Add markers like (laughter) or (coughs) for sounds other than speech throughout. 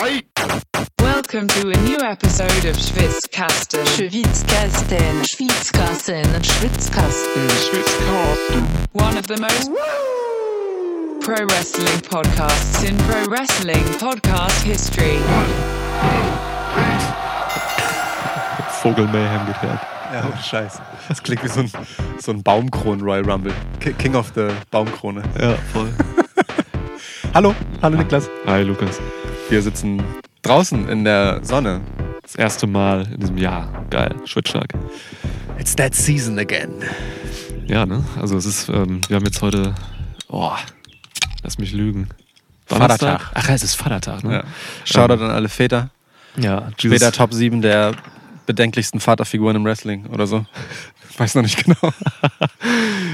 Welcome to a new episode of Schwitzkasten. Schwitzkasten. Schwitzkasten. Schwitzkasten. One of the most pro wrestling podcasts in pro wrestling podcast history. Vogelmayhem geklärt. Ja, oh Scheiße. Das klingt wie so ein, so ein Baumkronen Royal Rumble. Ki- King of the Baumkrone. Ja, voll. (laughs) Hallo, hallo Niklas. Hi Lukas. Wir sitzen draußen in der Sonne. Das erste Mal in diesem Jahr. Geil. Schwitzschlag. It's that season again. Ja, ne? Also es ist, ähm, wir haben jetzt heute, oh, lass mich lügen. Vatertag. Ach, ja, es ist Vatertag, ne? Ja. Shoutout an alle Väter. Ja, Jesus. Später Top 7 der bedenklichsten Vaterfiguren im Wrestling oder so. Ich (laughs) weiß noch nicht genau.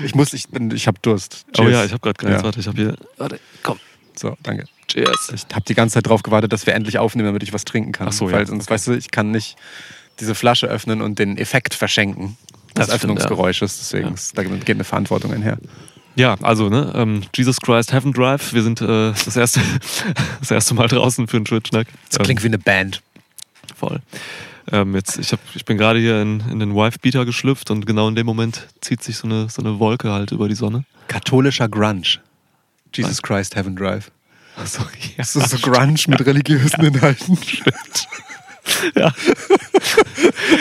Ich muss, ich bin, ich hab Durst. Oh Cheers. ja, ich habe gerade keins. Ja. Warte, ich habe hier, warte, komm. So, danke. Cheers. Ich habe die ganze Zeit drauf gewartet, dass wir endlich aufnehmen, damit ich was trinken kann. Ach so, ja. Weil sonst, weißt du, ich kann nicht diese Flasche öffnen und den Effekt verschenken des Das Öffnungsgeräusches. Deswegen Ja. da geht eine Verantwortung einher. Ja, also, ne, ähm, Jesus Christ Heaven Drive. Wir sind äh, das, erste, (laughs) das erste Mal draußen für einen Schwitzschnack. Das klingt wie eine Band. Voll. Ähm, jetzt, ich, hab, ich bin gerade hier in, in den Wife-Beater geschlüpft und genau in dem Moment zieht sich so eine, so eine Wolke halt über die Sonne. Katholischer Grunge. Jesus Christ Heaven Drive. Achso, ja. Das ist so Grunge mit (laughs) religiösen Inhalten. (laughs) ja.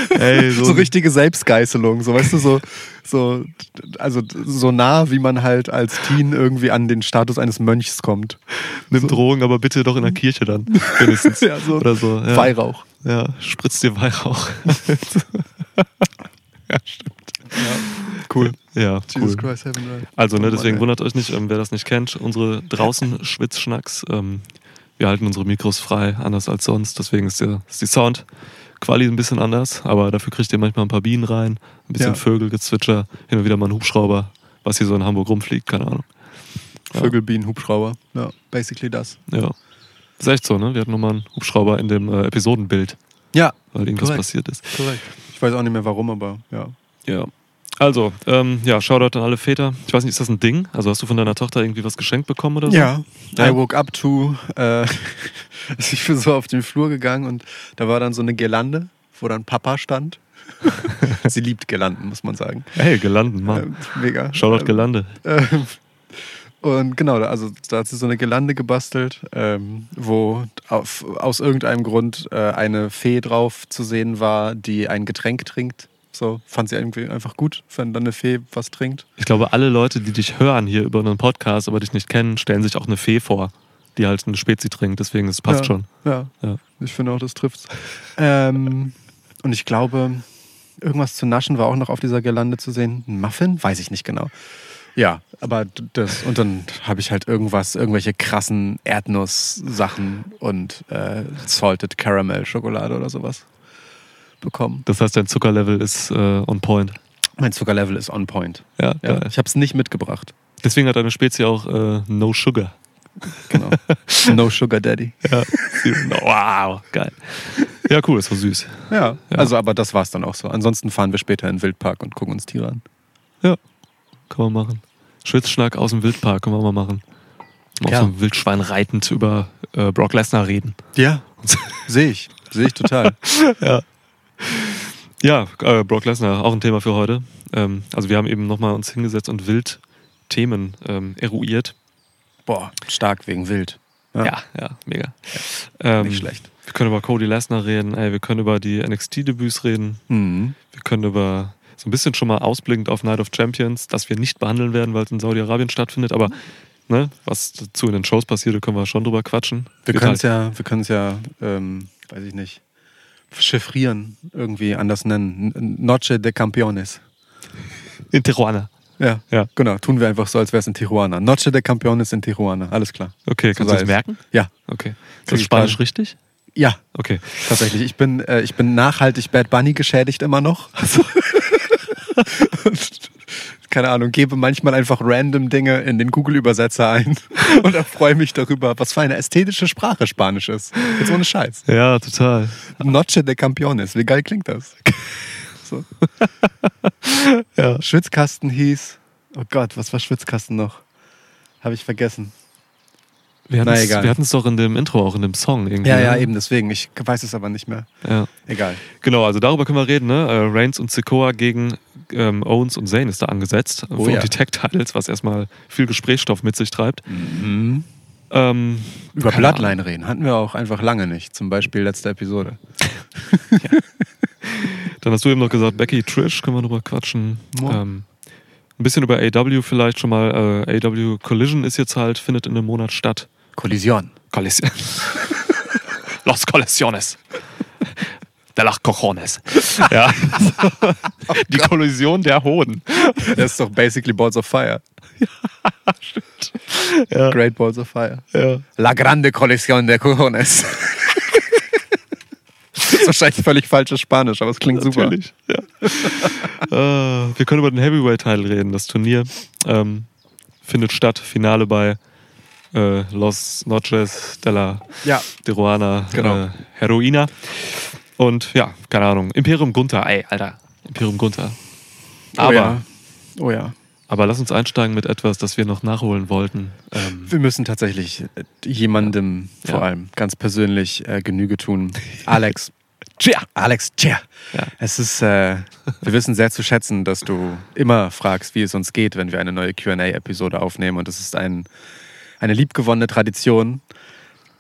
Ey, so, So richtige Selbstgeißelung, so weißt du, so, so, also so nah, wie man halt als Teen irgendwie an den Status eines Mönchs kommt. nimm Drogen, aber bitte doch in der Kirche dann. Wenigstens. (laughs) Ja, so Oder so. Ja. Weihrauch. Ja, spritzt dir Weihrauch. ja, stimmt. Cool. Ja, Jesus cool. Christ Heaven Drive. Also, ne, Oh deswegen wundert euch nicht, ähm, wer das nicht kennt. Unsere draußen (laughs) Schwitzschnacks, ähm, wir halten unsere Mikros frei, anders als sonst. Deswegen ist, der, ist die Sound-Quali ein bisschen anders. Aber dafür kriegt ihr manchmal ein paar Bienen rein, ein bisschen Ja. Vögelgezwitscher, hin und wieder mal ein Hubschrauber, was hier so in Hamburg rumfliegt, keine Ahnung. Ja. Vögel, Bienen, Hubschrauber. Ja, basically das. Ja. Ist echt so, ne? Wir hatten nochmal einen Hubschrauber in dem äh, Episodenbild, Ja, weil irgendwas Korrekt. passiert ist. korrekt. Ich weiß auch nicht mehr warum, aber ja. Ja. Also, ähm, ja, Shoutout an alle Väter. Ich weiß nicht, ist das ein Ding? Also hast du von deiner Tochter irgendwie was geschenkt bekommen oder so? Ja, Ja. I woke up to, äh, (laughs) ich bin so auf den Flur gegangen und da war dann so eine Girlande, wo dann Papa stand. (laughs) Sie liebt Girlanden, muss man sagen. Hey, gelanden, Mann. Ähm, mega. Shoutout Ähm, Gelande. ähm, und genau, also da hat sie so eine Girlande gebastelt, ähm, wo auf, aus irgendeinem Grund äh, eine Fee drauf zu sehen war, die ein Getränk trinkt. So, fand sie irgendwie einfach gut, wenn dann eine Fee was trinkt. Ich glaube, alle Leute, die dich hören hier über einen Podcast, aber dich nicht kennen, stellen sich auch eine Fee vor, die halt eine Spezi trinkt. Deswegen, das passt ja, schon. Ja, Ja. ich finde auch, das trifft's. Ähm, und ich glaube, irgendwas zu naschen war auch noch auf dieser Girlande zu sehen. Ein Muffin? Weiß ich nicht genau. Ja, aber das. Und dann habe ich halt irgendwas, irgendwelche krassen Erdnuss-Sachen und äh, Salted Caramel Schokolade oder sowas bekommen. Das heißt, dein Zuckerlevel ist äh, on point. Mein Zuckerlevel ist on point. Ja, Ja, geil. ich habe es nicht mitgebracht. Deswegen hat deine Spezi auch äh, No Sugar. Genau. (laughs) no Sugar Daddy. Ja. wow, geil. Ja, cool, ist so süß. Ja, Ja. also aber das war's dann auch so. Ansonsten fahren wir später in den Wildpark und gucken uns Tiere an. Ja, kann man machen. Schwitzschnack aus dem Wildpark können wir mal machen. Auf Ja. so einem Wildschwein reitend über äh, Brock Lesnar reden. Ja, sehe ich. Sehe ich total. (laughs) ja. Ja, äh, Brock Lesnar, auch ein Thema für heute. Ähm, also wir haben eben nochmal uns hingesetzt und wild Themen ähm, eruiert. Boah, stark wegen Wild. Ja, ja, mega. Ähm, Nicht schlecht. Wir können über Cody Lesnar reden, ey, wir können über die NXT-Debüts reden, Mhm. wir können über so ein bisschen schon mal ausblickend auf Night of Champions, das wir nicht behandeln werden, weil es in Saudi-Arabien stattfindet, aber ne, was dazu in den Shows passiert, da können wir schon drüber quatschen. Wir können es halt- ja, wir können es ja, ähm, weiß ich nicht, chiffrieren, irgendwie anders nennen. Noche de Campeones. In Tijuana. Ja, Ja. genau. Tun wir einfach so, als wäre es in Tijuana. Noche de Campeones in Tijuana. Alles klar. Okay, So kannst du das es. merken? Ja, Okay. Ist das Spanisch richtig? ja, Okay. tatsächlich. Ich bin, äh, ich bin nachhaltig Bad Bunny geschädigt immer noch. Und, (laughs) keine Ahnung, gebe manchmal einfach random Dinge in den Google-Übersetzer ein (laughs) und erfreue mich darüber, was für eine ästhetische Sprache Spanisch ist. Jetzt ohne Scheiß. Ja, total. Noche de Campeones. Wie geil klingt das? (laughs) So. Ja. Schwitzkasten hieß. Oh Gott, was war Schwitzkasten noch? Habe ich vergessen. Wir hatten hatten's doch in dem Intro, auch in dem Song irgendwie. Ja, ne? ja, eben deswegen. Ich weiß es aber nicht mehr. Ja. Egal. Genau, also darüber können wir reden. Ne? Äh, Reigns und Sikoa gegen ähm, Owens und Zayn ist da angesetzt. Oh um ja. die Tag-Titles, was erstmal viel Gesprächsstoff mit sich treibt. Ähm, Über Bloodline reden hatten wir auch einfach lange nicht. Zum Beispiel letzte Episode. (laughs) Dann hast du eben noch gesagt, Becky Trish, können wir drüber quatschen. Ähm, ein bisschen über AW vielleicht schon mal. Äh, AW Collision ist jetzt halt, findet in einem Monat statt. Kollision. Collision. (laughs) Los Collisiones. De las Cojones. Ja. (laughs) Die Kollision der Hoden. Das ist doch basically Balls of Fire. Ja. Great Balls of Fire. Ja. La grande Collision de Cojones. (laughs) das ist wahrscheinlich völlig falsches Spanisch, aber es klingt Natürlich. Ja. äh, wir können über den Heavyweight-Title reden. Das Turnier ähm, findet statt. Finale bei äh, Los Noches de la Ja. Tijuana Genau. äh, Heroina. Und ja, keine Ahnung. Imperium Gunther, ey, Alter. Imperium Gunther. super. Aber, Oh ja. Oh ja. aber lass uns einsteigen mit etwas, das wir noch nachholen wollten. Ähm, Wir müssen tatsächlich äh, jemandem Ja. vor allem ganz persönlich äh, Genüge tun. Alex. (laughs) Tja. Alex, tja. Ja. Es ist, äh, wir wissen sehr zu schätzen, dass du immer fragst, wie es uns geht, wenn wir eine neue QA-Episode aufnehmen. Und es ist ein, eine liebgewonnene Tradition,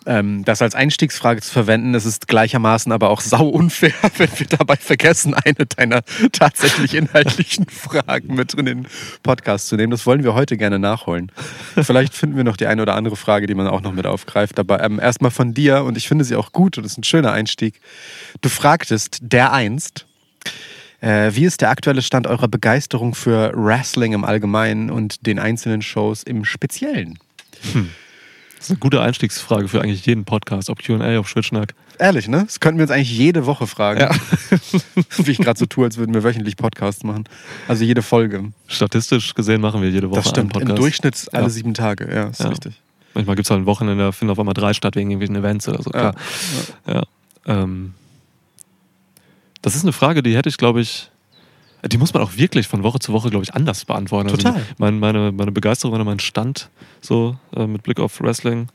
ähm, das als Einstiegsfrage zu verwenden. Es ist gleichermaßen aber auch (laughs) sau unfair, wenn wir dabei vergessen, eine deiner tatsächlich inhaltlichen (laughs) Fragen mit in den Podcast zu nehmen. Das wollen wir heute gerne nachholen. Vielleicht finden wir noch die eine oder andere Frage, die man auch noch mit aufgreift. Aber ähm, erstmal von dir, und ich finde sie auch gut und ist ein schöner Einstieg. Du fragtest der einst, äh, wie ist der aktuelle Stand eurer Begeisterung für Wrestling im Allgemeinen und den einzelnen Shows im Speziellen? Das ist eine gute Einstiegsfrage für eigentlich jeden Podcast, ob QA, ob Schwitschnack. Ehrlich, ne? Das könnten wir uns eigentlich jede Woche fragen. (laughs) Wie ich gerade so tue, als würden wir wöchentlich Podcasts machen. Also jede Folge. Statistisch gesehen machen wir jede Woche Das stimmt. einen Im Podcast. Durchschnitt alle Ja. sieben Tage. Ja, ist Ja. richtig. Manchmal gibt es halt ein Wochenende, da finden auf einmal drei statt wegen irgendwelchen Events oder so. Ja. Klar. Ja. Ähm, das ist eine Frage, die hätte ich, glaube ich, die muss man auch wirklich von Woche zu Woche, glaube ich, anders beantworten. Total. Also mein, meine, meine Begeisterung oder mein Stand so äh, mit Blick auf Wrestling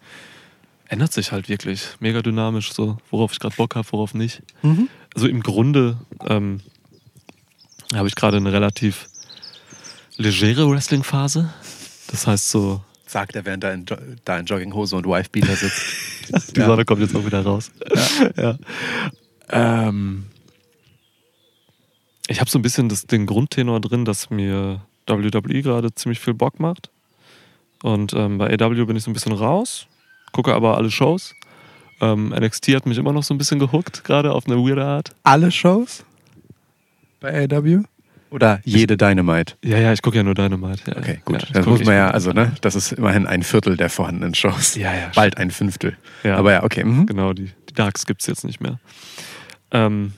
ändert sich halt wirklich. Mega dynamisch, so worauf ich gerade Bock habe, worauf nicht. Mhm. Also im Grunde ähm, habe ich gerade eine relativ legere Wrestling-Phase. Das heißt so, Sagt er, während er in, Jo- da in Jogginghose und Wifebeater sitzt. (laughs) Die Ja. Sonne kommt jetzt auch wieder raus. Ja. Ähm, ich habe so ein bisschen das, den Grundtenor drin, dass mir WWE gerade ziemlich viel Bock macht. Und ähm, bei AW bin ich so ein bisschen raus, gucke aber alle Shows. Ähm, NXT hat mich immer noch so ein bisschen gehuckt, gerade auf eine weirde Art. Alle Shows bei AW? Oder jede Dynamite? Ja, ja, ich gucke ja nur Dynamite. Ja, Okay, ja, gut. ich das muss man ich- ja, also, ne? Das ist immerhin ein Viertel der vorhandenen Shows. Ja, ja, Bald ein Fünftel. Ja. Aber ja, okay. Mhm. Genau, die, die Darks gibt es jetzt nicht mehr. Ähm,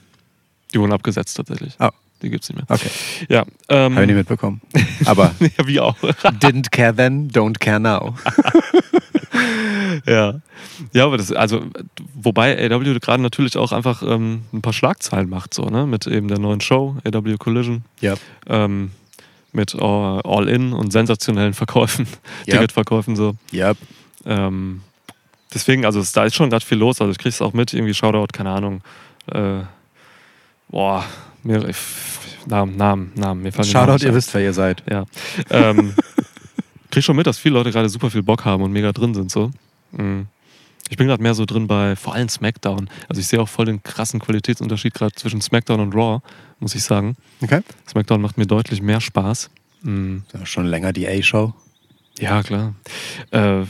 die wurden abgesetzt tatsächlich. Oh. Die gibt es nicht mehr. Okay. Ja, ähm, Habe ich nicht mitbekommen. Aber (laughs) ja, wie auch. (laughs) didn't care then, don't care now. Ja. Ja, aber das, also, wobei AW gerade natürlich auch einfach ähm, ein paar Schlagzeilen macht, so, ne? Mit eben der neuen Show, AW Collision, Ja. ähm, mit All- All-In und sensationellen Verkäufen, Ja. Ticketverkäufen, so. Ja. Ähm, deswegen, also, da ist schon gerade viel los, also, ich krieg's auch mit, irgendwie Shoutout, keine Ahnung, äh, boah, mir, ich, Namen, Namen, Namen, mir Shoutout, ihr wisst, wer ihr seid. Ja. Ähm, (laughs) krieg schon mit, dass viele Leute gerade super viel Bock haben und mega drin sind so. Mhm. Ich bin gerade mehr so drin bei vor allem SmackDown. Also ich sehe auch voll den krassen Qualitätsunterschied gerade zwischen SmackDown und Raw, muss ich sagen. Okay. SmackDown macht mir deutlich mehr Spaß. Mhm. So, schon länger die A-Show. Ja, klar. Äh,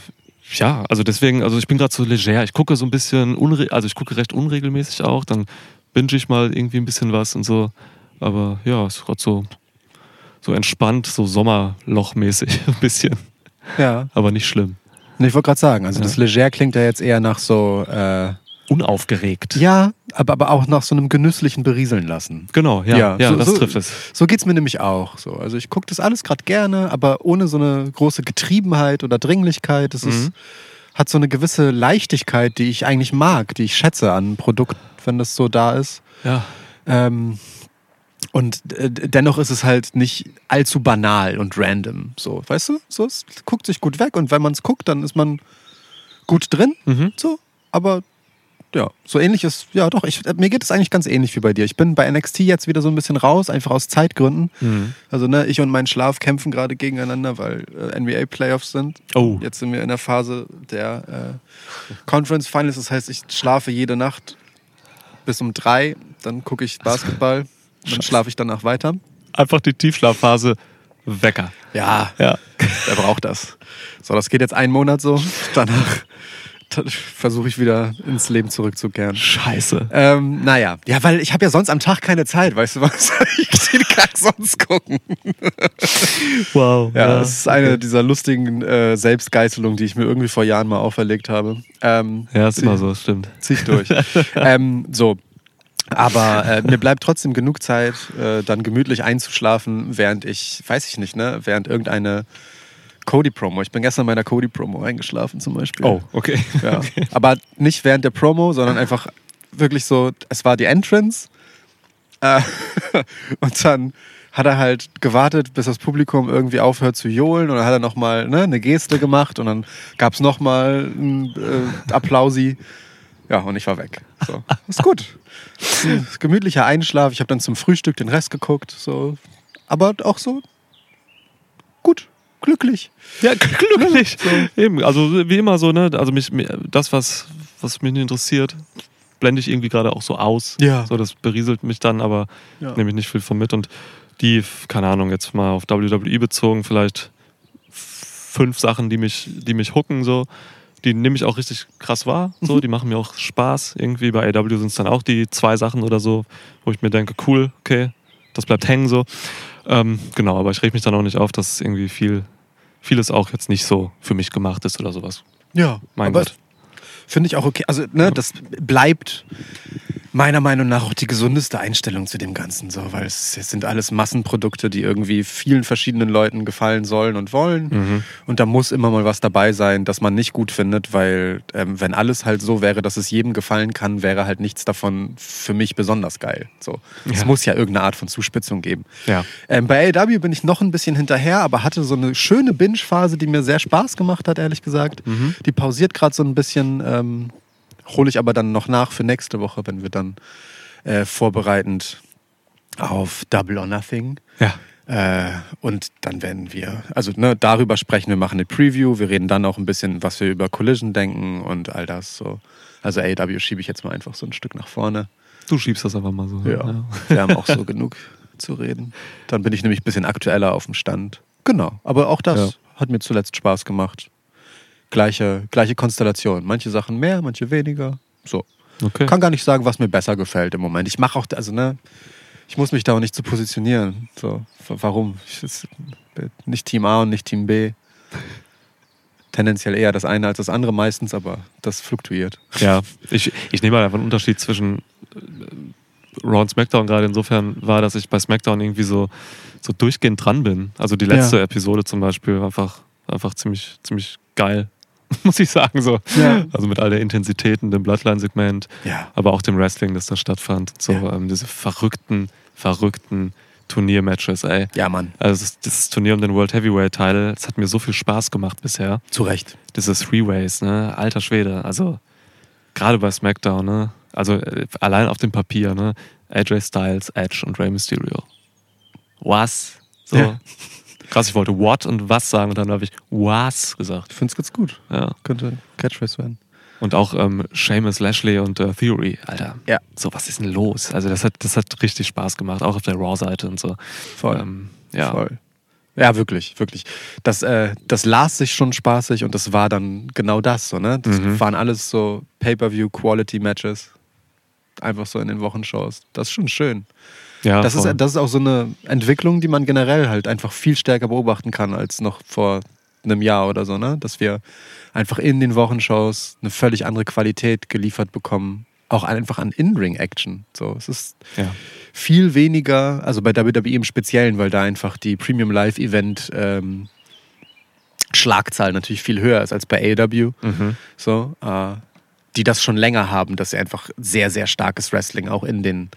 ja, also deswegen, also ich bin gerade so leger. Ich gucke so ein bisschen, also ich gucke recht unregelmäßig auch. Dann binge ich mal irgendwie ein bisschen was und so. Aber ja, ist gerade so, so entspannt, so Sommerlochmäßig (laughs) ein bisschen. Ja. Aber nicht schlimm. Und ich wollte gerade sagen, also Ja. das Leger klingt ja jetzt eher nach so, äh, Unaufgeregt. ja, aber, aber auch nach so einem genüsslichen Berieseln lassen. Genau, ja, ja, Ja, so- das so- trifft es. So geht's mir nämlich auch. So. Also ich gucke das alles gerade gerne, aber ohne so eine große Getriebenheit oder Dringlichkeit. Es ist, Mhm. hat so eine gewisse Leichtigkeit, die ich eigentlich mag, die ich schätze an einem Produkt, wenn das so da ist. Ja. Ähm, und äh, dennoch ist es halt nicht allzu banal und random. So, weißt du? So, es guckt sich gut weg und wenn man es guckt, dann ist man gut drin, Mhm. so, aber ja, so ähnlich ist, ja doch, ich, mir geht es eigentlich ganz ähnlich wie bei dir. Ich bin bei NXT jetzt wieder so ein bisschen raus, einfach aus Zeitgründen. Mhm. Also ne, ich und mein Schlaf kämpfen gerade gegeneinander, weil äh, NBA Playoffs sind. Oh. Jetzt sind wir in der Phase der äh, Conference Finals, das heißt, ich schlafe jede Nacht bis um drei, dann gucke ich Basketball, (laughs) dann schlafe ich danach weiter. Einfach die Tiefschlafphase Wecker. Ja, Ja. wer braucht das? So, das geht jetzt einen Monat so, danach versuche ich wieder ins Leben zurückzukehren. Scheiße. Ähm, naja, ja, weil ich habe ja sonst am Tag keine Zeit, weißt du (laughs) was? Ich den Kack sonst gucken. Wow. Ja, das ist eine dieser lustigen äh, Selbstgeißelungen, die ich mir irgendwie vor Jahren mal auferlegt habe. Ähm, Ja, ist immer so, stimmt. Zieh ich durch. (laughs) ähm, so. Aber äh, mir bleibt trotzdem genug Zeit, äh, dann gemütlich einzuschlafen, während ich, weiß ich nicht, ne, während irgendeine Cody-Promo. Ich bin gestern bei einer Cody-Promo eingeschlafen zum Beispiel. Oh, okay. Ja. (laughs) Aber nicht während der Promo, sondern einfach wirklich so, es war die Entrance. Äh, (laughs) und dann hat er halt gewartet, bis das Publikum irgendwie aufhört zu johlen und dann hat er nochmal ne, eine Geste gemacht und dann gab es nochmal einen äh, Applausi. Ja, und ich war weg. So. (laughs) Ist gut. Ein Gemütlicher Einschlaf. Ich habe dann zum Frühstück den Rest geguckt. So. Aber auch so glücklich. Ja, (laughs) glücklich. Eben, also wie immer so, ne? Also mich, das, was, was mich nicht interessiert, blende ich irgendwie gerade auch so aus. Ja. So, das berieselt mich dann, aber Ja. nehme ich nicht viel von mit. Und die, keine Ahnung, jetzt mal auf WWE bezogen, vielleicht fünf Sachen, die mich, die mich hooken, so. Die nehme ich auch richtig krass wahr. So, die machen mir auch Spaß. Irgendwie bei AW sind es dann auch die zwei Sachen oder so, wo ich mir denke, cool, okay, das bleibt hängen so. Ähm, genau, aber ich reg mich dann auch nicht auf, dass irgendwie viel, vieles auch jetzt nicht so für mich gemacht ist oder sowas. Ja, Mein Gott. Finde ich auch okay. Also, ne, das bleibt meiner Meinung nach auch die gesundeste Einstellung zu dem Ganzen, so, weil es, es sind alles Massenprodukte, die irgendwie vielen verschiedenen Leuten gefallen sollen und wollen. Mhm. Und da muss immer mal was dabei sein, das man nicht gut findet, weil ähm, wenn alles halt so wäre, dass es jedem gefallen kann, wäre halt nichts davon für mich besonders geil. So. Es Ja. muss ja irgendeine Art von Zuspitzung geben. Ja. Ähm, bei AEW bin ich noch ein bisschen hinterher, aber hatte so eine schöne Binge-Phase, die mir sehr Spaß gemacht hat, ehrlich gesagt. Die pausiert gerade so ein bisschen, ähm, hole ich aber dann noch nach für nächste Woche, wenn wir dann äh, vorbereitend auf Double or Nothing. Ja. Äh, und dann werden wir, also ne, darüber sprechen, wir machen eine Preview, wir reden dann auch ein bisschen, was wir über Collision denken und all das so. Also AEW schiebe ich jetzt mal einfach so ein Stück nach vorne. Du schiebst das einfach mal so. Ja. Wir haben auch so (laughs) genug zu reden. Dann bin ich nämlich ein bisschen aktueller auf dem Stand. Genau. Aber auch das Ja. hat mir zuletzt Spaß gemacht. Gleiche, gleiche Konstellation. Manche Sachen mehr, manche weniger. So. Okay. Kann gar nicht sagen, was mir besser gefällt im Moment. Ich mache auch, also ne, ich muss mich da auch nicht zu positionieren. So, warum? Ich, nicht Team A und nicht Team B. Tendenziell eher das eine als das andere meistens, aber das fluktuiert. Ja, ich, ich nehme halt einfach einen Unterschied zwischen äh, Raw und SmackDown gerade insofern war, dass ich bei SmackDown irgendwie so, so durchgehend dran bin. Also die letzte Ja. Episode zum Beispiel war einfach, einfach ziemlich, ziemlich geil, (laughs) muss ich sagen. So. Ja. Also mit all der Intensität in dem Bloodline-Segment, Ja. aber auch dem Wrestling, das da stattfand. So Ja. ähm, diese verrückten, verrückten Turniermatches, ey. Ja, Mann. Also das, das Turnier um den World Heavyweight Title, das hat mir so viel Spaß gemacht bisher. Zu Recht. Diese Three-Ways, ne? Alter Schwede. Also, gerade bei SmackDown, ne? Also, äh, allein auf dem Papier, ne? AJ Styles, Edge und Rey Mysterio. Was? So. Ja. Krass, ich wollte what und was sagen und dann habe ich was gesagt. Ich finde es ganz gut. Ja. Könnte Catchphrase werden. Und auch ähm, Seamus Lashley und äh, Theory, Alter. Ja. So, was ist denn los? Also, das hat, das hat richtig Spaß gemacht, auch auf der Raw-Seite und so. Voll. Ähm, ja. Voll. Ja, wirklich, wirklich. Das, äh, das las sich schon spaßig und das war dann genau das so, ne? Das Mhm. waren alles so Pay-Per-View-Quality-Matches. Einfach so in den Wochenshows. Das ist schon schön. Ja Das voll. ist, das ist auch so eine Entwicklung, die man generell halt einfach viel stärker beobachten kann als noch vor einem Jahr oder so, ne? Dass wir einfach in den Wochenshows eine völlig andere Qualität geliefert bekommen. Auch einfach an In-Ring-Action. So, es ist ja. viel weniger, also bei WWE im Speziellen, weil da einfach die Premium Live Event ähm, Schlagzahl natürlich viel höher ist als bei AEW. Mhm. So, äh, die das schon länger haben, dass sie einfach sehr, sehr starkes Wrestling auch in den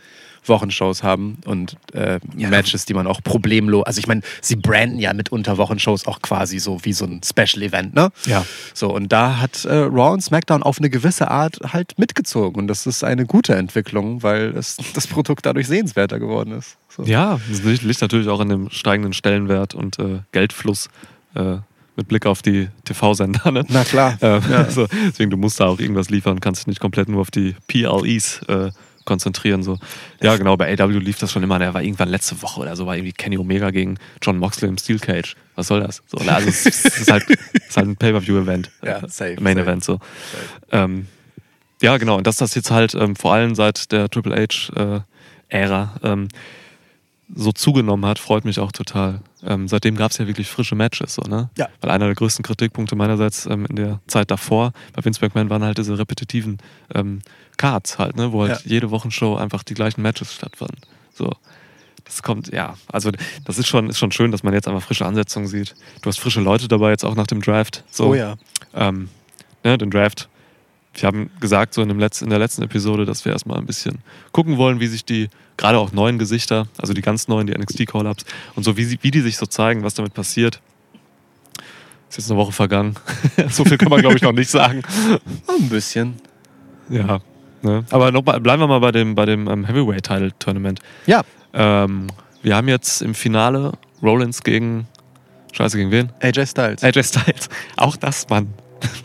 Wochenshows haben und äh, Matches, die man auch problemlos. Also ich meine, sie branden ja mitunter Wochenshows auch quasi so wie so ein Special-Event, ne? Ja. So, und da hat äh, Raw und SmackDown auf eine gewisse Art halt mitgezogen. Und das ist eine gute Entwicklung, weil es, (laughs) das Produkt dadurch sehenswerter geworden ist. So. Ja, das liegt natürlich auch an dem steigenden Stellenwert und äh, Geldfluss äh, mit Blick auf die TV-Sender. Ne? Na klar. Ähm, also, (laughs) deswegen, du musst da auch irgendwas liefern, kannst dich nicht komplett nur auf die PLEs äh, konzentrieren. So. Ja, genau, bei AW lief das schon immer. Der war irgendwann letzte Woche oder so, war irgendwie Kenny Omega gegen John Moxley im Steel Cage. Was soll das? So, also, es, es ist halt, es ist halt ein Pay-Per-View-Event. Ja, äh, safe, Main safe. Event. So. Ähm, ja, genau. Und dass das jetzt halt ähm, vor allem seit der Triple H-Ära ähm, so zugenommen hat, freut mich auch total. Ähm, seitdem gab es ja wirklich frische Matches. So, ne? Ja. Weil einer der größten Kritikpunkte meinerseits ähm, in der Zeit davor bei Vince McMahon waren halt diese repetitiven ähm, Cards halt, ne? wo halt Ja. jede Wochenshow einfach die gleichen Matches stattfanden. So. Das kommt, ja, also das ist schon, ist schon schön, dass man jetzt einfach frische Ansetzungen sieht. Du hast frische Leute dabei, jetzt auch nach dem Draft. So, Oh ja. ähm, ne, den Draft. Wir haben gesagt, so in, dem Letz-, in der letzten Episode, dass wir erstmal ein bisschen gucken wollen, wie sich die, gerade auch neuen Gesichter, also die ganz neuen, die NXT-Call-Ups und so, wie, sie, wie die sich so zeigen, was damit passiert. Ist jetzt eine Woche vergangen. (laughs) so viel kann man, glaube ich, noch nicht sagen. Ein bisschen. Ja. Ne? Aber noch mal, bleiben wir mal bei dem, bei dem ähm, Heavyweight-Title-Tournament. Ja, Ähm, wir haben jetzt im Finale Rollins gegen. Scheiße, gegen wen? AJ Styles. AJ Styles. Auch das, Mann.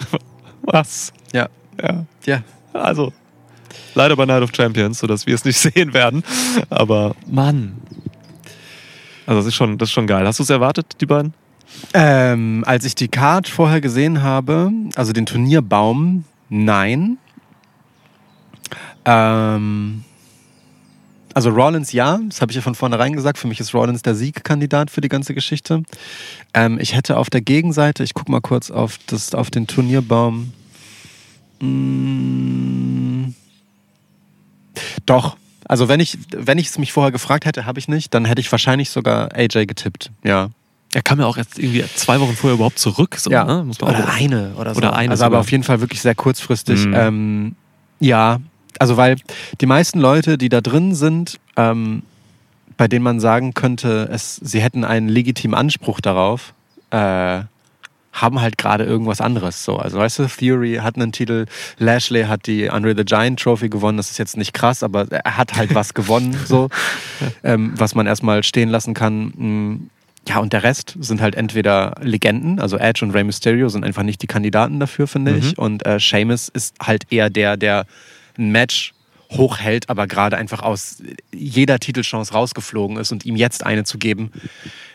(laughs) Was? Ja. Ja. Ja. Also, leider bei Night of Champions, sodass wir es nicht (laughs) sehen werden. Aber, Mann. Also, das ist schon, das ist schon geil. Hast du es erwartet, die beiden? Ähm, als ich die Card vorher gesehen habe, also den Turnierbaum, nein. Ähm, also Rollins ja, das habe ich ja von vornherein gesagt. Für mich ist Rollins der Siegkandidat für die ganze Geschichte. Ähm, ich hätte auf der Gegenseite, ich gucke mal kurz auf, das, auf den Turnierbaum. Mm, doch. Also wenn ich wenn ich es mich vorher gefragt hätte, habe ich nicht, dann hätte ich wahrscheinlich sogar AJ getippt. Ja. Er kam ja auch erst irgendwie zwei Wochen vorher überhaupt zurück. So, Ja, ne? Oder eine oder so. Oder eine also aber sogar. auf jeden Fall wirklich sehr kurzfristig. Mhm. Ähm, ja, also weil die meisten Leute, die da drin sind, ähm, bei denen man sagen könnte, es, sie hätten einen legitimen Anspruch darauf, äh, haben halt gerade irgendwas anderes. So. Also weißt du, Theory hat einen Titel, Lashley hat die Andre the Giant Trophy gewonnen, das ist jetzt nicht krass, aber er hat halt was (laughs) gewonnen, so, ähm, was man erstmal stehen lassen kann. Mm, Ja, und der Rest sind halt entweder Legenden, also Edge und Rey Mysterio sind einfach nicht die Kandidaten dafür, finde Mhm. ich. Und äh, Sheamus ist halt eher der, der ein Match hochhält, aber gerade einfach aus jeder Titelchance rausgeflogen ist und ihm jetzt eine zu geben,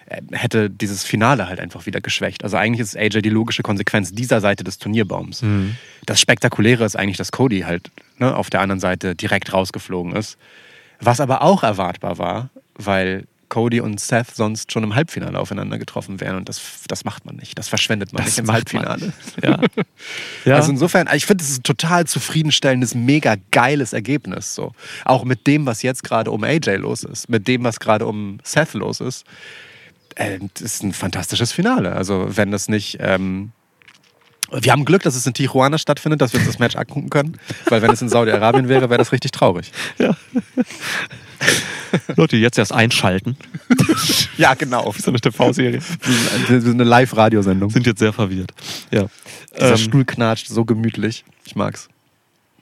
äh, hätte dieses Finale halt einfach wieder geschwächt. Also eigentlich ist AJ die logische Konsequenz dieser Seite des Turnierbaums. Mhm. Das Spektakuläre ist eigentlich, dass Cody halt ne, auf der anderen Seite direkt rausgeflogen ist. Was aber auch erwartbar war, weil Cody und Seth sonst schon im Halbfinale aufeinander getroffen wären. Und das, das macht man nicht. Das verschwendet man Das nicht man Halbfinale. Ja. (laughs) ja. Also insofern, ich finde, es ist ein total zufriedenstellendes, mega geiles Ergebnis. So. Auch mit dem, was jetzt gerade um AJ los ist, mit dem, was gerade um Seth los ist. Äh, das ist ein fantastisches Finale. Also wenn das nicht... Ähm, wir haben Glück, dass es in Tijuana stattfindet, dass wir uns das Match angucken können. Weil wenn es in Saudi-Arabien wäre, wäre das richtig traurig. Leute, die jetzt erst einschalten. Ja, genau. So eine TV-Serie. Wir sind eine Live-Radiosendung. Sind jetzt sehr verwirrt. Ja. Dieser Ähm, Stuhl knatscht so gemütlich. Ich mag's.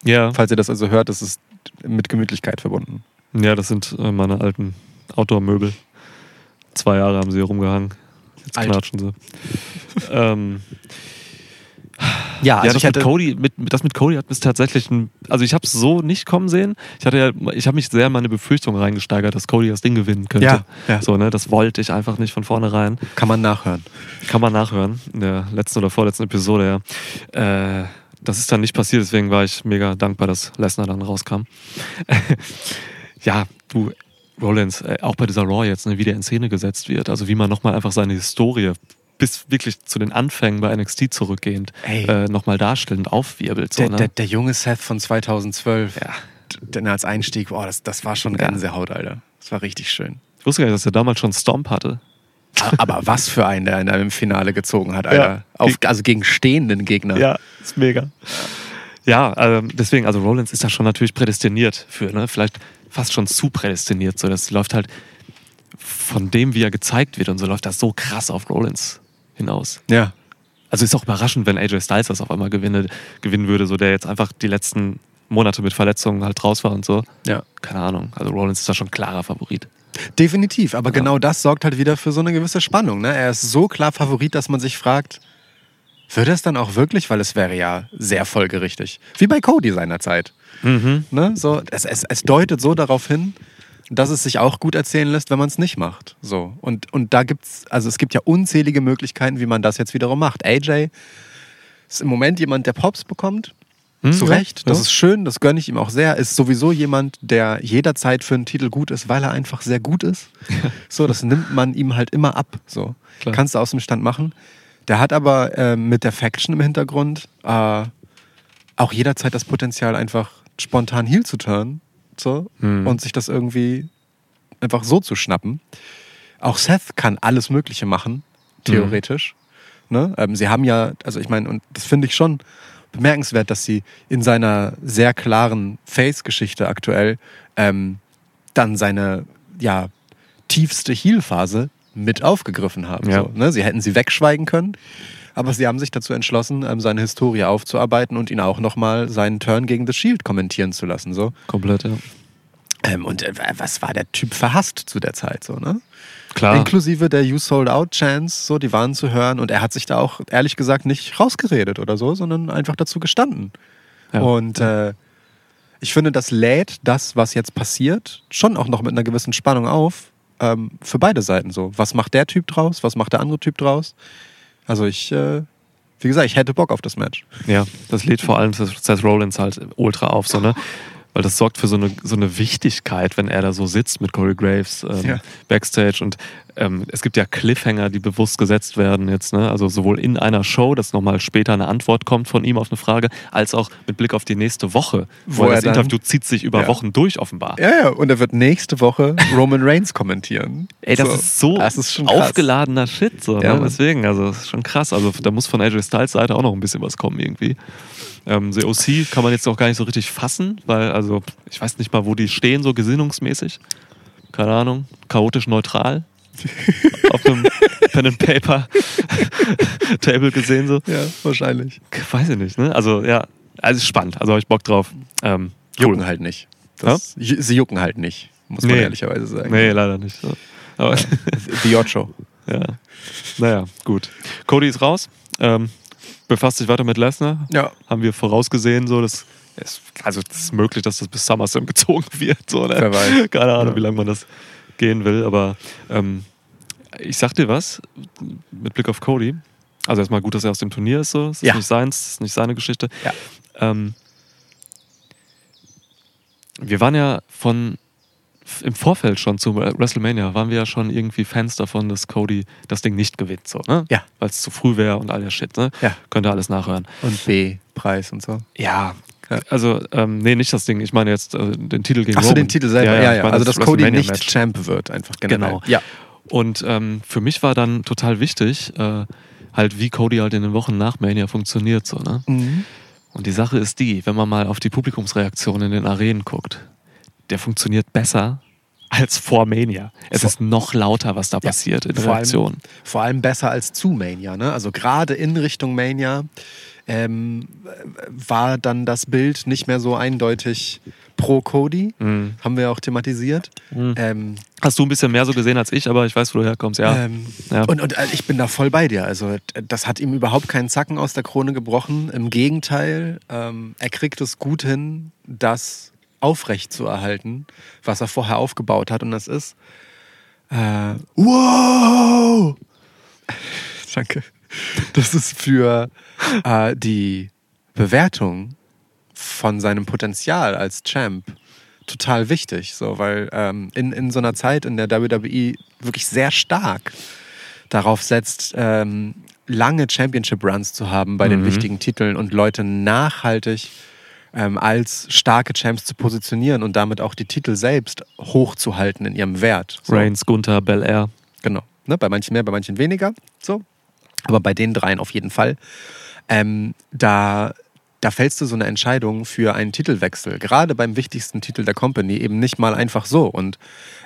ja. Falls ihr das also hört, ist es mit Gemütlichkeit verbunden. Ja, das sind äh, meine alten Outdoor-Möbel. Zwei Jahre haben sie hier rumgehangen. Jetzt Alt. knatschen sie. ähm, Ja, ja, also das ich mit hätte. Cody, mit, das mit Cody hat mich tatsächlich ein, also ich habe es so nicht kommen sehen. Ich hatte ja, ich habe mich sehr in meine Befürchtung reingesteigert, dass Cody das Ding gewinnen könnte. Ja, ja. So, ne, das wollte ich einfach nicht von vornherein. Kann man nachhören. Kann man nachhören in der letzten oder vorletzten Episode, ja. Äh, das ist dann nicht passiert, deswegen war ich mega dankbar, dass Lesnar dann rauskam. (laughs) ja, du, Rollins, äh, auch bei dieser Raw jetzt, ne, wie der in Szene gesetzt wird, also wie man nochmal einfach seine Historie bis wirklich zu den Anfängen bei NXT zurückgehend äh, nochmal darstellt und aufwirbelt. So, Der, ne? der, der junge Seth von 2012, Ja. denn als Einstieg, boah, das, das war schon Ja. Gänsehaut, Alter. Das war richtig schön. ich wusste gar nicht, dass er damals schon Stomp hatte. Aber was für einen, der in einem Finale gezogen hat, Alter. Ja. Auf, also gegen stehenden Gegner. Ja, ist mega. Ja, ähm, deswegen, also Rollins ist da schon natürlich prädestiniert für, ne? Vielleicht, fast schon zu prädestiniert. So, das läuft halt von dem, wie er gezeigt wird und so läuft das so krass auf Rollins hinaus. Ja. Also ist auch überraschend, wenn AJ Styles das auf einmal gewinne, gewinnen würde, so der jetzt einfach die letzten Monate mit Verletzungen halt raus war und so. Ja. Keine Ahnung. Also Rollins ist da schon klarer Favorit. Definitiv, aber genau das sorgt halt wieder für so eine gewisse Spannung. Ne? Er ist so klar Favorit, dass man sich fragt, würde es dann auch wirklich, weil es wäre ja sehr folgerichtig. Wie bei Cody seinerzeit. Mhm. Ne? So, es, es, es deutet so darauf hin, dass es sich auch gut erzählen lässt, wenn man es nicht macht. So. Und, und da gibt's, also es gibt ja unzählige Möglichkeiten, wie man das jetzt wiederum macht. AJ ist im Moment jemand, der Pops bekommt. Hm, Zu ja, Recht, das ja. ist schön, das gönne ich ihm auch sehr. Ist sowieso jemand, der jederzeit für einen Titel gut ist, weil er einfach sehr gut ist. (laughs) So, das nimmt man ihm halt immer ab. So. Klar. Kannst du aus dem Stand machen. Der hat aber äh, mit der Faction im Hintergrund äh, auch jederzeit das Potenzial, einfach spontan Heal zu turnen so, Hm. und sich das irgendwie einfach so zu schnappen. Auch Seth kann alles Mögliche machen, theoretisch. Ne? Ähm, sie haben ja, also ich meine, und das finde ich schon bemerkenswert, dass sie in seiner sehr klaren Face-Geschichte aktuell ähm, dann seine ja, tiefste Heal-Phase mit aufgegriffen haben. Ja. So, ne? Sie hätten sie wegschweigen können, aber sie haben sich dazu entschlossen, ähm, seine Historie aufzuarbeiten und ihn auch nochmal seinen Turn gegen The Shield kommentieren zu lassen. So. Komplett, ja. Ähm, und äh, was war der Typ verhasst zu der Zeit? So, ne? Klar. Inklusive der You Sold Out Chance, so, die waren zu hören und er hat sich da auch ehrlich gesagt nicht rausgeredet oder so, sondern einfach dazu gestanden. Ja. Und äh, ich finde, das lädt das, was jetzt passiert, schon auch noch mit einer gewissen Spannung auf ähm, für beide Seiten. So, was macht der Typ draus? Was macht der andere Typ draus? Also ich, äh, wie gesagt, ich hätte Bock auf das Match. Ja, das lädt vor allem Seth Rollins halt ultra auf, so, ne? Weil das sorgt für so eine, so eine Wichtigkeit, wenn er da so sitzt mit Corey Graves ähm, Ja. Backstage. Und ähm, es gibt ja Cliffhanger, die bewusst gesetzt werden jetzt, ne? Also sowohl in einer Show, dass nochmal später eine Antwort kommt von ihm auf eine Frage, als auch mit Blick auf die nächste Woche. Wo Weil er das dann- Interview zieht sich über Ja. Wochen durch, offenbar. Ja, ja, und er wird nächste Woche Roman Reigns kommentieren. Ey, das ist so das ist schon krass. aufgeladener Shit. So, Ja, ne? Deswegen, also das ist schon krass. Also da muss von AJ Styles Seite auch noch ein bisschen was kommen irgendwie. Ähm, The OC kann man jetzt noch gar nicht so richtig fassen, weil, also, ich weiß nicht mal, wo die stehen, so gesinnungsmäßig. Keine Ahnung, chaotisch neutral. Auf einem Pen and Paper Table gesehen so. Ja, wahrscheinlich. Weiß ich nicht, ne? Also ja, also ist spannend. Also habe ich Bock drauf. Ähm, Jucken halt nicht. Das, ju- Sie jucken halt nicht, muss man Nee. ehrlicherweise sagen. Nee, leider nicht. So. Aber, The Ocho. Ja. Naja, gut. Cody ist raus. Ähm, befasst sich weiter mit Lesnar. Ja. Haben wir vorausgesehen, so dass also es ist möglich, dass das bis SummerSlam gezogen (laughs) wird. So, ne? Wer weiß. Keine Ahnung, Ja. wie lange man das gehen will. Aber ähm, ich sag dir was, mit Blick auf Cody. Also erstmal gut, dass er aus dem Turnier ist. So. Es ist Ja. nicht seins, es ist nicht seine Geschichte. Ja. Ähm, wir waren ja von im Vorfeld schon zu WrestleMania waren wir ja schon irgendwie Fans davon, dass Cody das Ding nicht gewinnt, so, ne? Ja. Weil es zu früh wäre und all der Shit, ne? Ja. Könnt ihr alles nachhören. Und B-Preis und so. Ja. Ja. Also, ähm, nee, nicht das Ding. Ich meine jetzt äh, den Titel gegen Achso, Roman. den Titel selber. Ja, ja. ich meine also, dass Cody nicht WrestleMania-Match. Champ wird, einfach generell. Genau. Ja. Und ähm, für mich war dann total wichtig, äh, halt wie Cody halt in den Wochen nach Mania funktioniert, so, ne? Mhm. Und die Sache ist die, wenn man mal auf die Publikumsreaktion in den Arenen guckt, der funktioniert besser als vor Mania. Es Vor- ist noch lauter, was da passiert in der Vor allem, Reaktion. vor allem besser als zu Mania. Ne? Also gerade in Richtung Mania ähm, war dann das Bild nicht mehr so eindeutig pro Cody. Mhm. Haben wir auch thematisiert. Mhm. Ähm, Hast du ein bisschen mehr so gesehen als ich, aber ich weiß, wo du herkommst, ja. Ähm, Ja. Und, und äh, ich bin da voll bei dir. Also, das hat ihm überhaupt keinen Zacken aus der Krone gebrochen. Im Gegenteil, ähm, er kriegt es gut hin, das aufrecht zu erhalten, was er vorher aufgebaut hat. Und das ist. Äh, wow! (laughs) Danke. Das ist für äh, die Bewertung von seinem Potenzial als Champ total wichtig, so, weil ähm, in, in so einer Zeit, in der WWE wirklich sehr stark darauf setzt, ähm, lange Championship-Runs zu haben bei den Mhm. wichtigen Titeln und Leute nachhaltig ähm, als starke Champs zu positionieren und damit auch die Titel selbst hochzuhalten in ihrem Wert. So. Reigns, Gunther, Belair. Genau. Ne, bei manchen mehr, bei manchen weniger. So. Aber bei den dreien auf jeden Fall. Ähm, da, da fällst du so eine Entscheidung für einen Titelwechsel, gerade beim wichtigsten Titel der Company, eben nicht mal einfach so. Und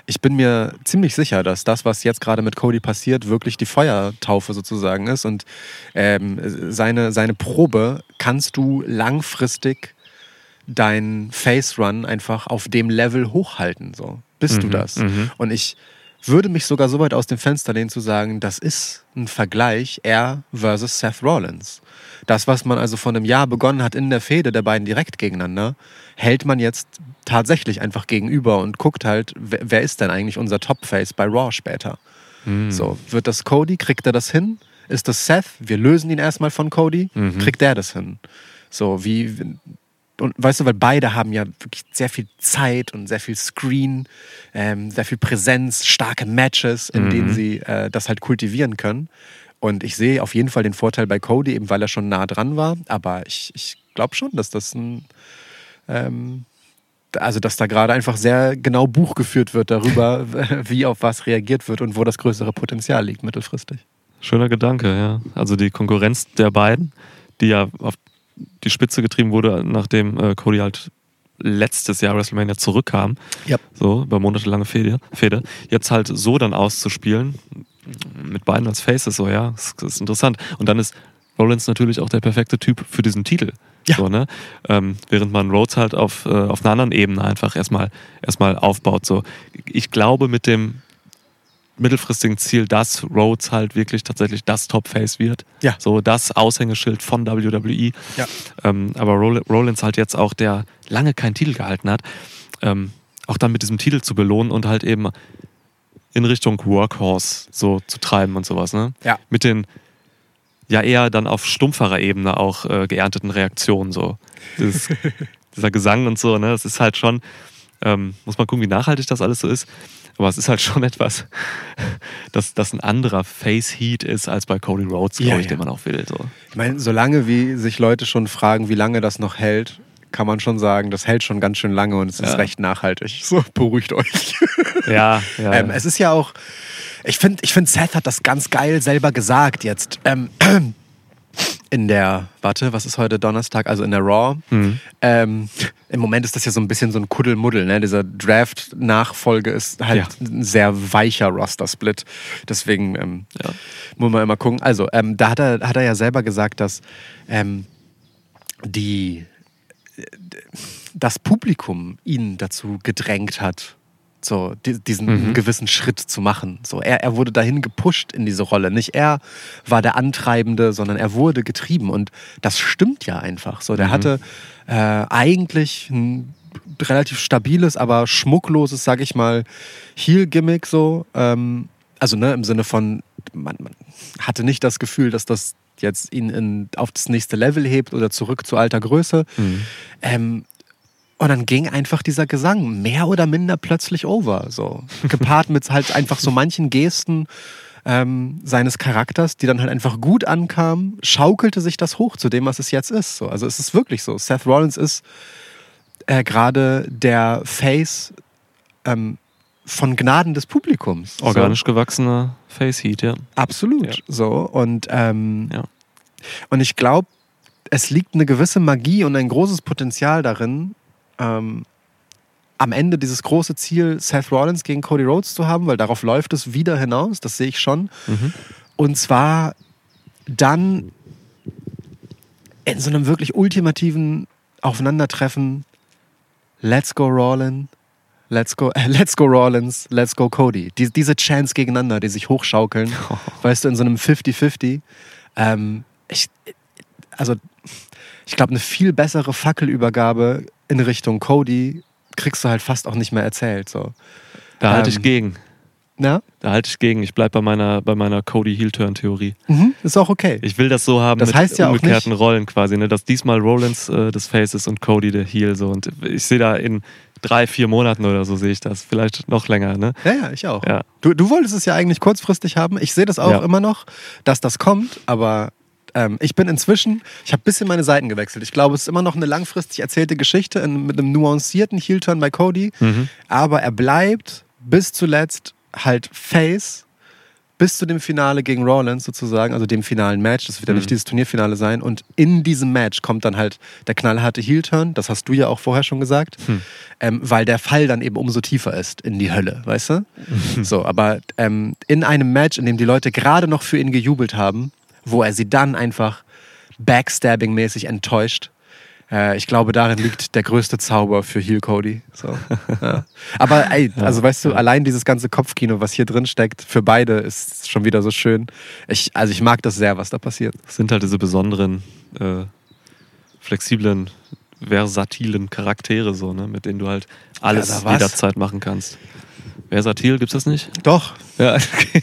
ich bin mir ziemlich sicher, dass das, was jetzt gerade mit Cody passiert, wirklich die Feuertaufe sozusagen ist. Und ähm, seine, seine Probe kannst du langfristig deinen Face Run einfach auf dem Level hochhalten. So. Bist du das? Und ich würde mich sogar so weit aus dem Fenster lehnen zu sagen, das ist ein Vergleich er versus Seth Rollins. Das, was man also vor einem Jahr begonnen hat in der Fehde der beiden direkt gegeneinander, hält man jetzt tatsächlich einfach gegenüber und guckt halt, wer, wer ist denn eigentlich unser Top-Face bei Raw später? So, wird das Cody? Kriegt er das hin? Ist das Seth? Wir lösen ihn erstmal von Cody. Kriegt der das hin? So, wie, und weißt du, weil beide haben ja wirklich sehr viel Zeit und sehr viel Screen, ähm, sehr viel Präsenz, starke Matches, in denen sie äh, das halt kultivieren können. Und ich sehe auf jeden Fall den Vorteil bei Cody, eben weil er schon nah dran war. Aber ich, ich glaube schon, dass das ein, ähm, also dass da gerade einfach sehr genau Buch geführt wird darüber, (laughs) wie auf was reagiert wird und wo das größere Potenzial liegt mittelfristig. Schöner Gedanke, ja. Also die Konkurrenz der beiden, die ja auf die Spitze getrieben wurde, nachdem äh, Cody halt letztes Jahr WrestleMania zurückkam. Ja. So, über monatelange Fehde, Fehde. Jetzt halt so dann auszuspielen, mit beiden als Faces, so, ja, das, das ist interessant. Und dann ist Rollins natürlich auch der perfekte Typ für diesen Titel. Ja. So, ne? ähm, während man Rhodes halt auf, äh, auf einer anderen Ebene einfach erstmal, erstmal aufbaut. So. Ich glaube, mit dem mittelfristigen Ziel, dass Rhodes halt wirklich tatsächlich das Top-Face wird. Ja. So das Aushängeschild von WWE. Ja. Ähm, aber Roll Rollins halt jetzt auch, der lange keinen Titel gehalten hat, ähm, auch dann mit diesem Titel zu belohnen und halt eben in Richtung Workhorse so zu treiben und sowas. Ne? Ja. Mit den ja eher dann auf stumpferer Ebene auch äh, geernteten Reaktionen so. Dieses, (laughs) dieser Gesang und so, ne? Das ist halt schon, ähm, muss man gucken, wie nachhaltig das alles so ist. Aber es ist halt schon (laughs) etwas, dass das ein anderer Face-Heat ist als bei Cody Rhodes, glaube Ja, ich, ja. den man auch will. So. Ich meine, solange wie sich Leute schon fragen, wie lange das noch hält, kann man schon sagen, das hält schon ganz schön lange und es ist Ja. recht nachhaltig. So, beruhigt euch. (laughs) Ja, ja. Ähm, es ist ja auch, ich finde, ich find, Seth hat das ganz geil selber gesagt jetzt. Ähm, (clears throat) in der, warte, was ist heute Donnerstag? Also in der Raw. Mhm. Ähm, Im Moment ist das ja so ein bisschen so ein Kuddelmuddel. Ne? Dieser Draft-Nachfolge ist halt Ja. ein sehr weicher Roster-Split. Deswegen ähm, Ja. muss man immer gucken. Also, ähm, da hat er, hat er ja selber gesagt, dass ähm, die, das Publikum ihn dazu gedrängt hat, so di- diesen gewissen Schritt zu machen. So, er, er wurde dahin gepusht in diese Rolle. Nicht er war der Antreibende, sondern er wurde getrieben. Und das stimmt ja einfach. So, der hatte äh, eigentlich ein relativ stabiles, aber schmuckloses, sag ich mal, Heel-Gimmick so. Ähm, also ne, im Sinne von, man, man hatte nicht das Gefühl, dass das jetzt ihn in, auf das nächste Level hebt oder zurück zu alter Größe. Ähm, und dann ging einfach dieser Gesang mehr oder minder plötzlich over. So. Gepaart mit halt einfach so manchen Gesten ähm, seines Charakters, die dann halt einfach gut ankamen, schaukelte sich das hoch zu dem, was es jetzt ist. So. Also es ist wirklich so. Seth Rollins ist äh, gerade der Face ähm, von Gnaden des Publikums. Organisch gewachsener Face-Heat, ja. Absolut. Ja. So. Und, ähm, Ja. und ich glaube, es liegt eine gewisse Magie und ein großes Potenzial darin, ähm, am Ende dieses große Ziel, Seth Rollins gegen Cody Rhodes zu haben, weil darauf läuft es wieder hinaus, das sehe ich schon. Und zwar dann in so einem wirklich ultimativen Aufeinandertreffen, let's go Rollins, let's go, äh, let's go Rollins, let's go Cody. Die, diese Chance gegeneinander, die sich hochschaukeln, (laughs) weißt du, in so einem 50-50. Ähm, ich, also, ich glaube, eine viel bessere Fackelübergabe in Richtung Cody kriegst du halt fast auch nicht mehr erzählt. So. Da halte Ähm, ich gegen. Na? Da halte ich gegen. Ich bleibe bei meiner, bei meiner Cody Heel-Turn-Theorie. Mhm, ist auch okay. Ich will das so haben Das mit heißt ja auch umgekehrten nicht- Rollen quasi, ne? dass diesmal Rollins äh, des Face ist und Cody der Heel. So. Und ich sehe da in drei, vier Monaten oder so sehe ich das. Vielleicht noch länger. Ne? Ja, ja, ich auch. Ja. Du, du wolltest es ja eigentlich kurzfristig haben. Ich sehe das auch Ja. immer noch, dass das kommt, aber ähm, ich bin inzwischen, ich habe ein bisschen meine Seiten gewechselt. Ich glaube, es ist immer noch eine langfristig erzählte Geschichte in, mit einem nuancierten Heel-Turn bei Cody, Mhm. aber er bleibt bis zuletzt halt Face bis zu dem Finale gegen Rollins sozusagen, also dem finalen Match. Das wird ja Mhm. nicht dieses Turnierfinale sein. Und in diesem Match kommt dann halt der knallharte Heel-Turn. Das hast du ja auch vorher schon gesagt. Hm. Ähm, weil der Fall dann eben umso tiefer ist in die Hölle, weißt du? Mhm. So, aber ähm, in einem Match, in dem die Leute gerade noch für ihn gejubelt haben, wo er sie dann einfach Backstabbing-mäßig enttäuscht. Äh, ich glaube, darin liegt der größte Zauber für Heel Cody. So, (laughs) ja. Aber ey, also weißt du, allein dieses ganze Kopfkino, was hier drin steckt, für beide ist schon wieder so schön. Ich, also ich mag das sehr, was da passiert. Das sind halt diese besonderen, äh, flexiblen, versatilen Charaktere, so, ne? mit denen du halt alles Ja, jederzeit machen kannst. Versatil, gibt's das nicht? Doch. Ja, (laughs) okay.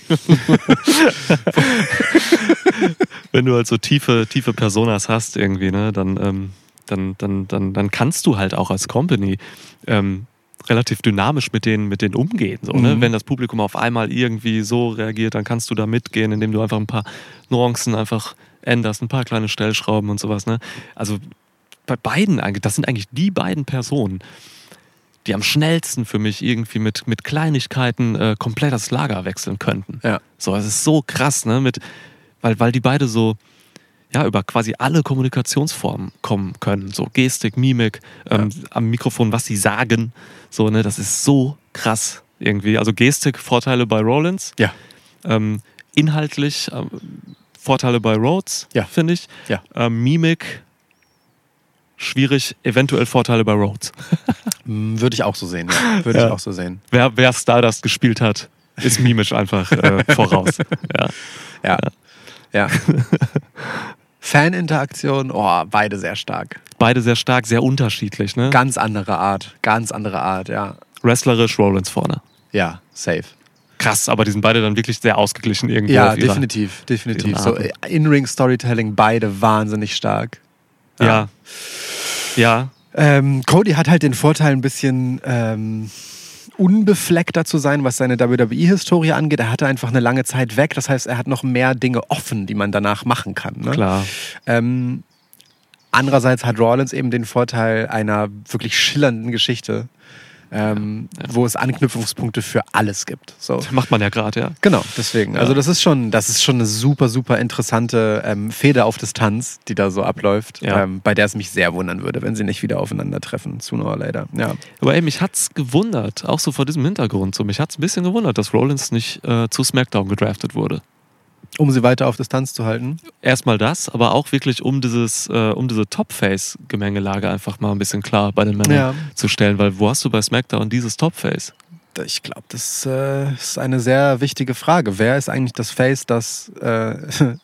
Wenn du halt so tiefe, tiefe Personas hast irgendwie, ne, dann, ähm, dann, dann, dann, dann kannst du halt auch als Company ähm, relativ dynamisch mit denen, mit denen umgehen. So, ne? Mhm. Wenn das Publikum auf einmal irgendwie so reagiert, dann kannst du da mitgehen, indem du einfach ein paar Nuancen einfach änderst, ein paar kleine Stellschrauben und sowas. Ne? Also bei beiden, eigentlich, das sind eigentlich die beiden Personen, die am schnellsten für mich irgendwie mit, mit Kleinigkeiten äh, komplett das Lager wechseln könnten. Ja. So, es ist so krass, ne? Mit, weil, weil die beide so ja, über quasi alle Kommunikationsformen kommen können. So Gestik, Mimik, ähm, am Mikrofon, was sie sagen. So, ne, das ist so krass irgendwie. Also Gestik, Vorteile bei Rollins. Ja. Ähm, inhaltlich ähm, Vorteile bei Rhodes, Ja. finde ich. Ja. Ähm, Mimik, schwierig, eventuell Vorteile bei Rhodes. (laughs) Würde ich auch so sehen. Ja. Würde Ja. ich auch so sehen. Wer, wer Stardust gespielt hat, ist mimisch einfach äh, (laughs) voraus. Ja. Ja. Ja. (laughs) Faninteraktion, oh, beide sehr stark. Beide sehr stark, sehr unterschiedlich. Ne? Ganz andere Art. Ganz andere Art, ja. Wrestlerisch Rollins vorne. Ja, safe. Krass, aber die sind beide dann wirklich sehr ausgeglichen irgendwo. Ja, auf ihrer- definitiv, definitiv. So äh, In-Ring-Storytelling, beide wahnsinnig stark. Ja. Ja. Ähm, Cody hat halt den Vorteil, ein bisschen ähm, unbefleckter zu sein, was seine WWE-Historie angeht. Er hatte einfach eine lange Zeit weg. Das heißt, er hat noch mehr Dinge offen, die man danach machen kann. Ne? Klar. Ähm, andererseits hat Rollins eben den Vorteil einer wirklich schillernden Geschichte, ähm, wo es Anknüpfungspunkte für alles gibt. So. Macht man ja gerade, ja. Genau, deswegen. Ja. Also das ist schon, das ist schon eine super, super interessante ähm, Feder auf Distanz, die da so abläuft, Ja. ähm, bei der es mich sehr wundern würde, wenn sie nicht wieder aufeinandertreffen, sooner or later. Ja. Aber ey, mich hat's gewundert, auch so vor diesem Hintergrund, so mich hat's ein bisschen gewundert, dass Rollins nicht äh, zu SmackDown gedraftet wurde. Um sie weiter auf Distanz zu halten. Erstmal das, aber auch wirklich um dieses, äh, um diese Top-Face-Gemengelage einfach mal ein bisschen klar bei den Männern Ja. zu stellen, weil wo hast du bei SmackDown dieses Top-Face? Ich glaube, das äh, ist eine sehr wichtige Frage. Wer ist eigentlich das Face, das äh, (laughs)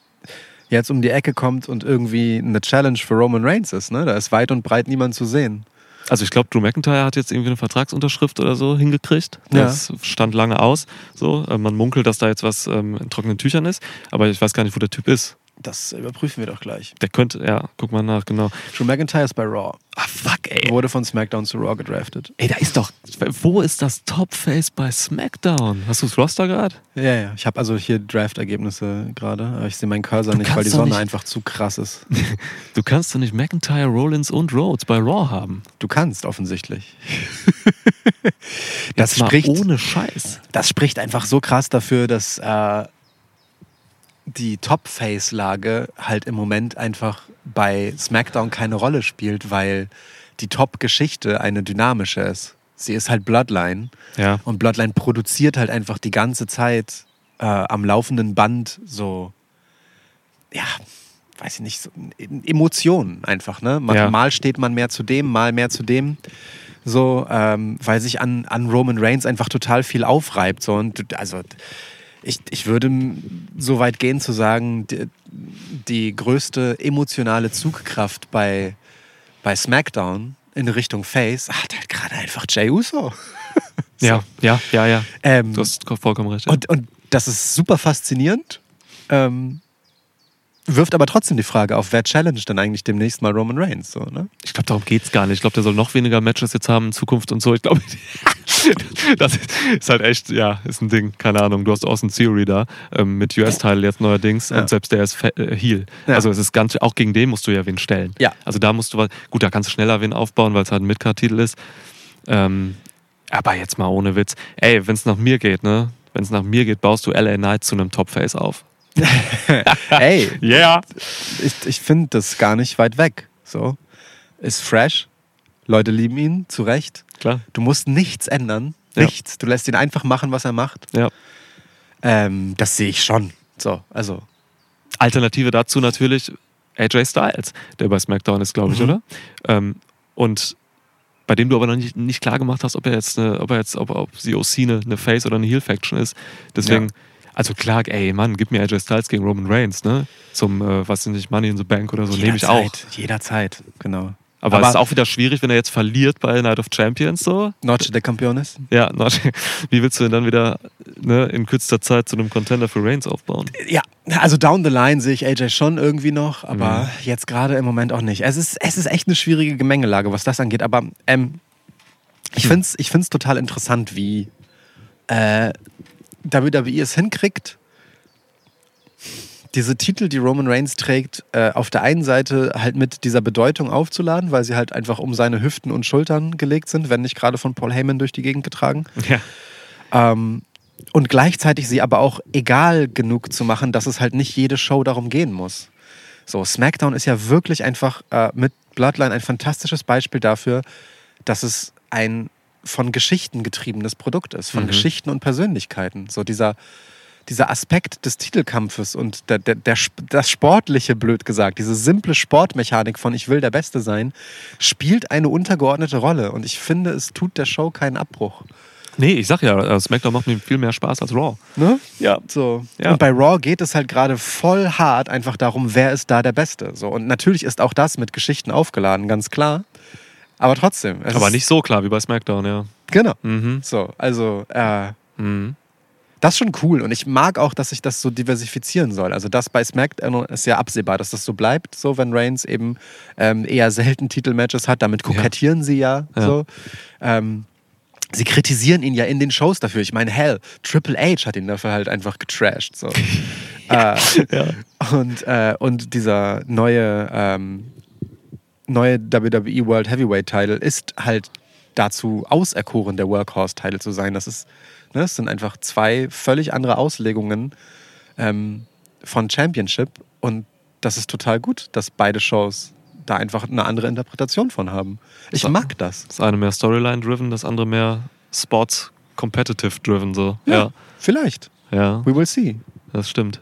jetzt um die Ecke kommt und irgendwie eine Challenge für Roman Reigns ist? Ne? Da ist weit und breit niemand zu sehen. Also ich glaube, Drew McIntyre hat jetzt irgendwie eine Vertragsunterschrift oder so hingekriegt. Ja. Das stand lange aus. So, äh, man munkelt, dass da jetzt was ähm, in trockenen Tüchern ist, aber ich weiß gar nicht, wo der Typ ist. Das überprüfen wir doch gleich. Der könnte, ja, guck mal nach, genau. Drew McIntyre ist bei Raw. Ah, fuck, ey. Wurde von SmackDown zu Raw gedraftet. Ey, da ist doch. Wo ist das Top-Face bei SmackDown? Hast du das Roster gerade? Ja, ja. Ich habe also hier Draft-Ergebnisse gerade. aber Ich sehe meinen Cursor Du nicht, weil die Sonne nicht- einfach zu krass ist. (laughs) Du kannst doch nicht McIntyre, Rollins und Rhodes bei Raw haben. Du kannst offensichtlich. (laughs) das Jetzt spricht, ohne Scheiß. das spricht einfach so krass dafür, dass äh, die Top-Face-Lage halt im Moment einfach bei SmackDown keine Rolle spielt, weil die Top-Geschichte eine dynamische ist. Sie ist halt Bloodline Ja. und Bloodline produziert halt einfach die ganze Zeit äh, am laufenden Band so, ja, weiß ich nicht, so Emotionen einfach. Ne? Mal, Ja. mal steht man mehr zu dem, mal mehr zu dem. So, ähm, weil sich an, an Roman Reigns einfach total viel aufreibt. So. Und also ich, ich würde so weit gehen zu sagen, die, die größte emotionale Zugkraft bei, bei SmackDown in Richtung Face hat halt gerade einfach Jey Uso. (laughs) Ja, ja, ja, ja. Ähm, Du hast vollkommen recht. Ja. und, und das ist super faszinierend. Ähm, wirft aber trotzdem die Frage auf, wer challenge denn eigentlich demnächst mal Roman Reigns? So, ne? Ich glaube, darum geht's gar nicht. Ich glaube, der soll noch weniger Matches jetzt haben in Zukunft und so. Ich glaube, (laughs) das ist halt echt, ja, ist ein Ding. Keine Ahnung. Du hast Austin Theory da ähm, mit US-Teil jetzt neuerdings Ja. und selbst der ist Fe äh, Heel. Ja. Also es ist ganz, auch gegen den musst du ja wen stellen. Ja. Also da musst du was, gut, da kannst du schneller wen aufbauen, weil es halt ein Midcard-Titel ist. Ähm, aber jetzt mal ohne Witz. Ey, wenn es nach mir geht, ne? wenn es nach mir geht, baust du LA Knight zu einem Top-Face auf. (laughs) Ey, Yeah. ich, ich finde das gar nicht weit weg. So. Ist fresh. Leute lieben ihn, zu Recht. Klar. Du musst nichts ändern. Ja. Nichts. Du lässt ihn einfach machen, was er macht. Ja. Ähm, das sehe ich schon. So, also. Alternative dazu natürlich AJ Styles, der bei SmackDown ist, glaube ich, Mhm. oder? Ähm, und bei dem du aber noch nicht, nicht klar gemacht hast, ob er jetzt eine, ob er jetzt, ob, ob die OC eine, eine Face oder eine Heel Faction ist. Deswegen, Ja. Also klar, ey Mann, gib mir AJ Styles gegen Roman Reigns, ne? Zum, äh, was sind nicht, Money in the Bank oder so, nehme ich auch. Jederzeit, Jederzeit, genau. Aber, es ist auch wieder schwierig, wenn er jetzt verliert bei Night of Champions so. Noche de Campeones. Ja, not- (laughs) wie willst du denn dann wieder ne, in kürzester Zeit zu einem Contender für Reigns aufbauen? Ja, also down the line sehe ich AJ schon irgendwie noch, aber Mhm. jetzt gerade im Moment auch nicht. Es ist, es ist echt eine schwierige Gemengelage, was das angeht. Aber ähm, ich finde es ich find's total interessant, wie äh, WWE es hinkriegt, diese Titel, die Roman Reigns trägt, äh, auf der einen Seite halt mit dieser Bedeutung aufzuladen, weil sie halt einfach um seine Hüften und Schultern gelegt sind, wenn nicht gerade von Paul Heyman durch die Gegend getragen. Ja. Ähm, und gleichzeitig sie aber auch egal genug zu machen, dass es halt nicht jede Show darum gehen muss. So, SmackDown ist ja wirklich einfach äh, mit Bloodline ein fantastisches Beispiel dafür, dass es ein von Geschichten getriebenes Produkt ist, von Mhm. Geschichten und Persönlichkeiten. So dieser, dieser Aspekt des Titelkampfes und der, der, der, das Sportliche, blöd gesagt, diese simple Sportmechanik von ich will der Beste sein, spielt eine untergeordnete Rolle. Und ich finde, es tut der Show keinen Abbruch. Nee, ich sag ja, äh, SmackDown macht mir viel mehr Spaß als Raw. Ne? Ja. So. Ja. Und bei Raw geht es halt gerade voll hart einfach darum, wer ist da der Beste. So. Und natürlich ist auch das mit Geschichten aufgeladen, ganz klar. Aber trotzdem. Aber nicht so klar wie bei SmackDown, ja. Genau. Mhm. So, also, äh, Mhm. das ist schon cool. Und ich mag auch, dass sich das so diversifizieren soll. Also, das bei SmackDown ist ja absehbar, dass das so bleibt, so, wenn Reigns eben ähm, eher selten Titelmatches hat. Damit kokettieren sie ja. Ja. So. Ähm, sie kritisieren ihn ja in den Shows dafür. Ich meine, hell, Triple H hat ihn dafür halt einfach getrashed. So. (laughs) äh, Ja. und, äh, und dieser neue, ähm, neue WWE World Heavyweight Title ist halt dazu auserkoren, der Workhorse Title zu sein. Das ist, ne, es sind einfach zwei völlig andere Auslegungen ähm, von Championship und das ist total gut, dass beide Shows da einfach eine andere Interpretation von haben. Ich So. mag das. Das eine mehr Storyline-driven, das andere mehr Sports-competitive-driven, so. Ja. Vielleicht. ja, We will see. das stimmt.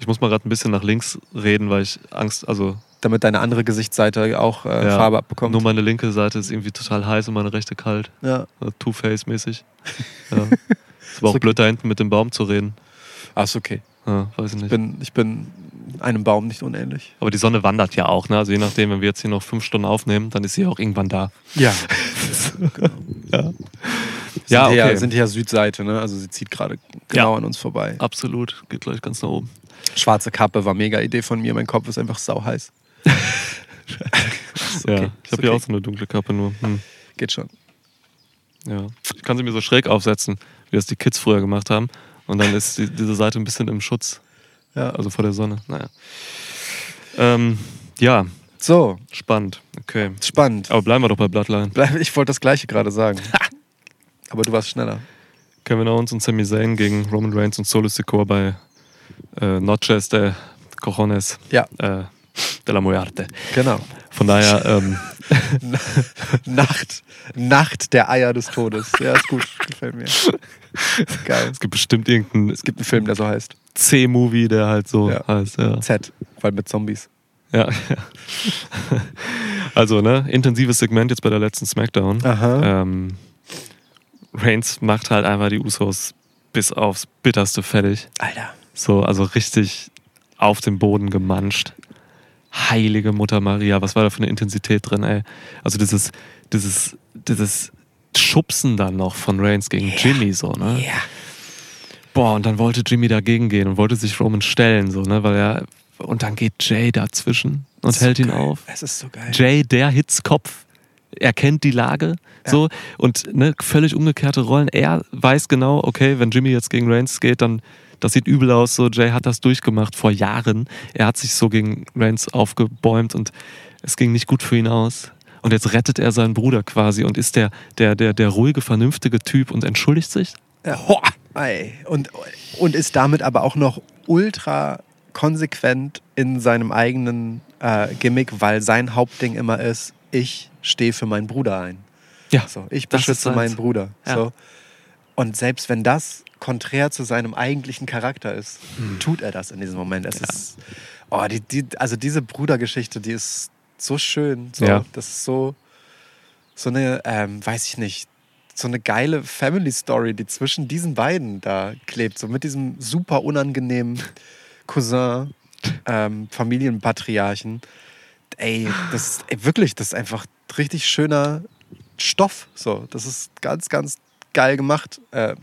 Ich muss mal gerade ein bisschen nach links reden, weil ich Angst, also Damit deine andere Gesichtsseite auch äh, ja, Farbe abbekommt. Nur meine linke Seite ist irgendwie total heiß und meine rechte kalt. ja. Also Two-Face-mäßig. (laughs) Ja. ist aber auch okay. blöd, da hinten mit dem Baum zu reden. Ah, ist okay. Ja, weiß ich Ich nicht. bin, ich bin einem Baum nicht unähnlich. Aber die Sonne wandert ja auch, ne? Also je nachdem, wenn wir jetzt hier noch fünf Stunden aufnehmen, dann ist sie auch irgendwann da. Ja. (laughs) Ja. Sind Ja, hier, okay. sind hier Südseite, ne? Also sie zieht gerade genau Ja. an uns vorbei. Absolut. Geht gleich ganz nach oben. Schwarze Kappe war mega Idee von mir. Mein Kopf ist einfach sauheiß. Ja, okay, ich ist habe hier okay. auch so eine dunkle Kappe nur. Hm. Geht schon. Ja. Ich kann sie mir so schräg aufsetzen, wie das die Kids früher gemacht haben. Und dann ist die, diese Seite ein bisschen im Schutz, Ja. also vor der Sonne. Naja. Ähm, ja, So, spannend. Okay. spannend. Aber bleiben wir doch bei Bloodline. Ich wollte das Gleiche gerade sagen. (laughs) Aber du warst schneller. Kevin Owens und Sami Zayn gegen Roman Reigns und Solo Sikoa bei äh, Noches de Cojones Ja, äh, de la Muerte. genau. Von daher, ähm, (laughs) Nacht. Nacht der Eier des Todes. Ja, ist gut. Gefällt mir. Geil. es gibt bestimmt irgendeinen Es gibt einen Film, der so heißt. C-Movie, der halt so Ja. heißt. Ja. Z, weil mit Zombies. Ja, ja. (laughs) Also, ne, intensives Segment jetzt bei der letzten Smackdown. Aha. Ähm, Reigns macht halt einfach die Usos bis aufs Bitterste fertig. Alter. So, also richtig auf den Boden gemanscht. Heilige Mutter Maria, was war da für eine Intensität drin, ey? Also dieses, dieses, dieses Schubsen dann noch von Reigns gegen Jimmy, so, ne? Ja. Boah, und dann wollte Jimmy dagegen gehen und wollte sich Roman stellen, so, ne? Weil er, und dann geht Jay dazwischen und hält ihn auf. Es ist so geil. Jay, der Hitzkopf, er kennt die Lage so und ne, völlig umgekehrte Rollen. Er weiß genau, okay, wenn Jimmy jetzt gegen Reigns geht, dann das sieht übel aus. So Jay hat das durchgemacht vor Jahren. Er hat sich so gegen Reigns aufgebäumt und es ging nicht gut für ihn aus. Und jetzt rettet er seinen Bruder quasi und ist der, der, der, der ruhige, vernünftige Typ und entschuldigt sich. Ja. Und, und ist damit aber auch noch ultra konsequent in seinem eigenen äh, Gimmick, weil sein Hauptding immer ist, ich stehe für meinen Bruder ein. Ja, So, ich beschütze meinen Bruder. Ja. So. Und selbst wenn das konträr zu seinem eigentlichen Charakter ist, Hm. tut er das in diesem Moment. Es ist, oh, die, die, also diese Brudergeschichte, die ist so schön. So. Ja. Das ist so, so eine, ähm, weiß ich nicht, so eine geile Family Story, die zwischen diesen beiden da klebt. So mit diesem super unangenehmen Cousin, ähm, Familienpatriarchen. Ey, das ist ey, wirklich, das ist einfach richtig schöner Stoff. So, das ist ganz, ganz geil gemacht. Äh,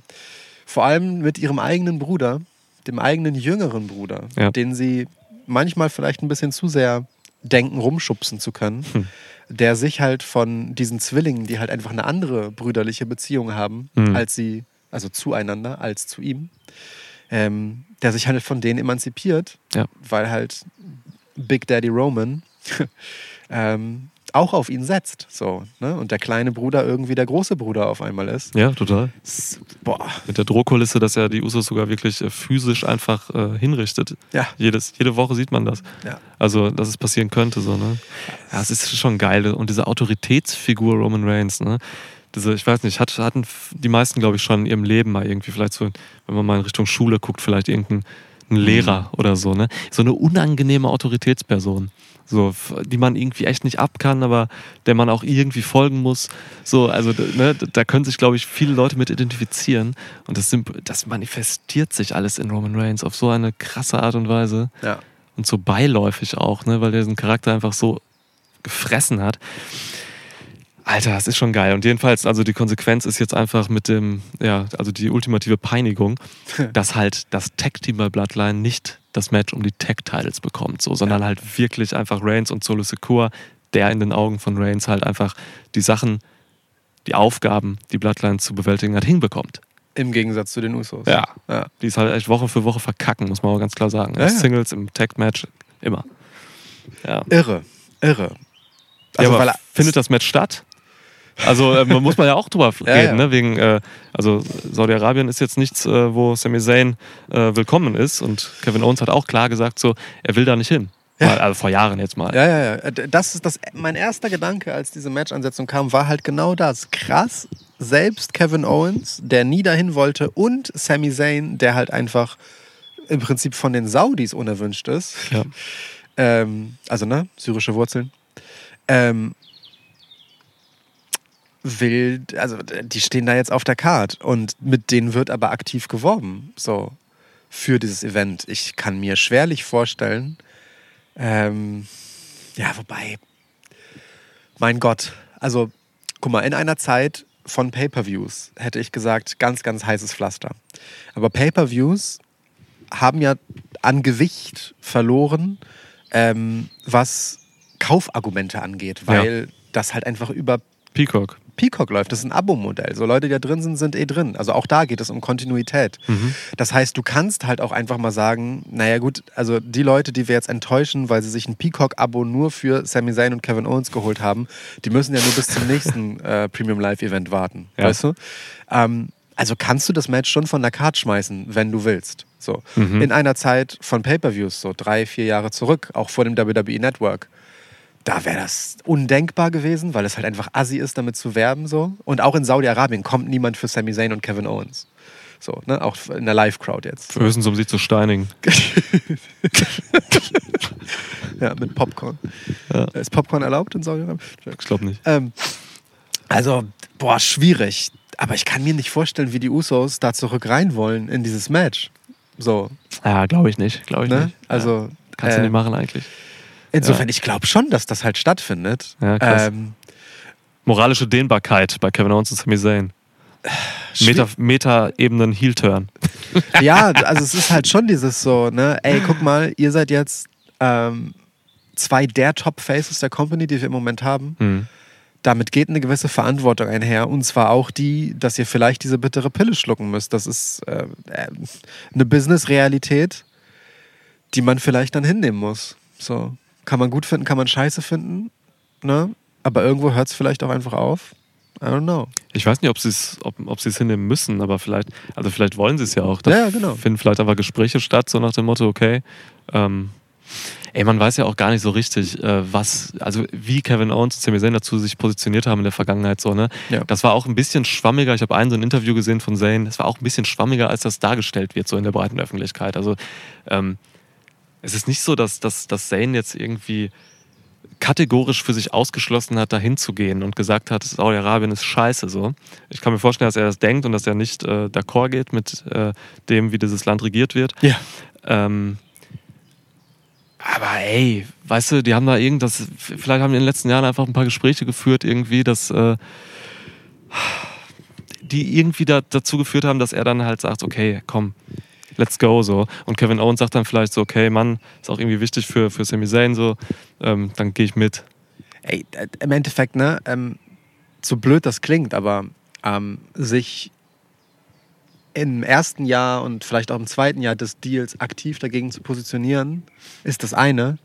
vor allem mit ihrem eigenen Bruder, dem eigenen jüngeren Bruder, Ja. den sie manchmal vielleicht ein bisschen zu sehr denken, rumschubsen zu können, Hm. der sich halt von diesen Zwillingen, die halt einfach eine andere brüderliche Beziehung haben, Hm. als sie, also zueinander, als zu ihm, ähm, der sich halt von denen emanzipiert, Ja. weil halt Big Daddy Roman (laughs) ähm, auch auf ihn setzt. So, ne? Und der kleine Bruder irgendwie der große Bruder auf einmal ist. Ja, total. Boah, Mit der Drohkulisse, dass er die Usos sogar wirklich äh, physisch einfach äh, hinrichtet. ja. Jedes, jede Woche sieht man das. ja. Also, dass es passieren könnte, so, ne? Ja, es ist schon geil. Und diese Autoritätsfigur Roman Reigns, ne? Diese, ich weiß nicht, hat, hatten die meisten, glaube ich, schon in ihrem Leben mal irgendwie, vielleicht so, wenn man mal in Richtung Schule guckt, vielleicht irgendein ein Lehrer oder so, ne? So eine unangenehme Autoritätsperson. So, die man irgendwie echt nicht ab kann, aber der man auch irgendwie folgen muss. So, also ne, da können sich, glaube ich, viele Leute mit identifizieren. Und das, symp- das manifestiert sich alles in Roman Reigns auf so eine krasse Art und Weise ja. und so beiläufig auch, ne, weil der diesen Charakter einfach so gefressen hat. Alter, das ist schon geil. Und jedenfalls, also die Konsequenz ist jetzt einfach mit dem, ja, also die ultimative Peinigung, (laughs) dass halt das Tag-Team bei Bloodline nicht das Match um die Tag-Titles bekommt, so, sondern halt wirklich einfach Reigns und Solo Secure, der in den Augen von Reigns halt einfach die Sachen, die Aufgaben, die Bloodline zu bewältigen hat, hinbekommt. Im Gegensatz zu den Usos. Ja. ja. Die ist halt echt Woche für Woche verkacken, muss man aber ganz klar sagen. Ja, ja. Singles im Tag-Match, immer. Ja. Irre. Irre. Also, ja, aber findet das Match statt? Also äh, muss man ja auch drüber (laughs) reden, ja. ne? Wegen, äh, also Saudi-Arabien ist jetzt nichts, äh, wo Sami Zayn äh, willkommen ist und Kevin Owens hat auch klar gesagt, so er will da nicht hin. Ja. Mal, also vor Jahren jetzt mal. Ja, ja, ja. Äh, Das ist das, mein erster Gedanke, als diese Match-Ansetzung kam, war halt genau das. Krass, selbst Kevin Owens, der nie dahin wollte, und Sami Zayn, der halt einfach im Prinzip von den Saudis unerwünscht ist. Ja. Ähm, also, ne, syrische Wurzeln. Ähm, will, also die stehen da jetzt auf der Card und mit denen wird aber aktiv geworben, so für dieses Event. Ich kann mir schwerlich vorstellen, ähm, ja, wobei, mein Gott, also guck mal, in einer Zeit von Pay-per-Views hätte ich gesagt, ganz, ganz heißes Pflaster. Aber Pay-per-Views haben ja an Gewicht verloren, ähm, was Kaufargumente angeht, weil das halt einfach über Peacock. Peacock läuft. Das ist ein Abo-Modell. So Leute, die da drin sind, sind eh drin. Also auch da geht es um Kontinuität. Mhm. Das heißt, du kannst halt auch einfach mal sagen, naja gut, also die Leute, die wir jetzt enttäuschen, weil sie sich ein Peacock-Abo nur für Sami Zayn und Kevin Owens geholt haben, die müssen ja nur bis zum nächsten (laughs) äh, Premium Live-Event warten. Ja. Weißt du? Ähm, also kannst du das Match schon von der Card schmeißen, wenn du willst. So. Mhm. In einer Zeit von Pay-Per-Views, so drei, vier Jahre zurück, auch vor dem WWE Network, da wäre das undenkbar gewesen, weil es halt einfach assi ist, damit zu werben. So. Und auch in Saudi-Arabien kommt niemand für Sami Zayn und Kevin Owens. So, ne? Auch in der Live-Crowd jetzt. Höchstens, um sie zu steinigen. (laughs) Ja, mit Popcorn. Ja. Ist Popcorn erlaubt in Saudi-Arabien? Ich glaube nicht. Ähm, also, boah, schwierig. Aber ich kann mir nicht vorstellen, wie die Usos da zurück rein wollen in dieses Match. So, Ja, glaube ich nicht. Glaube ich ne? nicht. Also, ja. kannst äh, du nicht machen eigentlich. Insofern, ich glaube schon, dass das halt stattfindet. Ja, krass. Ähm, Moralische Dehnbarkeit bei Kevin Owens und Sami Zayn. Meta- Meta-Ebenen Heel-Turn. ja, also es ist halt schon dieses so, ne, ey, guck mal, ihr seid jetzt ähm, zwei der Top-Faces der Company, die wir im Moment haben. Mhm. Damit geht eine gewisse Verantwortung einher und zwar auch die, dass ihr vielleicht diese bittere Pille schlucken müsst. Das ist äh, äh, eine Business-Realität, die man vielleicht dann hinnehmen muss. So, kann man gut finden, kann man scheiße finden, ne? aber irgendwo hört es vielleicht auch einfach auf. I don't know. Ich weiß nicht, ob sie es ob, ob sie's hinnehmen müssen, aber vielleicht, also vielleicht wollen sie es ja auch. Da Ja, ja, genau. finden vielleicht einfach Gespräche statt, so nach dem Motto, okay, ähm, ey, man weiß ja auch gar nicht so richtig, äh, was, also wie Kevin Owens und Sami Zayn dazu sich positioniert haben in der Vergangenheit, so, ne? Ja. Das war auch ein bisschen schwammiger. Ich habe einen so ein Interview gesehen von Zayn, das war auch ein bisschen schwammiger, als das dargestellt wird, so in der breiten Öffentlichkeit. Also, ähm, es ist nicht so, dass, dass, dass Zayn jetzt irgendwie kategorisch für sich ausgeschlossen hat, dahin zu gehen und gesagt hat, Saudi-Arabien ist scheiße so. Ich kann mir vorstellen, dass er das denkt und dass er nicht äh, d'accord geht mit äh, dem, wie dieses Land regiert wird. Ja. Ähm, aber ey, weißt du, die haben da irgendwas, vielleicht haben die in den letzten Jahren einfach ein paar Gespräche geführt, irgendwie, dass äh, die irgendwie da, dazu geführt haben, dass er dann halt sagt, okay, komm, let's go so. Und Kevin Owens sagt dann vielleicht so, okay, Mann, ist auch irgendwie wichtig für, für Sami Zayn so, ähm, dann gehe ich mit. Ey, im Endeffekt, ne, ähm, so blöd das klingt, aber ähm, sich im ersten Jahr und vielleicht auch im zweiten Jahr des Deals aktiv dagegen zu positionieren, ist das eine.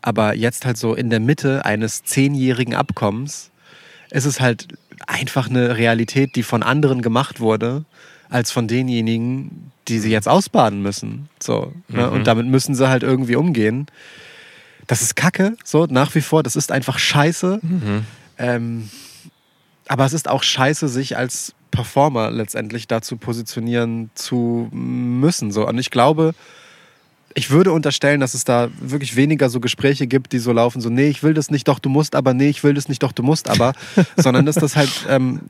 Aber jetzt halt so in der Mitte eines zehnjährigen Abkommens ist es halt einfach eine Realität, die von anderen gemacht wurde, als von denjenigen, die sie jetzt ausbaden müssen. So, ne? Mhm. Und damit müssen sie halt irgendwie umgehen. Das ist Kacke, so nach wie vor. Das ist einfach Scheiße. Mhm. Ähm, aber es ist auch scheiße, sich als Performer letztendlich dazu positionieren zu müssen. So. Und ich glaube, ich würde unterstellen, dass es da wirklich weniger so Gespräche gibt, die so laufen, so, nee, ich will das nicht, doch, du musst aber, nee, ich will das nicht, doch, du musst aber, (laughs) sondern dass das halt ähm,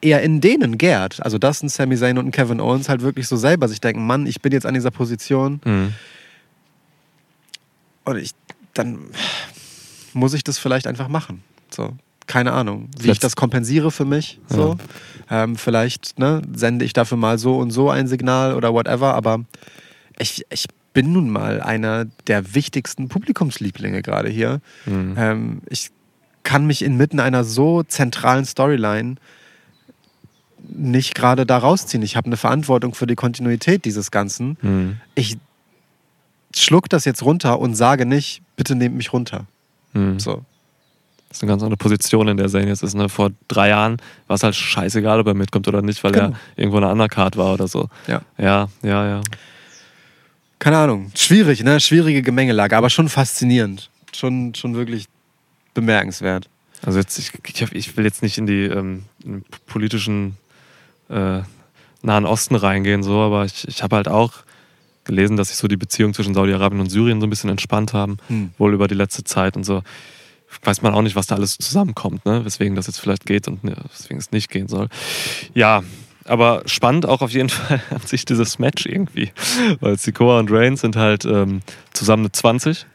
eher in denen gärt. Also, dass ein Sami Zayn und ein Kevin Owens halt wirklich so selber sich denken, Mann, ich bin jetzt an dieser Position Mhm. und ich, dann muss ich das vielleicht einfach machen. So, keine Ahnung, wie ich das kompensiere für mich. So. Ähm, vielleicht ne, sende ich dafür mal so und so ein Signal oder whatever, aber ich, ich bin nun mal einer der wichtigsten Publikumslieblinge gerade hier. Mhm. Ähm, ich kann mich inmitten einer so zentralen Storyline nicht gerade da rausziehen. Ich habe eine Verantwortung für die Kontinuität dieses Ganzen. Mhm. Ich schluck das jetzt runter und sage nicht, bitte nehmt mich runter. Mhm. So. Das ist eine ganz andere Position, in der Zayn jetzt ist. Ne? Vor drei Jahren war es halt scheißegal, ob er mitkommt oder nicht, weil Genau. er irgendwo in einer Undercard war oder so. Ja. Ja, ja, ja. Keine Ahnung. Schwierig, ne? Schwierige Gemengelage, aber schon faszinierend. Schon, schon wirklich bemerkenswert. Also jetzt, ich, ich, hab, ich will jetzt nicht in die ähm, in den politischen äh, Nahen Osten reingehen, so, aber ich, ich habe halt auch gelesen, dass sich so die Beziehungen zwischen Saudi-Arabien und Syrien so ein bisschen entspannt haben, Hm. wohl über die letzte Zeit und so. Weiß man auch nicht, was da alles zusammenkommt, ne? weswegen das jetzt vielleicht geht und ne, weswegen es nicht gehen soll. Ja, aber spannend auch auf jeden (laughs) Fall an sich dieses Match irgendwie, weil Sikoa und Reigns sind halt ähm, zusammen eine 20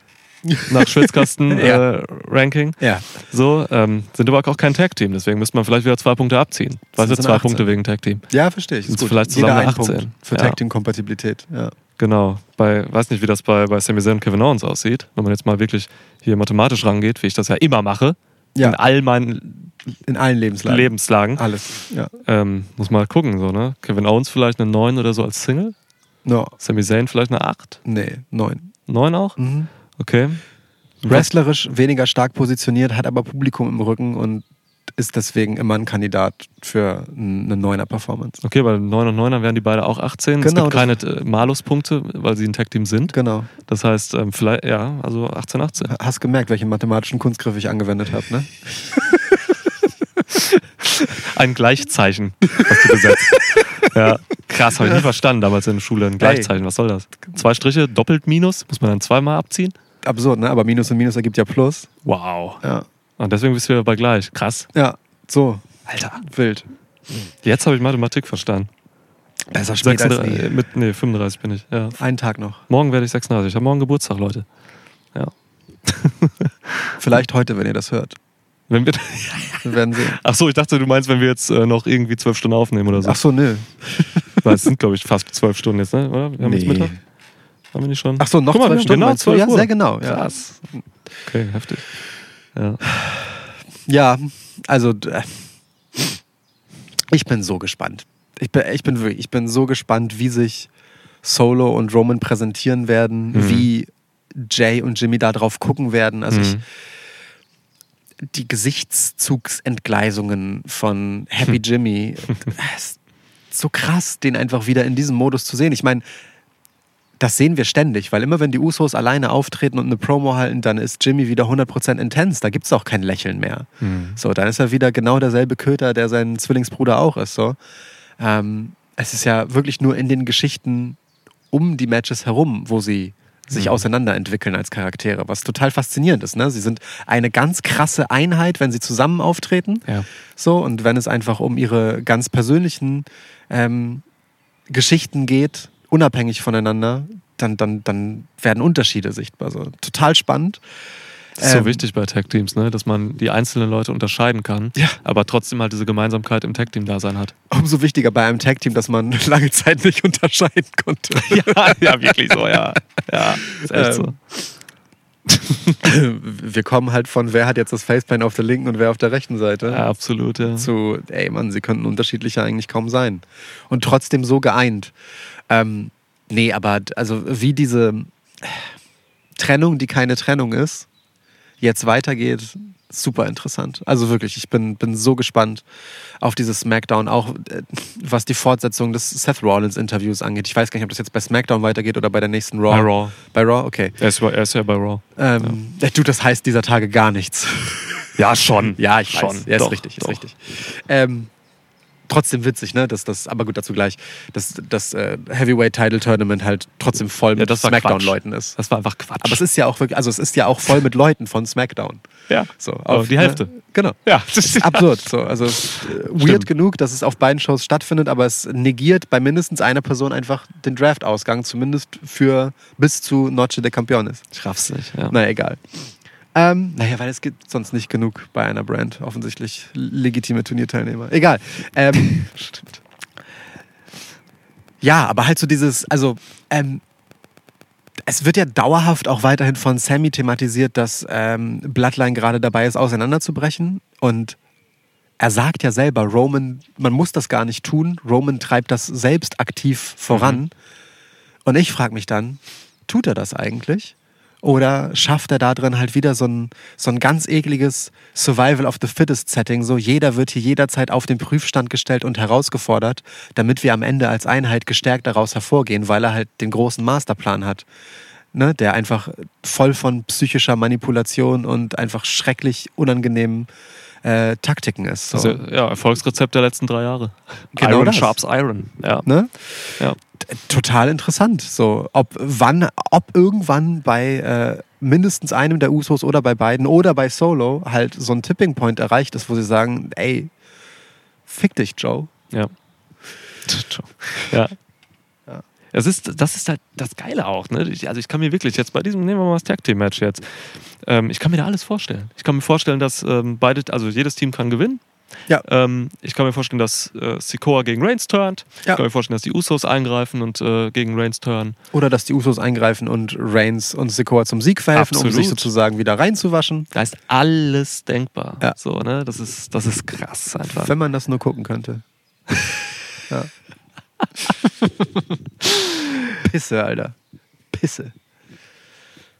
(laughs) nach Ja. Schwitzkasten-Ranking. Ja. So, ähm, sind aber auch kein Tag-Team, deswegen müsste man vielleicht wieder zwei Punkte abziehen. Weißt du, zwei Punkte 18? wegen Tag-Team. Ja, verstehe ich. Ist gut. vielleicht Jeder zusammen Punkt 18? für Ja. Tag-Team-Kompatibilität. Ja. Genau. Bei, weiß nicht, wie das bei, bei Sami Zayn und Kevin Owens aussieht. Wenn man jetzt mal wirklich hier mathematisch rangeht, wie ich das ja immer mache, Ja. in all meinen In allen Lebenslagen. Lebenslagen, Alles. Ja. ähm, muss mal gucken, so, ne? Kevin Owens vielleicht eine 9 oder so als Single, No. Sami Zayn vielleicht eine 8, Nee, neun. 9 auch? Mhm. Okay. Wrestlerisch weniger stark positioniert, hat aber Publikum im Rücken und ist deswegen immer ein Kandidat für eine neuner Performance. Okay, weil 9 und 9 wären die beide auch 18. Genau, es gibt keine äh, Malus-Punkte, weil sie ein Tag-Team sind. Genau. Das heißt, ähm, vielleicht, ja, also 18, 18. Hast gemerkt, welche mathematischen Kunstgriffe ich angewendet habe, ne? (laughs) Ein Gleichzeichen hast du gesetzt. ja, krass, habe ich nie verstanden damals in der Schule. Ein Gleichzeichen, was soll das? Zwei Striche, doppelt Minus, muss man dann zweimal abziehen? Absurd, ne? Aber Minus und Minus ergibt ja Plus. Wow. Ja. Und deswegen bist du wieder bei gleich. Krass. Ja, so. Alter. Wild. Jetzt habe ich Mathematik verstanden. Besser spät als 36, äh, nie. mit, nee, 35 bin ich. Ja. Einen Tag noch. Morgen werde ich 36. Ich habe morgen Geburtstag, Leute. Ja. (laughs) Vielleicht heute, wenn ihr das hört. Wenn wir, Wir werden sehen. ach so, ich dachte, du meinst, wenn wir jetzt äh, noch irgendwie zwölf Stunden aufnehmen oder so. Ach so, nö. (laughs) Weil es sind, glaube ich, fast zwölf Stunden jetzt, ne? Oder? Wir haben jetzt Mittag? Haben wir nicht schon? Ach so, noch Guck mal, zwölf Stunden. Genau, du? 12 ja, Uhr. sehr genau. Ja. Krass. Okay, heftig. Ja. Ja, also äh, ich bin so gespannt. Ich bin, ich bin wirklich, ich bin so gespannt, wie sich Solo und Roman präsentieren werden, Mhm. wie Jay und Jimmy da drauf gucken werden. Also ich, Mhm. die Gesichtszugsentgleisungen von Happy (laughs) Jimmy. Es ist so krass, den einfach wieder in diesem Modus zu sehen. Ich meine, das sehen wir ständig, weil immer wenn die Usos alleine auftreten und eine Promo halten, dann ist Jimmy wieder 100% intens. Da gibt es auch kein Lächeln mehr. So, dann ist er wieder genau derselbe Köter, der sein Zwillingsbruder auch ist. So. Ähm, es ist ja wirklich nur in den Geschichten um die Matches herum, wo sie sich Mhm. auseinanderentwickeln als Charaktere, was total faszinierend ist. Ne? Sie sind eine ganz krasse Einheit, wenn sie zusammen auftreten. Ja. So, und wenn es einfach um ihre ganz persönlichen ähm, Geschichten geht, unabhängig voneinander, dann, dann, dann werden Unterschiede sichtbar. So. Total spannend. Das ist so Ähm, wichtig bei Tag-Teams, ne? dass man die einzelnen Leute unterscheiden kann, Ja. aber trotzdem halt diese Gemeinsamkeit im Tag-Team-Dasein hat. Umso wichtiger bei einem Tag-Team, dass man (laughs) lange Zeit nicht unterscheiden konnte. (laughs) ja, ja, wirklich so, ja. Ja, ist echt so. (laughs) Wir kommen halt von, wer hat jetzt das Facepaint auf der linken und wer auf der rechten Seite. Ja, absolut, ja. zu, ey Mann, sie könnten unterschiedlicher eigentlich kaum sein. Und trotzdem so geeint. Ähm, nee, aber also wie diese Trennung, die keine Trennung ist, jetzt weitergeht, super interessant. Also wirklich, ich bin, bin so gespannt auf dieses SmackDown, auch äh, was die Fortsetzung des Seth Rollins-Interviews angeht. Ich weiß gar nicht, ob das jetzt bei SmackDown weitergeht oder bei der nächsten Raw. Bei Raw. Bei Raw, okay. Er ist, er ist ja bei Raw. Ähm, Du, das heißt dieser Tage gar nichts. Ja, schon. (laughs) Ja, ich Schon, weiß. Ja, ist doch, richtig, ist doch. richtig. Ähm, trotzdem witzig, ne? Das, das, aber gut, dazu gleich. Das, das äh, Heavyweight Title Tournament halt trotzdem voll Ja, mit war Smackdown-Leuten ist. Das war einfach Quatsch. Aber es ist ja auch wirklich, also es ist ja auch voll mit Leuten von Smackdown. ja. So, Oh, die Hälfte. Ne, genau. Ja, das ist Absurd. So. Also äh, weird genug, dass es auf beiden Shows stattfindet, aber es negiert bei mindestens einer Person einfach den Draft-Ausgang, zumindest für bis zu Noche de Campeones. Ich raff's nicht. Ja. Naja, egal. Ähm, naja, weil es gibt sonst nicht genug bei einer Brand. Offensichtlich legitime Turnierteilnehmer. Egal. Ähm, (laughs) Stimmt. ja, aber halt so dieses, also, ähm, es wird ja dauerhaft auch weiterhin von Sammy thematisiert, dass ähm, Bloodline gerade dabei ist, auseinanderzubrechen. Und er sagt ja selber, Roman, man muss das gar nicht tun. Roman treibt das selbst aktiv voran. Und ich frage mich dann, tut er das eigentlich? Oder schafft er da drin halt wieder so ein, so ein ganz ekliges Survival of the Fittest Setting? So, jeder wird hier jederzeit auf den Prüfstand gestellt und herausgefordert, damit wir am Ende als Einheit gestärkt daraus hervorgehen, weil er halt den großen Masterplan hat. Ne, der einfach voll von psychischer Manipulation und einfach schrecklich unangenehmen äh, Taktiken ist. So. Also, ja, Erfolgsrezept der letzten drei Jahre. Genau Iron das. Sharps Iron. Ja. ne? ja. total interessant. So, ob wann, ob irgendwann bei äh, mindestens einem der Usos oder bei beiden oder bei Solo halt so ein Tipping Point erreicht ist, wo sie sagen, ey, fick dich, Joe. Ja. ja. Es ist, das ist halt das Geile auch. Ne? Ich- Also ich kann mir wirklich jetzt bei diesem, nehmen wir mal das Tag Team Match jetzt, ähm, ich kann mir da alles vorstellen. Ich kann mir vorstellen, dass ähm, beide, also jedes Team kann gewinnen. Ja. Ähm, ich kann mir vorstellen, dass äh, Sikoa gegen Reigns turnt. Ja. Ich kann mir vorstellen, dass die Usos eingreifen und äh, gegen Reigns turnen. Oder dass die Usos eingreifen und Reigns und Sikoa zum Sieg verhelfen, um Absolut. sich sozusagen wieder reinzuwaschen. Da ist alles denkbar. Ja. So, ne? Das ist, das ist krass einfach. Wenn man das nur gucken könnte. (laughs) ja. (laughs) Pisse, Alter. Pisse.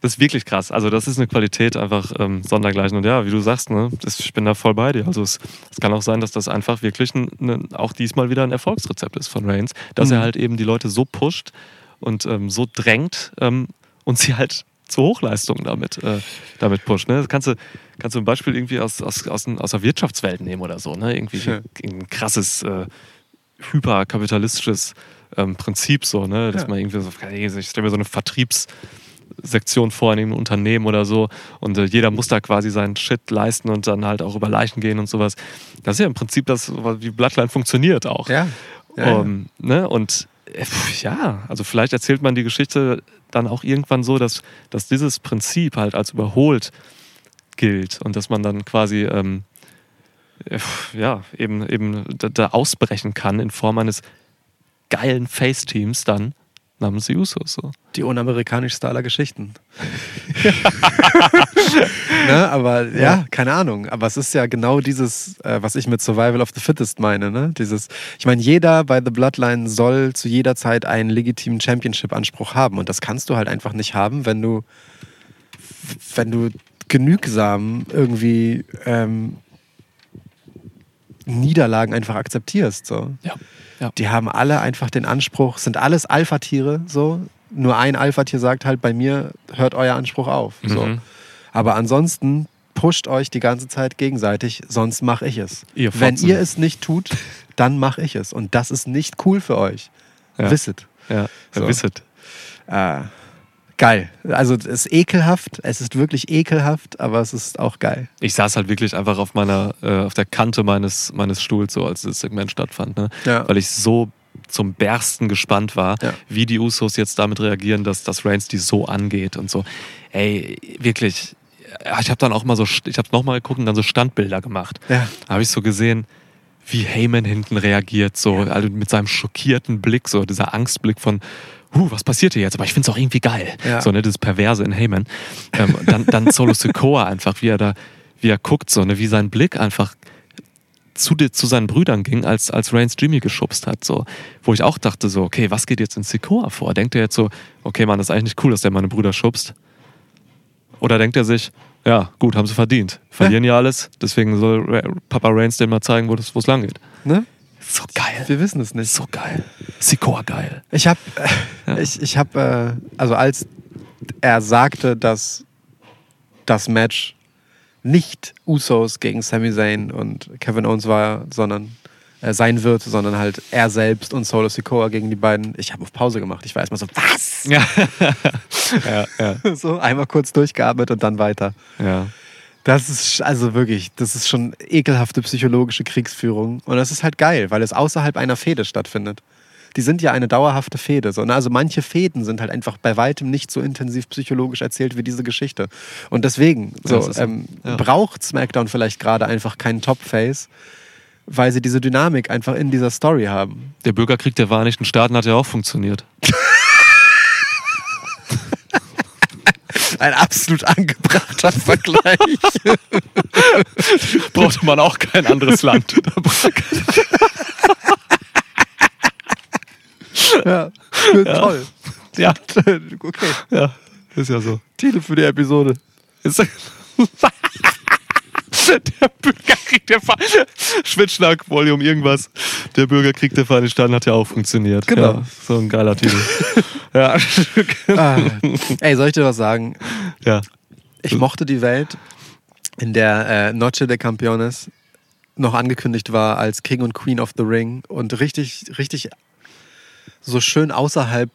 Das ist wirklich krass. Also das ist eine Qualität einfach ähm, sondergleichen. Und ja, wie du sagst, ne, das, ich bin da voll bei dir. Also es, es kann auch sein, dass das einfach wirklich ein, ein, auch diesmal wieder ein Erfolgsrezept ist von Reigns, dass Mhm. er halt eben die Leute so pusht und ähm, so drängt ähm, und sie halt zu Hochleistungen damit, äh, damit pusht. Ne? Das kannst du, kannst du ein Beispiel irgendwie aus, aus, aus, aus der Wirtschaftswelt nehmen oder so. Ne? Irgendwie Ja. ein krasses, äh, hyperkapitalistisches ähm, Prinzip so, ne? dass Ja. man irgendwie so, ich stelle mir so eine Vertriebs- Sektion vor in einem Unternehmen oder so und äh, jeder muss da quasi seinen Shit leisten und dann halt auch über Leichen gehen und sowas. Das ist ja im Prinzip das, wie Bloodline funktioniert auch. Ja. ja, Ähm, ne? Und äh, ja, also vielleicht erzählt man die Geschichte dann auch irgendwann so, dass, dass dieses Prinzip halt als überholt gilt und dass man dann quasi ähm, äh, ja, eben, eben da, da ausbrechen kann in Form eines geilen Face-Teams dann namens die Usos. So. Die unamerikanischste aller Geschichten. (laughs) ne, aber ja, Ja. keine Ahnung. Aber es ist ja genau dieses, äh, was ich mit Survival of the Fittest meine. Ne? Dieses, ich meine, jeder bei The Bloodline soll zu jeder Zeit einen legitimen Championship-Anspruch haben. Und das kannst du halt einfach nicht haben, wenn du, wenn du genügsam irgendwie ähm, Niederlagen einfach akzeptierst. So. Ja. ja. Die haben alle einfach den Anspruch, sind alles Alpha-Tiere, so. Nur ein Alpha-Tier sagt halt, bei mir hört euer Anspruch auf. So. Mhm. Aber ansonsten pusht euch die ganze Zeit gegenseitig, sonst mache ich es. Ihr Wenn ihr es nicht tut, dann mache ich es. Und das ist nicht cool für euch. Ja. Wisset. Ja, So. wisset. Äh, geil. Also es ist ekelhaft, es ist wirklich ekelhaft, aber es ist auch geil. Ich saß halt wirklich einfach auf meiner, äh, auf der Kante meines, meines Stuhls, so als das Segment stattfand, ne? Ja. Weil ich so zum Bersten gespannt war, Ja. wie die Usos jetzt damit reagieren, dass das Reigns die so angeht und so. Ey, wirklich. ja, Ich habe dann auch mal so, ich habe nochmal geguckt und dann so Standbilder gemacht. Ja. Da habe ich so gesehen, wie Heyman hinten reagiert, so also mit seinem schockierten Blick, so dieser Angstblick von, huh, was passiert hier jetzt? Aber ich finde es auch irgendwie geil. Ja. So, ne, das Perverse in Heyman. Ähm, dann, dann Solo Sikoa einfach, wie er da, wie er guckt, so, ne, wie sein Blick einfach zu, zu seinen Brüdern ging, als, als Reigns Jimmy geschubst hat. So. Wo ich auch dachte, so, okay, was geht jetzt in Sikoa vor? Denkt er jetzt so, okay, Mann, das ist eigentlich nicht cool, dass der meine Brüder schubst? Oder denkt er sich, ja, gut, haben sie verdient. Verlieren ja, alles, deswegen soll Papa Reigns denen mal zeigen, wo es wo es lang geht. Ne? So geil. Wir wissen es nicht. So geil. Sikoa geil. Ich habe, Ja. ich, ich habe, äh, also als er sagte, dass das Match nicht Usos gegen Sami Zayn und Kevin Owens war, sondern äh, sein wird, sondern halt er selbst und Solo Sikoa gegen die beiden. Ich habe auf Pause gemacht. Ich war erstmal so, was? Ja. (laughs) ja, ja, (laughs) so einmal kurz durchgeatmet und dann weiter. ja. Das ist also wirklich, das ist schon ekelhafte psychologische Kriegsführung. Und das ist halt geil, weil es außerhalb einer Fehde stattfindet. Die sind ja eine dauerhafte Fehde. So, ne? Also manche Fäden sind halt einfach bei weitem nicht so intensiv psychologisch erzählt wie diese Geschichte. Und deswegen so, so. ähm, Ja. braucht SmackDown vielleicht gerade einfach keinen Top-Face, weil sie diese Dynamik einfach in dieser Story haben. Der Bürgerkrieg der Vereinigten Staaten hat ja auch funktioniert. (laughs) (laughs) Ein absolut angebrachter Vergleich. (laughs) Brauchte man auch kein anderes Land. (laughs) ja, toll. ja, Okay, ja, ist ja so. Titel für die Episode. Ist der Bürgerkrieg der Schwitzschlag, Volume, irgendwas. Der Bürgerkrieg der Vereinigten Staaten hat ja auch funktioniert. Genau. Ja, so ein geiler Titel. (laughs) ja. Ah. Ey, soll ich dir was sagen? ja. Ich mochte die Welt, in der äh, Noche de Campeones noch angekündigt war als King und Queen of the Ring und richtig, richtig so schön außerhalb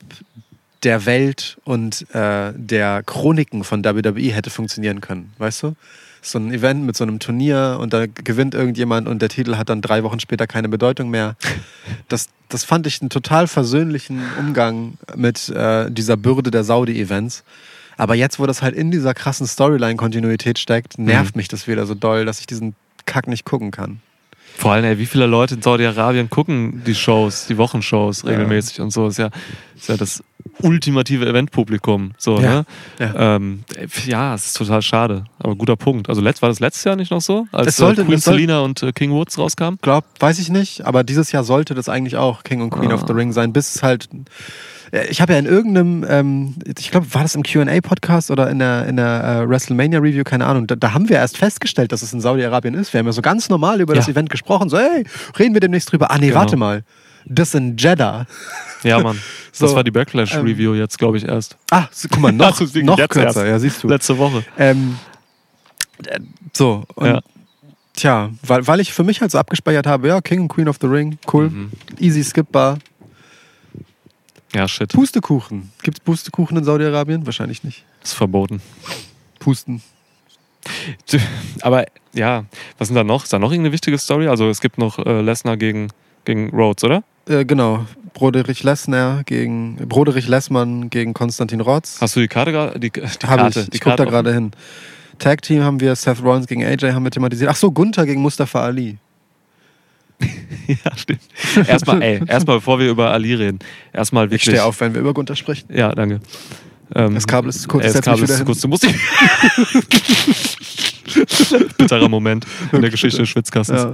der Welt und äh, der Chroniken von WWE hätte funktionieren können, weißt du? So ein Event mit so einem Turnier und da gewinnt irgendjemand und der Titel hat dann drei Wochen später keine Bedeutung mehr. (laughs) Das, das fand ich einen total versöhnlichen Umgang mit äh, dieser Bürde der Saudi-Events. Aber jetzt, wo das halt in dieser krassen Storyline-Kontinuität steckt, nervt mich das wieder so doll, dass ich diesen Kack nicht gucken kann. Vor allem, ey, wie viele Leute in Saudi-Arabien gucken die Shows, die Wochenshows regelmäßig und so. Ist ja, ist ja das ultimative Eventpublikum. So, Ja, ne? ja. Ähm, ja, es ist total schade. Aber guter Punkt. Also letzt, war das letztes Jahr nicht noch so? Als Es sollte- äh, Queen es soll- Selina und äh, King Woods rauskamen? Glaub, weiß ich nicht, aber dieses Jahr sollte das eigentlich auch King und Queen Ah. of the Ring sein, bis es halt. Äh, Ich habe ja in irgendeinem, ähm, ich glaube, war das im QA-Podcast oder in der, in der äh, WrestleMania-Review, keine Ahnung, da, da haben wir erst festgestellt, dass es in Saudi-Arabien ist. Wir haben ja so ganz normal über das Ja. Event gesprochen, so, hey, reden wir demnächst drüber. Ah, nee, Genau. warte mal. Das in Jeddah. Ja, Mann. (laughs) So, das war die Backlash-Review jetzt, glaube ich, erst. Ah, guck mal, (laughs) noch, noch kürzer, erst. ja, siehst du. Letzte Woche. Ähm, äh, so, und Ja. tja, weil, weil ich für mich halt so abgespeichert habe, ja, King und Queen of the Ring, cool, Mhm. easy skippbar. Ja, shit. Pustekuchen. Gibt es Pustekuchen in Saudi-Arabien? Wahrscheinlich nicht. ist verboten. Pusten. (laughs) Aber ja, was sind da noch? Ist da noch irgendeine wichtige Story? Also es gibt noch äh, Lesnar gegen, gegen Rhodes, oder? Äh, genau. Broderich Lesnar gegen Broderich Lessmann gegen Konstantin Rotz. Hast du die Karte gerade? Die, die Karte, ich. die Ich guck da gerade hin. Tag Team haben wir Seth Rollins gegen AJ haben wir thematisiert. Ach so, Gunther gegen Mustafa Ali. (laughs) Ja, stimmt. Erstmal, ey, erstmal, bevor wir über Ali reden, erstmal Ich wirklich. stehe auf, wenn wir über Gunther sprechen. Ja, danke. Ähm, Das Kabel ist zu kurz, ich das Kabel ist zu kurz. Du musst (laughs) Bitterer Moment in der Geschichte des Schwitzkastens. Ja.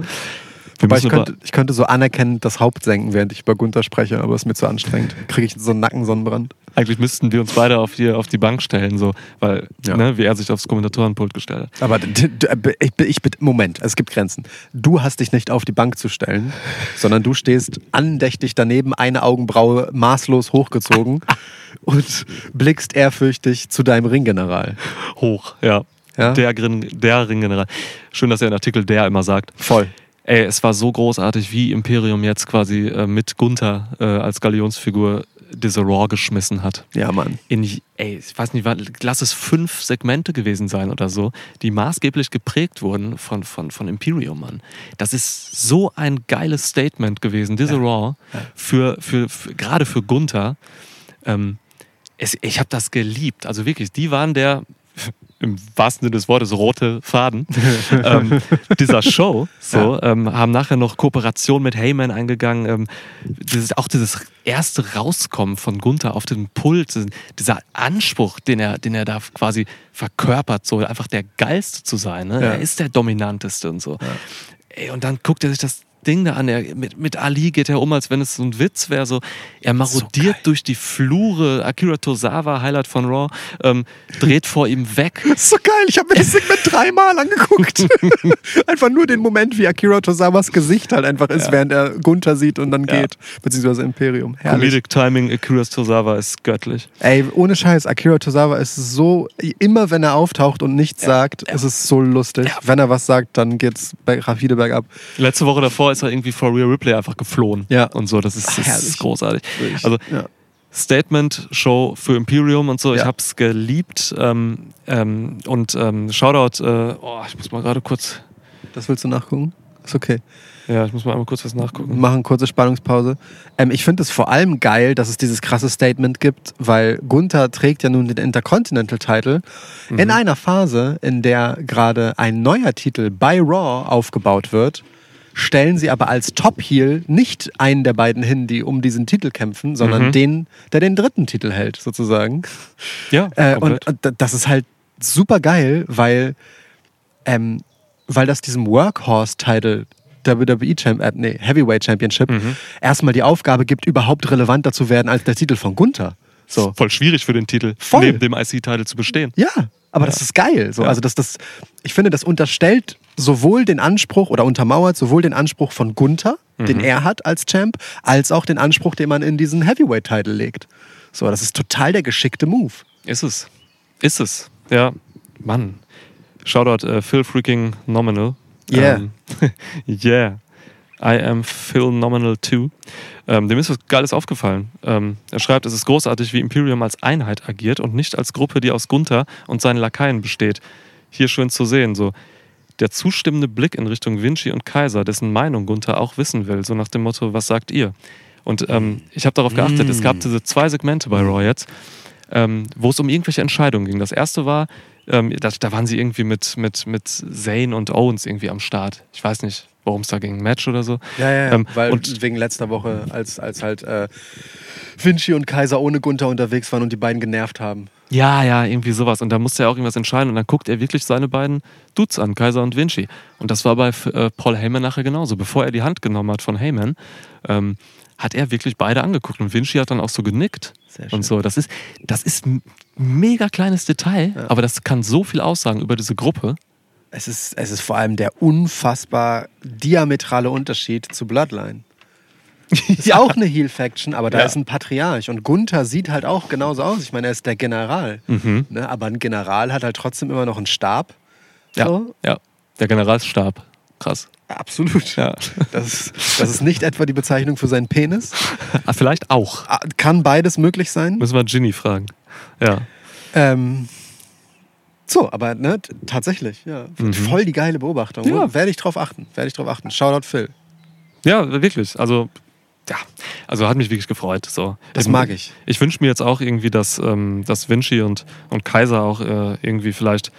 Wobei ich könnte, ich könnte so anerkennend das Haupt senken, während ich über Gunther spreche, aber es ist mir zu anstrengend. Kriege ich so einen Nackensonnenbrand. Eigentlich müssten wir uns beide auf die, auf die Bank stellen, so, weil, Ja. ne, wie er sich aufs Kommentatorenpult gestellt hat. Aber d- ich, ich, Moment, es gibt Grenzen. Du hast dich nicht auf die Bank zu stellen, sondern du stehst andächtig daneben, eine Augenbraue maßlos hochgezogen (laughs) und blickst ehrfürchtig zu deinem Ringgeneral. Hoch, ja. Ja? Der, Grin, der Ringgeneral. Schön, dass er in Artikel der immer sagt. Voll. Ey, es war so großartig, wie Imperium jetzt quasi äh, mit Gunther äh, als Galionsfigur diese Raw geschmissen hat. Ja, Mann. In, ey, ich weiß nicht, lass es fünf Segmente gewesen sein oder so, die maßgeblich geprägt wurden von, von, von Imperium, Mann. Das ist so ein geiles Statement gewesen, diese Raw, für, für, für, gerade für Gunther. Ähm, es, ich habe das geliebt. Also wirklich, die waren der, im wahrsten Sinne des Wortes, rote Faden (laughs) ähm, dieser Show. So, ähm, haben nachher noch Kooperation mit Heyman eingegangen. Ähm, dieses, auch dieses erste Rauskommen von Gunther auf dem Pult, dieser Anspruch, den er, den er da quasi verkörpert, so einfach der Geilste zu sein. Ne? Ja. Er ist der Dominanteste und so. Ey, und dann guckt er sich das Ding da an. Er, mit, mit Ali geht er um, als wenn es so ein Witz wäre. So, er marodiert durch die Flure. Akira Tozawa, Highlight von Raw, ähm, dreht vor ihm weg. Das (laughs) ist so geil. Ich habe mir das Segment dreimal angeguckt. (laughs) einfach nur den Moment, wie Akira Tozawas Gesicht halt einfach ist, während er Gunther sieht und dann Ja. geht. Beziehungsweise Imperium. Herrlich. Comedic Timing, Akira Tozawa ist göttlich. Ey, ohne Scheiß, Akira Tozawa ist so, immer wenn er auftaucht und nichts sagt, ist es so lustig. Ja. Wenn er was sagt, dann geht's berg- rapide bergab. Letzte Woche davor ist er irgendwie vor Real Ripley einfach geflohen. Ja. Und so, das ist, das ist großartig. Wirklich. Also, Ja. Statement-Show für Imperium und so. Ich Ja. hab's geliebt. Ähm, ähm, und ähm, Shoutout, äh, oh, ich muss mal gerade kurz, Das willst du nachgucken? Ist okay. ja, ich muss mal einmal kurz was nachgucken. Machen kurze Spannungspause. Ähm, ich finde es vor allem geil, dass es dieses krasse Statement gibt, weil Gunther trägt ja nun den Intercontinental-Title in einer Phase, in der gerade ein neuer Titel bei Raw aufgebaut wird. Stellen sie aber als Top-Heel nicht einen der beiden hin, die um diesen Titel kämpfen, sondern Mhm. den, der den dritten Titel hält, sozusagen. Ja, Äh, und, und das ist halt super geil, weil, ähm, weil das diesem Workhorse-Title WWE Champ äh, nee, Heavyweight Championship Mhm. erstmal die Aufgabe gibt, überhaupt relevanter zu werden als der Titel von Gunther. So. Voll schwierig für den Titel, Voll. neben dem IC-Titel zu bestehen. Ja, aber das ist geil. So. Ja. Also das, das, ich finde, das unterstellt sowohl den Anspruch oder untermauert sowohl den Anspruch von Gunther, Mhm. den er hat als Champ, als auch den Anspruch, den man in diesen Heavyweight-Titel legt. So, das ist total der geschickte Move. Ist es. Ist es. Ja, Mann. Shoutout äh, Phil freaking Nominal. Yeah. Ähm, (laughs) yeah. I am Phil Nominal too. Ähm, dem ist was Geiles aufgefallen. Ähm, er schreibt, es ist großartig, wie Imperium als Einheit agiert und nicht als Gruppe, die aus Gunther und seinen Lakaien besteht. Hier schön zu sehen, so. Der zustimmende Blick in Richtung Vinci und Kaiser, dessen Meinung Gunther auch wissen will, so nach dem Motto, was sagt ihr? Und ähm, ich habe darauf geachtet, es gab diese zwei Segmente bei Raw jetzt, ähm, wo es um irgendwelche Entscheidungen ging. Das erste war, ähm, da, da waren sie irgendwie mit, mit, mit Zane und Owens irgendwie am Start. Ich weiß nicht, worum es da ging, Match oder so. Ja, ja, ja. Ähm, weil und- wegen letzter Woche, als, als halt äh, Vinci und Kaiser ohne Gunther unterwegs waren und die beiden genervt haben. Ja, ja, irgendwie sowas. Und da musste er auch irgendwas entscheiden. Und dann guckt er wirklich seine beiden Dudes an, Kaiser und Vinci. Und das war bei äh, Paul Heyman nachher genauso. Bevor er die Hand genommen hat von Heyman, ähm, hat er wirklich beide angeguckt. Und Vinci hat dann auch so genickt. Sehr schön. Und so. Das ist, das ist ein mega kleines Detail, aber das kann so viel aussagen über diese Gruppe. Es ist, es ist vor allem der unfassbar diametrale Unterschied zu Bloodline. Ist auch eine (laughs) Heel-Faction, aber da Ja. ist ein Patriarch. Und Gunther sieht halt auch genauso aus. Ich meine, er ist der General. Mhm. Ne? Aber ein General hat halt trotzdem immer noch einen Stab. Ja, So. ja. Der Generalsstab. Krass. Absolut. Ja. Das, ist, das ist nicht etwa die Bezeichnung für seinen Penis. (laughs) Ah, vielleicht auch. Ah, Kann beides möglich sein. Müssen wir Ginny fragen. Ja. Ähm, so, aber ne, tatsächlich, ja. Voll die geile Beobachtung. Mhm. Ja. Werde ich drauf achten. Werde ich drauf achten. Shoutout Phil. Ja, wirklich. Also, ja. Also hat mich wirklich gefreut. So. Das mag ich. Ich wünsche mir jetzt auch irgendwie, dass, ähm, dass Vinci und, und Kaiser auch äh, irgendwie vielleicht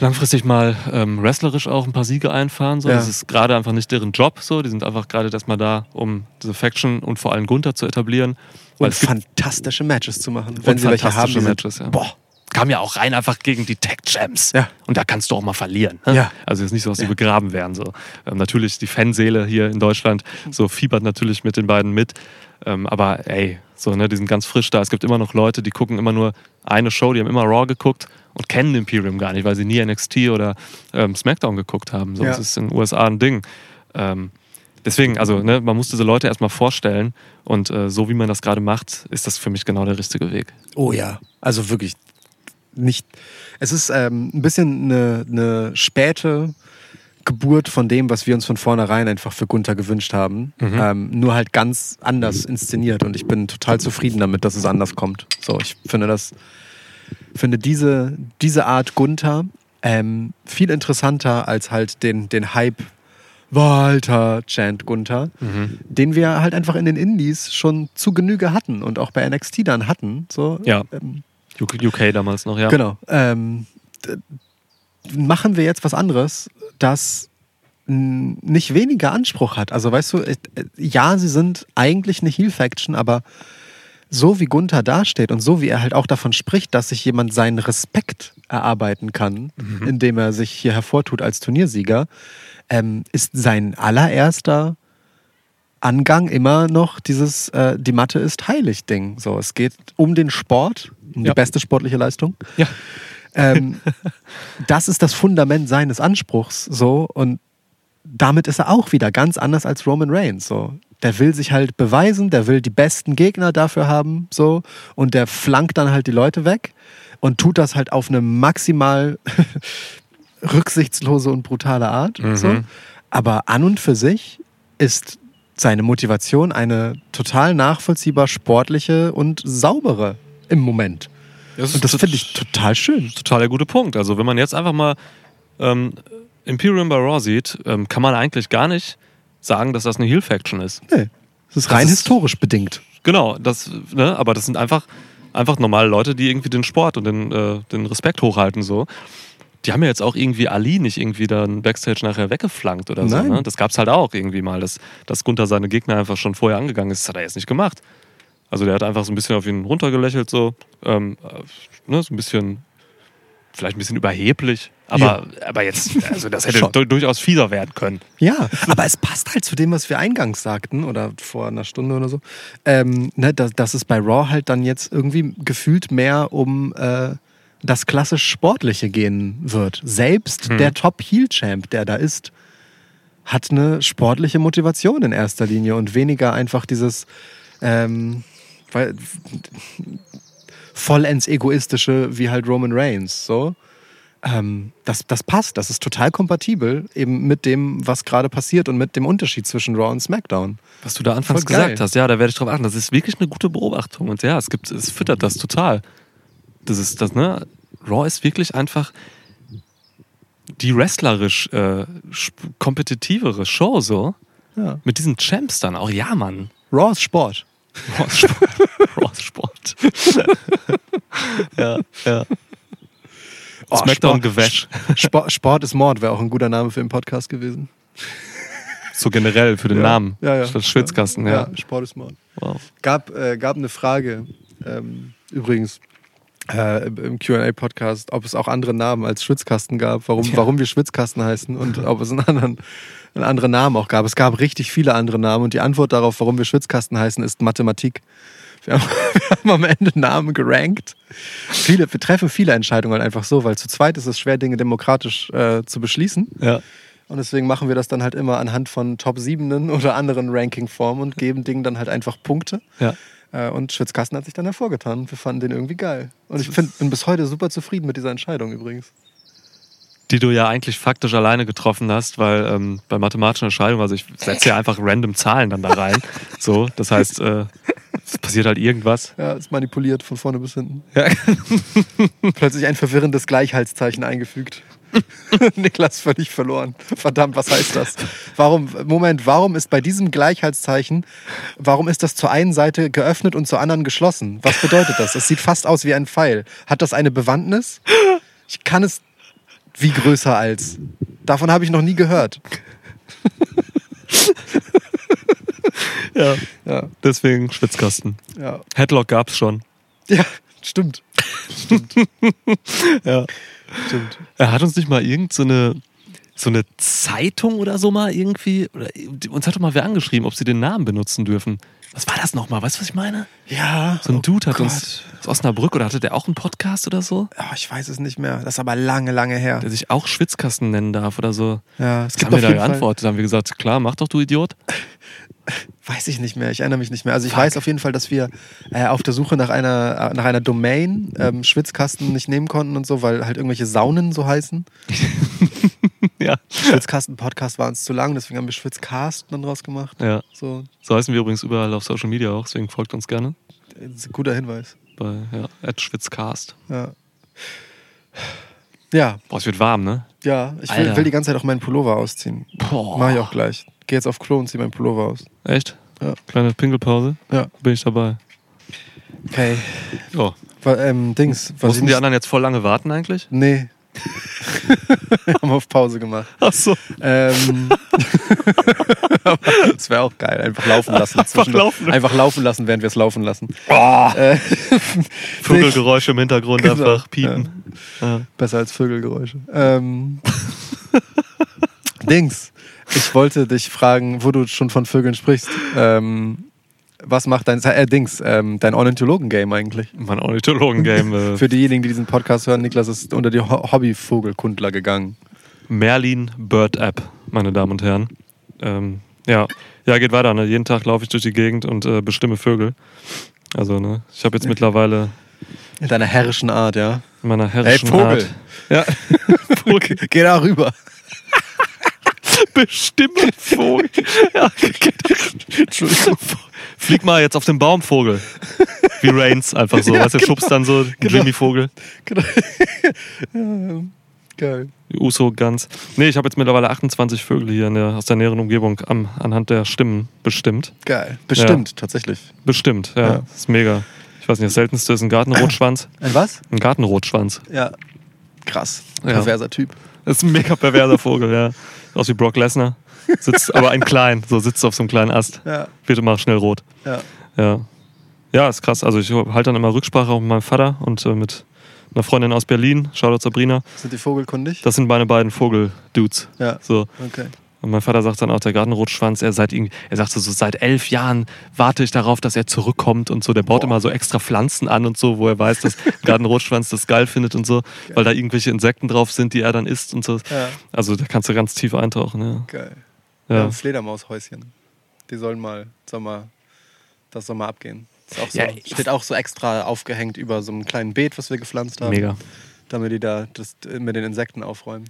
langfristig mal ähm, wrestlerisch auch ein paar Siege einfahren. So. Ja. Das ist gerade einfach nicht deren Job. So. Die sind einfach gerade erstmal da, um diese Faction und vor allem Gunther zu etablieren. Weil Und fantastische Matches zu machen. Wenn sie welche haben, Matches. Ja. Boah. Kam ja auch rein einfach gegen die Tech Champs. Ja. Und da kannst du auch mal verlieren. Ne? Ja. Also jetzt nicht so, dass die Ja. begraben werden. So. Ähm, natürlich die Fanseele hier in Deutschland so fiebert natürlich mit den beiden mit. Ähm, aber ey, so, ne, die sind ganz frisch da. Es gibt immer noch Leute, die gucken immer nur eine Show, die haben immer Raw geguckt und kennen Imperium gar nicht, weil sie nie NXT oder ähm, SmackDown geguckt haben. So, Ja. Das ist in den USA ein Ding. Ähm, deswegen, also ne, man muss diese Leute erstmal vorstellen und äh, so wie man das gerade macht, ist das für mich genau der richtige Weg. Oh ja, also wirklich nicht. Es ist ähm, ein bisschen eine, eine späte Geburt von dem, was wir uns von vornherein einfach für Gunther gewünscht haben. Ähm, nur halt ganz anders inszeniert und ich bin total zufrieden damit, dass es anders kommt. So, ich finde das, finde diese, diese Art Gunther ähm, viel interessanter als halt den, den Hype Walter Chant Gunther, den wir halt einfach in den Indies schon zu Genüge hatten und auch bei NXT dann hatten. So, Ja. ähm, UK, damals noch, ja. Genau. Ähm, machen wir jetzt was anderes, das nicht weniger Anspruch hat. Also weißt du, äh, ja, sie sind eigentlich eine Heel-Faction, aber so wie Gunther dasteht und so wie er halt auch davon spricht, dass sich jemand seinen Respekt erarbeiten kann, indem er sich hier hervortut als Turniersieger, ähm, ist sein allererster Angang immer noch dieses äh, die Matte ist heilig Ding. So, es geht um den Sport, um Ja. die beste sportliche Leistung. Ja. Ähm, (laughs) das ist das Fundament seines Anspruchs. So und damit ist er auch wieder ganz anders als Roman Reigns. So, der will sich halt beweisen, der will die besten Gegner dafür haben. So und der flankt dann halt die Leute weg und tut das halt auf eine maximal (laughs) rücksichtslose und brutale Art. So. Aber an und für sich ist seine Motivation eine total nachvollziehbar sportliche und saubere im Moment. Und das finde ich total schön. total der gute Punkt. Also wenn man jetzt einfach mal ähm, Imperium bei Raw sieht, ähm, kann man eigentlich gar nicht sagen, dass das eine Heel-Faction ist. Nee, das ist rein ist- historisch bedingt. Genau, das, ne, aber das sind einfach, einfach normale Leute, die irgendwie den Sport und den, äh, den Respekt hochhalten. So. Die haben ja jetzt auch irgendwie Ali nicht irgendwie dann Backstage nachher weggeflankt oder so. Nein. Ne? Das gab es halt auch irgendwie mal, dass, dass Gunther seine Gegner einfach schon vorher angegangen ist. Das hat er jetzt nicht gemacht. Also der hat einfach so ein bisschen auf ihn runtergelächelt, so, ähm, äh, ne, so ein bisschen, vielleicht ein bisschen überheblich. Aber, aber jetzt, (laughs) also das hätte du- durchaus fieser werden können. Ja, aber es passt halt zu dem, was wir eingangs sagten oder vor einer Stunde oder so, ähm, ne, dass, dass es bei Raw halt dann jetzt irgendwie gefühlt mehr um äh, das klassisch Sportliche gehen wird. Selbst der Top-Heel-Champ, der da ist, hat eine sportliche Motivation in erster Linie und weniger einfach dieses ähm, vollends egoistische wie halt Roman Reigns. So. Ähm, das, das passt, das ist total kompatibel eben mit dem, was gerade passiert und mit dem Unterschied zwischen Raw und SmackDown. Was du da anfangs gesagt hast, ja, da werde ich drauf achten. Das ist wirklich eine gute Beobachtung. Und ja, es gibt, es füttert das total. Das ist das, ne? Raw ist wirklich einfach die wrestlerisch äh, kompetitivere Show so. Ja. Mit diesen Champs dann auch. Ja, Mann. Raw ist Sport. Raw ist Sport. (laughs) Raw ist Sport. (laughs) ja, ja. Oh, Smackdown Sport- Gewäsch. Sport, Sport ist Mord wäre auch ein guter Name für den Podcast gewesen. So generell für den Namen. Ja, ja. Statt Schwitzkasten, ja. Sport ist Mord. Wow. Gab, äh, gab eine Frage, ähm, übrigens, äh, im QA-Podcast, ob es auch andere Namen als Schwitzkasten gab, warum, warum wir Schwitzkasten heißen und ob es einen anderen, einen anderen Namen auch gab. Es gab richtig viele andere Namen und die Antwort darauf, warum wir Schwitzkasten heißen, ist Mathematik. Wir haben, (laughs) wir haben am Ende Namen gerankt. Viele, wir treffen viele Entscheidungen einfach so, weil zu zweit ist es schwer, Dinge demokratisch äh, zu beschließen. Ja. Und deswegen machen wir das dann halt immer anhand von Top 7 oder anderen Ranking-Formen und geben Dingen dann halt einfach Punkte. Ja. Äh, Und Schwitzkasten hat sich dann hervorgetan. Wir fanden den irgendwie geil. Und ich find, bin bis heute super zufrieden mit dieser Entscheidung übrigens. die du ja eigentlich faktisch alleine getroffen hast, weil ähm, bei mathematischen Entscheidungen, also ich setze ja einfach random Zahlen dann da rein. So, das heißt, äh, es passiert halt irgendwas. Ja, ist manipuliert von vorne bis hinten. Ja. (laughs) Plötzlich ein verwirrendes Gleichheitszeichen eingefügt. (laughs) Niklas völlig verloren. Verdammt, was heißt das? Warum, Moment, warum ist bei diesem Gleichheitszeichen, warum ist das zur einen Seite geöffnet und zur anderen geschlossen? Was bedeutet das? Es sieht fast aus wie ein Pfeil. Hat das eine Bewandtnis? Ich kann es wie größer als. Davon habe ich noch nie gehört. (laughs) Ja. Ja, Deswegen Schwitzkasten. ja. Headlock gab's schon. Ja, stimmt. (laughs) Ja. Stimmt. Er hat uns nicht mal irgend so eine, so eine Zeitung oder so mal irgendwie, oder uns hat doch mal wer angeschrieben, ob sie den Namen benutzen dürfen. Was war das nochmal? Weißt du, was ich meine? Ja. So ein Dude hat Oh uns aus Osnabrück oder hatte der auch einen Podcast oder so? Oh, ich weiß es nicht mehr. Das ist aber lange, lange her. Der sich auch Schwitzkasten nennen darf oder so. Ja, es Was gibt haben wir da Fall, geantwortet? Da haben wir gesagt, klar, mach doch, du Idiot. (laughs) weiß ich nicht mehr, ich erinnere mich nicht mehr. Also ich weiß auf jeden Fall, dass wir äh, auf der Suche nach einer, nach einer Domain ähm, Schwitzkasten nicht nehmen konnten und so, weil halt irgendwelche Saunen so heißen. (laughs) Ja. Schwitzkasten-Podcast war uns zu lang, deswegen haben wir Schwitzcast dann draus gemacht. Ja. So, So heißen wir übrigens überall auf Social Media auch, deswegen folgt uns gerne guter Hinweis. bei ja, @schwitzcast. Ja. Ja, Boah, es wird warm, ne? ja, ich will, will die ganze Zeit auch meinen Pullover ausziehen. Boah. Mach ich auch gleich. Geh jetzt auf Klo und zieh meinen Pullover aus. Echt? Ja. Kleine Pinkelpause? Ja. Bin ich dabei. Okay. Oh. Ähm, Dings, Mussten die anderen jetzt voll lange warten eigentlich? Nee. wir (laughs) haben auf Pause gemacht. Ach so. Ähm, (laughs) das wäre auch geil. Einfach laufen lassen. zwischendurch. laufen. Einfach laufen lassen, während wir es laufen lassen. Oh. Äh, Vogelgeräusche im Hintergrund Genau. einfach piepen. Ja. besser als Vögelgeräusche. Ähm, (laughs) Dings, ich wollte dich fragen, wo du schon von Vögeln sprichst. Ähm, was macht dein äh, Dings, ähm, dein Ornithologen-Game eigentlich? Mein Ornithologen-Game. (laughs) Äh, Für diejenigen, die diesen Podcast hören, Niklas ist unter die Ho Hobbyvogelkundler gegangen. Merlin Bird App, meine Damen und Herren. Ähm, ja. ja, geht weiter. Ne? Jeden Tag laufe ich durch die Gegend und äh, bestimme Vögel. Also, ne, ich habe jetzt mittlerweile In deiner herrischen Art, ja. in meiner herrischen Vogel. Art. Ja, (laughs) Vogel. Geh da rüber. Bestimme Vogel. (laughs) Ja, Entschuldigung. Flieg mal jetzt auf den Baum, Vogel. Wie Reigns, einfach so. Ja, weißt du, genau. schubst dann so Genau. Jimmy Vogel. (laughs) Geil. Uso ganz. Nee, ich habe jetzt mittlerweile 28 Vögel hier in der, aus der näheren Umgebung am, anhand der Stimmen bestimmt. Geil. Bestimmt, tatsächlich. Bestimmt, ja. Ja. Ist mega. Ich weiß nicht, das seltenste ist ein Gartenrotschwanz. (coughs) Ein was? Ein Gartenrotschwanz. Ja. Krass. Ja. Perverser Typ. Das ist ein mega perverser Vogel, ja. Aus wie Brock Lesnar. Sitzt aber ein klein, so sitzt auf so einem kleinen Ast. Ja. Wird immer schnell rot. Ja. Ja. Ja, ist krass. Also ich halte dann immer Rücksprache auch mit meinem Vater und äh, mit einer Freundin aus Berlin, Shoutout Sabrina. Sind die vogelkundig? Das sind meine beiden Vogel-Dudes. Ja. So. Okay. Und mein Vater sagt dann auch, der Gartenrotschwanz, er seit ihm, er sagte so, seit elf Jahren warte ich darauf, dass er zurückkommt und so. Der baut immer so extra Pflanzen an und so, wo er weiß, dass (laughs) Gartenrotschwanz das geil findet und so, weil da irgendwelche Insekten drauf sind, die er dann isst und so. Ja. Also da kannst du ganz tief eintauchen, ja. Geil. Ja. Fledermaushäuschen. Die sollen mal, mal, das soll mal abgehen. Auch so, Ja, steht auch so extra aufgehängt über so einem kleinen Beet, was wir gepflanzt haben. Mega. Damit die da das mit den Insekten aufräumen.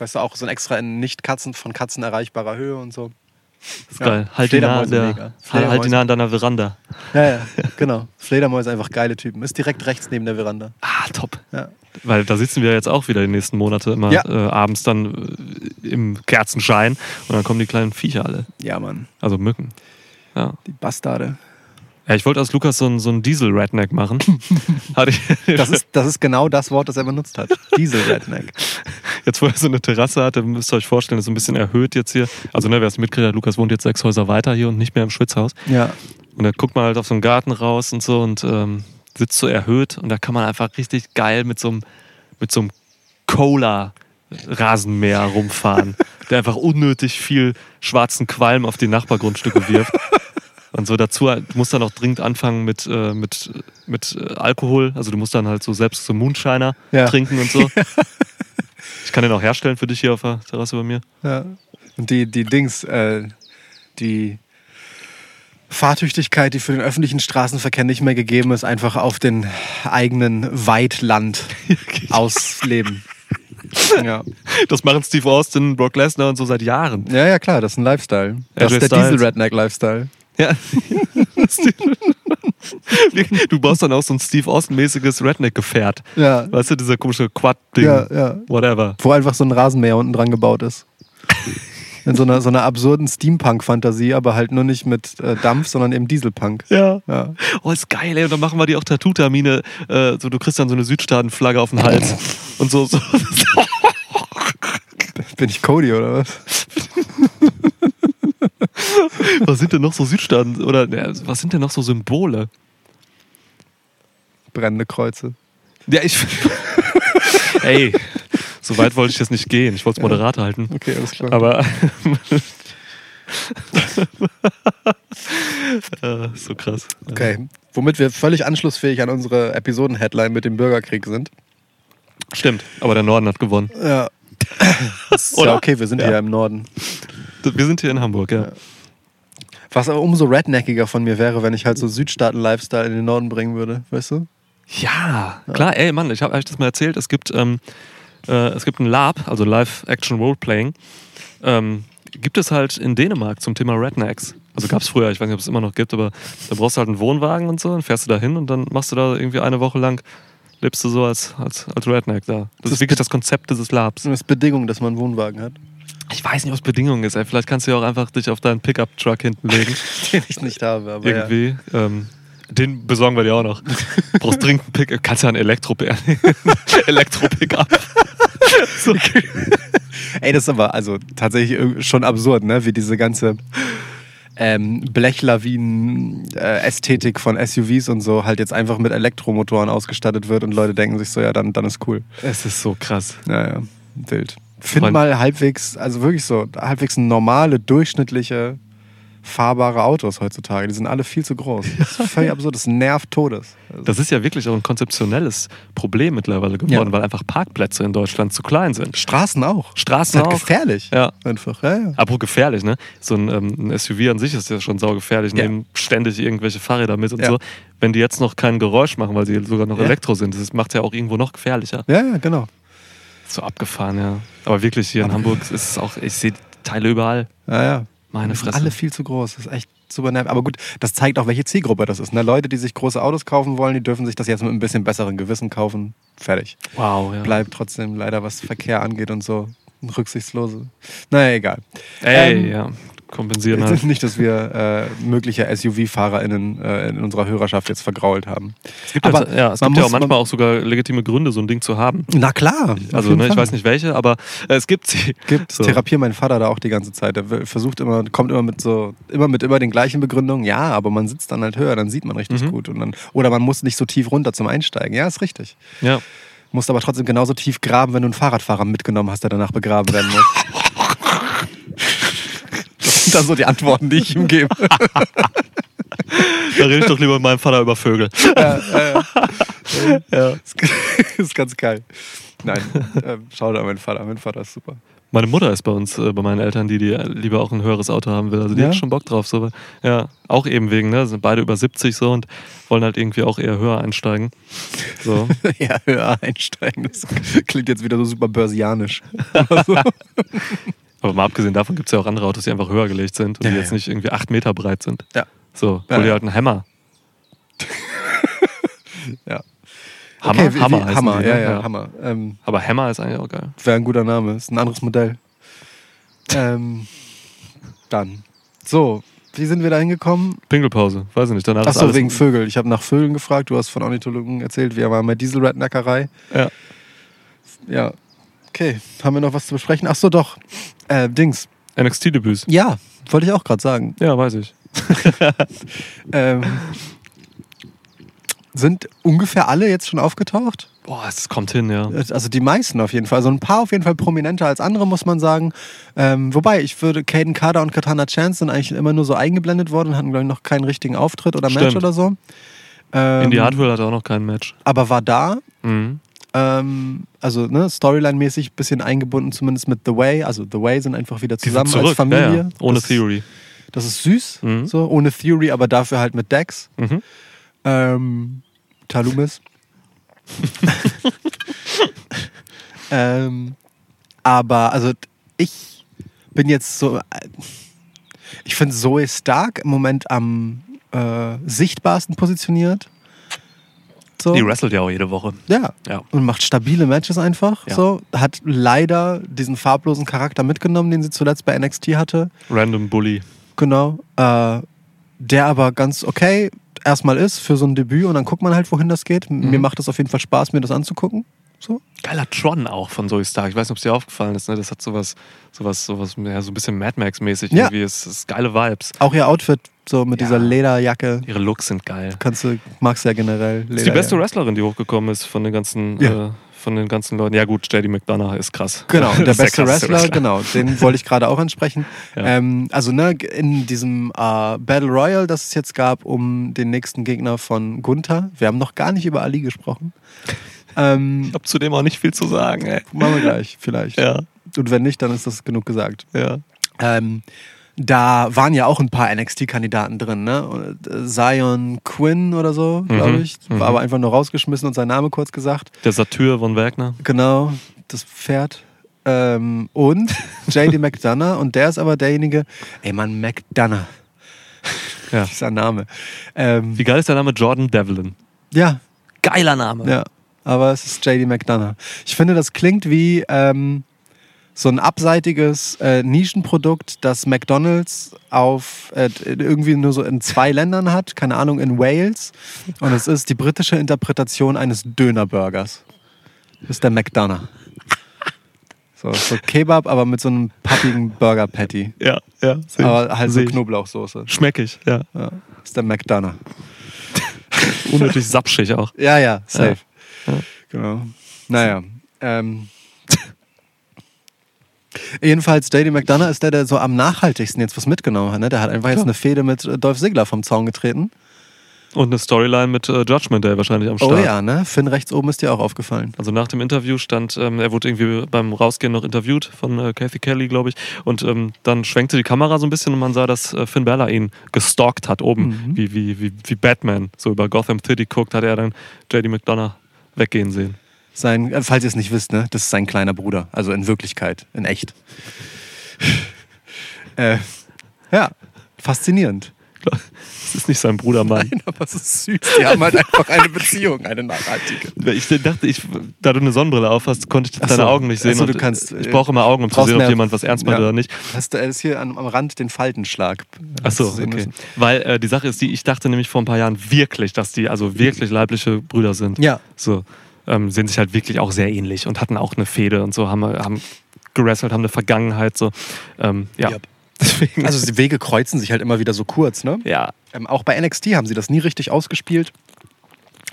Weißt du, auch so ein extra in nicht Katzen, von Katzen erreichbarer Höhe und so. Das ist Ja. geil. Halt die, nah an der, mega. halt die nah an deiner Veranda. Ja, ja, genau. Fledermäuse einfach geile Typen. Ist direkt rechts neben der Veranda. Ah, top. Ja. Weil da sitzen wir jetzt auch wieder die nächsten Monate immer Ja. äh, abends dann äh, im Kerzenschein und dann kommen die kleinen Viecher alle. Ja, Mann. Also Mücken. Ja. Die Bastarde. Ja, ich wollte aus Lukas so ein, so Diesel-Redneck machen. (laughs) Das ist, das ist genau das Wort, das er benutzt hat. Diesel-Redneck. (laughs) jetzt, wo er so eine Terrasse hatte, müsst ihr euch vorstellen, ist so ein bisschen erhöht jetzt hier. Also, ne, wer es mitkriegt, hat, Lukas wohnt jetzt sechs Häuser weiter hier und nicht mehr im Schwitzhaus. Ja. Und da guckt man halt auf so einen Garten raus und so und ähm, sitzt so erhöht und da kann man einfach richtig geil mit so einem, mit so einem Cola-Rasenmäher rumfahren, (laughs) der einfach unnötig viel schwarzen Qualm auf die Nachbargrundstücke wirft. Und so dazu, du musst dann auch dringend anfangen mit, äh, mit, mit äh, Alkohol. Also du musst dann halt so selbst so Moonshiner Ja. trinken und so. (laughs) Ich kann den auch herstellen für dich hier auf der Terrasse bei mir. Ja. Und die, die Dings, äh, die Fahrtüchtigkeit, die für den öffentlichen Straßenverkehr nicht mehr gegeben ist, einfach auf den eigenen Weitland (laughs) ausleben. Ja. Das machen Steve Austin, Brock Lesnar und so seit Jahren. ja, ja, klar, das ist ein Lifestyle. Das AJ ist der. Diesel-Redneck-Lifestyle. Ja. (laughs) du baust dann auch so ein Steve Austin-mäßiges Redneck-Gefährt. Ja. Weißt du, dieser komische Quad-Ding. Ja, ja. Whatever. Wo einfach so ein Rasenmäher unten dran gebaut ist. In so einer, so einer absurden Steampunk-Fantasie, aber halt nur nicht mit äh, Dampf, sondern eben Dieselpunk. Ja. Ja. Oh, ist geil, ey. Und dann machen wir die auch Tattoo-Termine. Äh, so, du kriegst dann so eine Südstaaten-Flagge auf den Hals. (laughs) Und so, so. Bin ich Cody oder was? (laughs) (laughs) Was sind denn noch so Südstaaten? Oder ja, was sind denn noch so Symbole? Brennende Kreuze. Ja, ich. (laughs) Ey, so weit wollte ich jetzt nicht gehen. Ich wollte es Moderator halten. Okay, alles klar. Aber. äh, (laughs) so krass. okay. Womit wir völlig anschlussfähig an unsere Episoden-Headline mit dem Bürgerkrieg sind. Stimmt, aber der Norden hat gewonnen. Ja. Ist Oder? ja okay, wir sind Ja. hier im Norden. Wir sind hier in Hamburg, ja. Was aber umso redneckiger von mir wäre, wenn ich halt so Südstaaten-Lifestyle in den Norden bringen würde, weißt du? Ja, klar, ey Mann, ich habe euch das mal erzählt. Es gibt, ähm, äh, es gibt ein Lab, also Live-Action Roleplaying. Ähm, gibt es halt in Dänemark zum Thema Rednecks. Also gab es früher, ich weiß nicht, ob es immer noch gibt, aber da brauchst du halt einen Wohnwagen und so, dann fährst du da hin und dann machst du da irgendwie eine Woche lang, lebst du so als, als, als Redneck da. Das, Das ist wirklich das Konzept dieses Labs. Das ist Bedingung, dass man einen Wohnwagen hat, Ich weiß nicht, was Bedingungen ist, ey. Vielleicht kannst du ja auch einfach dich auf deinen Pickup-Truck hinten legen. (laughs) den ich nicht habe. Aber ja. irgendwie. Ähm, den besorgen wir dir auch noch. (laughs) Brauchst dringend einen Pickup. Kannst ja ein (laughs) Elektro-Pickup. Elektro-Pickup. so. Ey, das ist aber also tatsächlich schon absurd, ne? Wie diese ganze ähm, Blechlawinen-Ästhetik von SUVs und so halt jetzt einfach mit Elektromotoren ausgestattet wird und Leute denken sich so, ja, dann, dann ist cool. Es ist so krass. Naja, wild. Find mal halbwegs, also wirklich so, halbwegs normale, durchschnittliche, fahrbare Autos heutzutage. Die sind alle viel zu groß. Das ist völlig (laughs) absurd, das nervt Todes. Also, Das ist ja wirklich auch ein konzeptionelles Problem mittlerweile geworden, Ja. weil einfach Parkplätze in Deutschland zu klein sind. Straßen auch. Straßen Das ist halt auch. gefährlich. Ja. Einfach, ja, ja. Apropos gefährlich, ne? So ein, ähm, ein SUV an sich ist ja schon saugefährlich, Ja. nehmen ständig irgendwelche Fahrräder mit und Ja. so. Wenn die jetzt noch kein Geräusch machen, weil sie sogar noch. Elektro sind, das macht ja auch irgendwo noch gefährlicher. Ja, ja, genau. So abgefahren, ja. Aber wirklich hier in Hamburg ist es auch, ich sehe Teile überall. Ja, ja. Meine Fresse. alle viel zu groß. Das ist echt super nervig. Aber gut, das zeigt auch, welche Zielgruppe das ist. Ne? Leute, die sich große Autos kaufen wollen, die dürfen sich das jetzt mit ein bisschen besseren Gewissen kaufen. Fertig. Wow, ja. Bleibt trotzdem leider, was Verkehr angeht und so, rücksichtslose. Naja, egal. Ey, Ähm, ja. Kompensieren halt. Nicht, dass wir äh, mögliche SUV-FahrerInnen äh, in unserer Hörerschaft jetzt vergrault haben. Es gibt, Aber ja, ja, es man gibt ja auch manchmal auch sogar legitime Gründe, so ein Ding zu haben. Na klar. Also, ne, ich weiß nicht welche, aber äh, es gibt sie. gibt. So. Therapiere mein Vater da auch die ganze Zeit. Er versucht immer, kommt immer mit so, immer mit immer den gleichen Begründungen. Ja, aber man sitzt dann halt höher, dann sieht man richtig Mhm. gut. Und dann, oder man muss nicht so tief runter zum Einsteigen. Ja, ist richtig. Ja. Musst aber trotzdem genauso tief graben, wenn du einen Fahrradfahrer mitgenommen hast, der danach begraben werden muss. (laughs) Das sind dann so die Antworten, die ich ihm gebe. Da rede ich doch lieber mit meinem Vater über Vögel. ja. Ja. Das (laughs) ist ganz geil. Nein, ähm, schau da, mein Vater. Mein Vater ist super. Meine Mutter ist bei uns, äh, bei meinen Eltern, die, die lieber auch ein höheres Auto haben will. Also die Ja? hat schon Bock drauf. So. Ja, auch eben wegen, ne? Sind beide über 70 so und wollen halt irgendwie auch eher höher einsteigen. So. (laughs) Ja, höher einsteigen. Das klingt jetzt wieder so super börsianisch. So. (laughs) Aber mal abgesehen davon gibt es ja auch andere Autos, die einfach höher gelegt sind und Ja, die ja. jetzt nicht irgendwie 8 Meter breit sind. Ja. So, Ja, hol dir ja. halt einen Hammer. (laughs) Ja. Hammer, Okay, wie- Hammer wie- Hammer, die, ja, ne? ja, Hammer. Ähm, Aber Hammer ist eigentlich auch geil. Wäre ein guter Name. Ist ein anderes Modell. Ähm, dann. So, wie sind wir da hingekommen? Pinkelpause, weiß ich nicht. Danach ist Achso, wegen Vögel. Ich habe nach Vögeln gefragt. Du hast von Ornithologen erzählt. Wir waren bei Diesel-Rednackerei. Ja. Ja. Okay, haben wir noch was zu besprechen? Achso, doch. Äh, Dings. NXT-Debüts. Ja, wollte ich auch gerade sagen. Ja, weiß ich. (laughs) Ähm, sind ungefähr alle jetzt schon aufgetaucht? Boah, es kommt hin, ja. Also die meisten auf jeden Fall. Also ein paar auf jeden Fall prominenter als andere, muss man sagen. Ähm, wobei, ich würde, Caden Carter und Katana Chance sind eigentlich immer nur so eingeblendet worden und hatten, glaube ich, noch keinen richtigen Auftritt oder Match Stimmt. oder so. Ähm, Indie Hardware hat auch noch kein Match. Aber war da. Mhm. Ähm, also ne, Storyline-mäßig ein bisschen eingebunden, zumindest mit The Way. Also The Way sind einfach wieder zusammen als Familie. Ja. Ohne das, Theory. Das ist süß, Mhm. so ohne Theory, aber dafür halt mit Dex. Mhm. Ähm, Talumis. (laughs) ähm, aber also ich bin jetzt so. Ich finde Zoe Stark im Moment am äh, sichtbarsten positioniert. So. Die wrestelt ja auch jede Woche. Ja. Ja. Und macht stabile Matches einfach. Ja. So. Hat leider diesen farblosen Charakter mitgenommen, den sie zuletzt bei NXT hatte. Random Bully. Genau. Äh, der aber ganz okay erstmal ist für so ein Debüt und dann guckt man halt, wohin das geht. Mir Mhm. macht es auf jeden Fall Spaß, mir das anzugucken. So. Geiler Tron auch von Zoe Stark. Ich weiß nicht, ob es dir aufgefallen ist. Ne? Das hat sowas, sowas, sowas, ja, so ein bisschen Mad Max-mäßig Ja. irgendwie. Es ist geile Vibes. Auch ihr Outfit, so mit Ja. dieser Lederjacke. Ihre Looks sind geil. Kannst du, magst du ja generell. ist die beste. Wrestlerin, die hochgekommen ist von den ganzen, Ja. äh, von den ganzen Leuten. Ja gut, JD McDonough ist krass. Genau, (laughs) der beste krasseste Wrestler, genau, den wollte ich gerade auch ansprechen. (laughs) Ja. Ähm, also ne, in diesem äh, Battle Royale, das es jetzt gab, um den nächsten Gegner von Gunther, wir haben noch gar nicht über Ali gesprochen. Ähm, Ich habe zudem auch nicht viel zu sagen, ey. machen wir gleich, vielleicht. Ja, Und wenn nicht, dann ist das genug gesagt. ja. Ähm, da waren ja auch ein paar NXT-Kandidaten drin, ne? Äh, Zion Quinn oder so, glaube Mhm, ich. mhm. War aber einfach nur rausgeschmissen und sein Name kurz gesagt. Der Satyr von Wagner. Genau, das Pferd. Ähm, und (laughs) JD McDonough. Und der ist aber derjenige, ey Mann, McDonough. Ja. (laughs) Dieser Name. Ähm, Wie geil ist der Name Jordan Devlin? ja, Geiler Name. ja. Aber es ist JD McDonough. Ich finde, das klingt wie ähm, so ein abseitiges äh, Nischenprodukt, das McDonalds auf äh, irgendwie nur so in zwei Ländern hat, keine Ahnung, in Wales. Und es ist die britische Interpretation eines Dönerburgers. Das ist der McDonough. So, so Kebab, aber mit so einem pappigen Burger Patty. Ja, ja. ich. Aber halt so. Knoblauchsoße. Schmeckig, ja. Ja, das ist der McDonough. (laughs) Unnötig sapschig auch. Ja, ja, safe. Ja. Genau. Naja. Ähm. (laughs) Jedenfalls, JD McDonough ist der, der so am nachhaltigsten jetzt was mitgenommen hat. Ne? Der hat einfach jetzt Klar. eine Fehde mit äh, Dolph Ziggler vom Zaun getreten. Und eine Storyline mit äh, Judgment Day wahrscheinlich am Start. Oh ja, ne? Finn rechts oben ist dir auch aufgefallen. Also nach dem Interview stand, ähm, er wurde irgendwie beim Rausgehen noch interviewt von äh, Kathy Kelly, glaube ich. Und ähm, dann schwenkte die Kamera so ein bisschen und man sah, dass äh, Finn Balor ihn gestalkt hat oben, Mhm. wie, wie, wie, wie Batman. So über Gotham City guckt, hat er dann JD McDonough weggehen sehen. Sein, äh, falls ihr es nicht wisst, ne? Das ist sein kleiner Bruder. Also in Wirklichkeit, in echt. äh, ja, faszinierend. Das ist nicht sein Bruder, Mann. Nein, aber es ist süß. Die haben halt einfach eine Beziehung, eine nachhaltige. Ich dachte, ich, da du eine Sonnenbrille aufhast, konnte ich Ach deine so. Augen nicht sehen. Ach so, du kannst, ich äh, brauche immer Augen, um zu sehen, ob jemand was ernst meint Ja. oder nicht. Hast du ist hier am, am Rand den Faltenschlag. Ach so, Hast du sehen okay. müssen. Weil äh, die Sache ist die, ich dachte nämlich vor ein paar Jahren wirklich, dass die also wirklich leibliche Brüder sind. Ja. So, ähm, sehen sich halt wirklich auch sehr ähnlich und hatten auch eine Fehde und so, haben, haben gerasselt, haben eine Vergangenheit, so. Ähm, ja. Ja. Deswegen. Also die Wege kreuzen sich halt immer wieder so kurz, ne? ja. Ähm, auch bei NXT haben sie das nie richtig ausgespielt.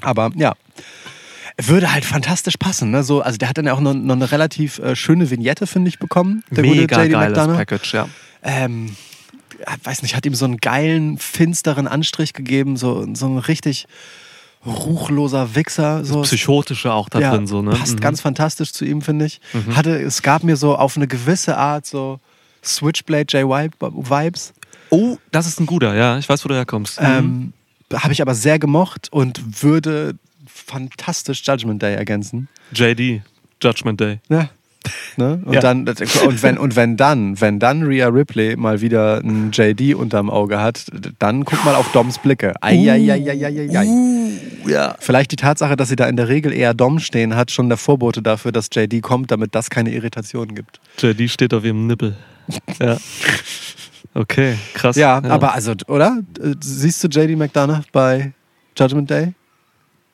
Aber ja. Würde halt fantastisch passen, ne? So, also der hat dann ja auch noch, noch eine relativ äh, schöne Vignette, finde ich, bekommen. Der Mega geiles McDonough. Package, ja. ähm, weiß nicht, hat ihm so einen geilen, finsteren Anstrich gegeben, so, so ein richtig ruchloser Wichser. So. Psychotische auch da ja, drin, so, ne? Passt Mhm. ganz fantastisch zu ihm, finde ich. Hatte, es gab mir so auf eine gewisse Art so Switchblade J-Vibes. Oh, das ist ein guter, ja. Ich weiß, wo du herkommst. Ähm, Habe ich aber sehr gemocht und würde fantastisch Judgment Day ergänzen. JD, Judgment Day. Ja. Ne? Und, Ja. dann, und, wenn, und wenn dann, wenn dann Rhea Ripley mal wieder ein JD unterm Auge hat, dann guck mal auf Doms Blicke. Eieieiei. Uh, ja. Vielleicht die Tatsache, dass sie da in der Regel eher Dom stehen hat, schon der Vorbote dafür, dass JD kommt, damit das keine Irritationen gibt. JD steht auf ihrem Nippel. (laughs) Ja. Okay, krass. Ja, aber also, oder? Siehst du JD McDonough bei Judgment Day?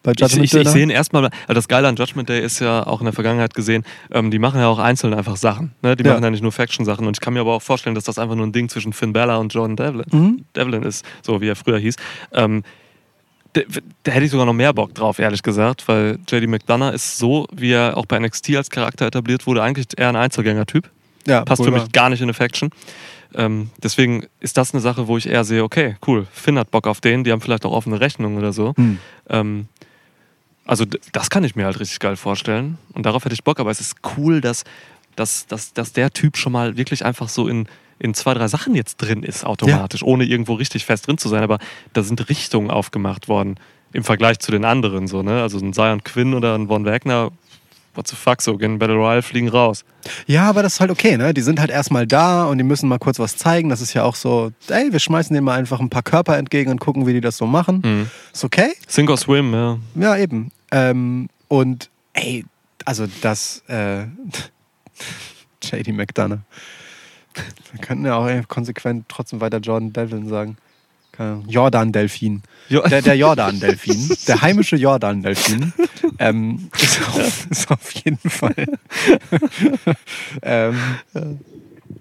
Bei Ich, Judgment ich, ich Döner? sehe ihn erstmal, also das Geile an Judgment Day ist ja auch in der Vergangenheit gesehen, ähm, die machen ja auch einzeln einfach Sachen. Ne? Die Ja. machen ja nicht nur Faction-Sachen. Und ich kann mir aber auch vorstellen, dass das einfach nur ein Ding zwischen Finn Balor und Jordan Devlin, Mhm. Devlin ist, so wie er früher hieß. Ähm, da, da hätte ich sogar noch mehr Bock drauf, ehrlich gesagt, weil JD McDonough ist so, wie er auch bei NXT als Charakter etabliert wurde, eigentlich eher ein Einzelgänger-Typ. Ja, Passt wohl für mich gar nicht in eine Faction. Ähm, deswegen ist das eine Sache, wo ich eher sehe, okay, cool, Finn hat Bock auf den, die haben vielleicht auch offene Rechnungen oder so. Hm. Ähm, also das kann ich mir halt richtig geil vorstellen. Und darauf hätte ich Bock, aber es ist cool, dass, dass, dass, dass der Typ schon mal wirklich einfach so in, in zwei, drei Sachen jetzt drin ist, automatisch, ohne irgendwo richtig fest drin zu sein. Aber da sind Richtungen aufgemacht worden im Vergleich zu den anderen. So, ne? Also ein Zion Quinn oder ein Von Wagner, what the fuck, so gehen Battle Royale, fliegen raus. Ja, aber das ist halt okay, ne? Die sind halt erstmal da und die müssen mal kurz was zeigen. Das ist ja auch so, ey, wir schmeißen denen mal einfach ein paar Körper entgegen und gucken, wie die das so machen. Mhm. Ist okay? Sink or Swim, ja. Ja, eben. Ähm, und ey, also das äh, (laughs) JD McDonough. Wir könnten ja auch konsequent trotzdem weiter Jordan Devlin sagen. Jordan-Delfin. Jo- Der, der Jordan-Delfin, der heimische Jordan-Delfin, (laughs) ähm, ist, auf, ist auf jeden Fall. (laughs) ähm,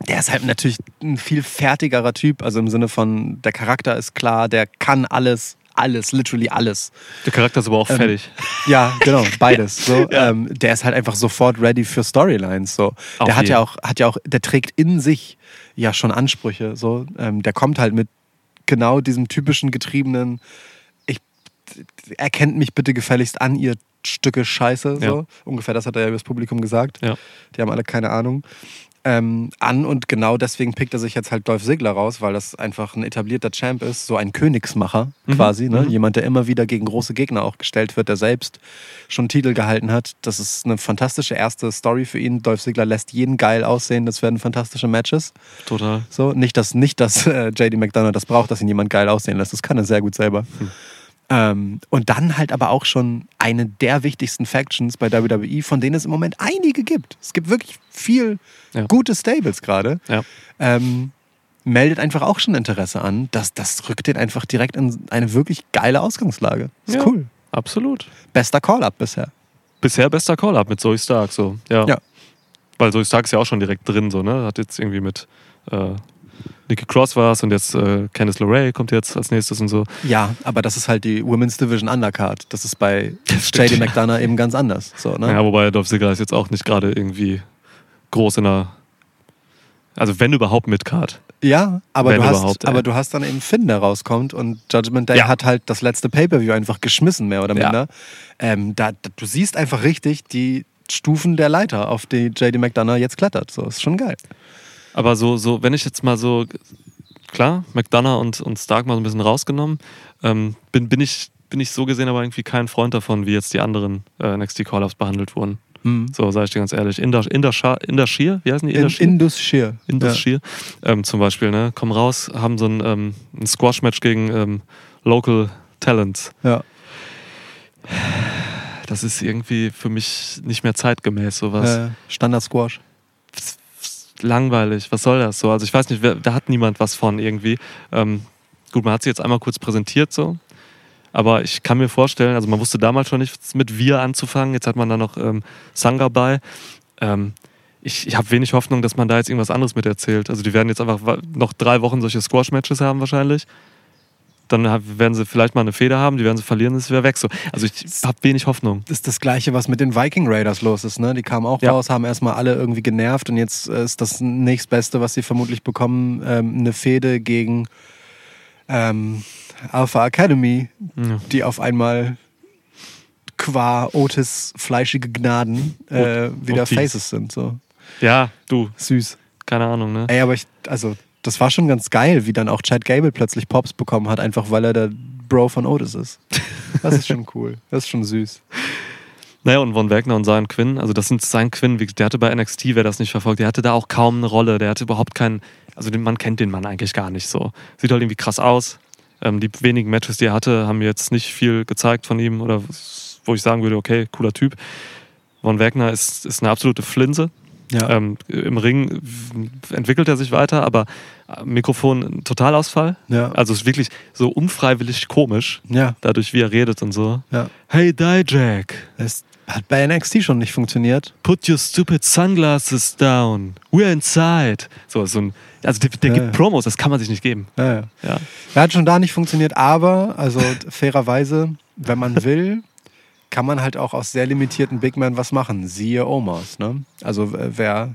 der ist halt natürlich ein viel fertigerer Typ, also im Sinne von, der Charakter ist klar, der kann alles, alles, literally alles. Der Charakter ist aber auch fertig. Ja, genau, (laughs) beides. So, Ja. ähm, der ist halt einfach sofort ready für Storylines. So. Auf Der hat ja auch, hat ja auch, der trägt in sich ja schon Ansprüche. So. Ähm, der kommt halt mit genau diesem typischen getriebenen, ich erkennt mich bitte gefälligst an, ihr Stücke Scheiße. So. Ja. Ungefähr das hat er ja übers Publikum gesagt. Ja. Die haben alle keine Ahnung. Ähm, an und genau deswegen pickt er sich jetzt halt Dolph Ziggler raus, weil das einfach ein etablierter Champ ist, so ein Königsmacher Mhm. quasi, ne? Mhm. jemand, der immer wieder gegen große Gegner auch gestellt wird, der selbst schon Titel gehalten hat. Das ist eine fantastische erste Story für ihn. Dolph Ziggler lässt jeden geil aussehen, das werden fantastische Matches. Total. So, nicht, dass, nicht, dass äh, JD McDonough das braucht, dass ihn jemand geil aussehen lässt. Das kann er sehr gut selber. Hm. Ähm, und dann halt aber auch schon eine der wichtigsten Factions bei WWE, von denen es im Moment einige gibt. Es gibt wirklich viel Ja. gute Stables gerade. Ja. Ähm, meldet einfach auch schon Interesse an. Das, das rückt den einfach direkt in eine wirklich geile Ausgangslage. Ist Ja. cool. Absolut. Bester Call-Up bisher. Bisher bester Call-Up mit Zoe Stark, so. Ja. Ja. Weil Zoe Stark ist ja auch schon direkt drin, so, ne? Hat jetzt irgendwie mit äh, Nikki Cross was und jetzt äh, Candice LeRae kommt jetzt als nächstes und so. Ja, aber das ist halt die Women's Division Undercard. Das ist bei (laughs) JD ja. McDonough eben ganz anders. So, ne? Ja, wobei Dolph Ziggler ist jetzt auch nicht gerade irgendwie groß in der. Also, wenn überhaupt mit Card. Ja, aber, du hast, aber du hast dann eben Finn, der rauskommt und Judgment Day Ja. hat halt das letzte Pay-Per-View einfach geschmissen, mehr oder Ja. minder. Ähm, da, da, du siehst einfach richtig die Stufen der Leiter, auf die JD McDonough jetzt klettert. So, ist schon geil. Aber so, so, wenn ich jetzt mal so, klar, McDonough und, und Stark mal so ein bisschen rausgenommen, ähm, bin, bin, ich, bin ich so gesehen aber irgendwie kein Freund davon, wie jetzt die anderen äh, NXT Call-Ups behandelt wurden. So, sage ich dir ganz ehrlich. Inder, Inder Shear, wie heißen die? In, Inder Shear? Indus Shear. Indus Shear, ähm, zum Beispiel, ne? Kommen raus, haben so ein, ähm, ein Squash-Match gegen ähm, Local Talents. Ja. Das ist irgendwie für mich nicht mehr zeitgemäß, sowas. Äh, Standard Squash. Langweilig. Was soll das so? Also ich weiß nicht, wer, da hat niemand was von irgendwie. Ähm, gut, man hat sie jetzt einmal kurz präsentiert so. Aber ich kann mir vorstellen, also man wusste damals schon nichts mit wir anzufangen. Jetzt hat man da noch ähm, Sangha bei. Ähm, ich ich habe wenig Hoffnung, dass man da jetzt irgendwas anderes mit erzählt. Also die werden jetzt einfach noch drei Wochen solche Squash-Matches haben wahrscheinlich. Dann werden sie vielleicht mal eine Feder haben, die werden sie verlieren, ist wieder weg. So. Also ich habe wenig Hoffnung. Das ist das Gleiche, was mit den Viking Raiders los ist. Ne? Die kamen auch Ja. raus, haben erstmal alle irgendwie genervt und jetzt äh, ist das nächstbeste, was sie vermutlich bekommen, ähm, eine Fehde gegen ähm, Alpha Academy, Ja. die auf einmal qua Otis fleischige Gnaden äh, wieder Otis. Faces sind. So Ja, du, süß. keine Ahnung, ne? Ey, aber ich, also, das war schon ganz geil, wie dann auch Chad Gable plötzlich Pops bekommen hat, einfach weil er der Bro von Otis ist. Das ist schon cool. Das ist schon süß. Naja, und Von Wagner und sein Quinn, also das sind sein Quinn, der hatte bei NXT, wer das nicht verfolgt, der hatte da auch kaum eine Rolle, der hatte überhaupt keinen, also den, man kennt den Mann eigentlich gar nicht so. Sieht halt irgendwie krass aus. Ähm, die wenigen Matches, die er hatte, haben jetzt nicht viel gezeigt von ihm oder wo ich sagen würde, okay, cooler Typ. Von Wagner ist, ist eine absolute Flinse. Ja. Ähm, Im Ring entwickelt er sich weiter, aber äh, Mikrofon ein Totalausfall. Ja. Also es ist wirklich so unfreiwillig komisch, ja. dadurch wie er redet und so. Ja. Hey Dijak, Es hat bei NXT schon nicht funktioniert. Put your stupid sunglasses down. We're inside. So, so ein, also der, der Ja, gibt ja. Promos, das kann man sich nicht geben. Ja, ja. Ja. Er hat schon da nicht funktioniert, aber, also (laughs) fairerweise, wenn man will, kann man halt auch aus sehr limitierten Big Men was machen. Siehe Omas. Ne? Also wer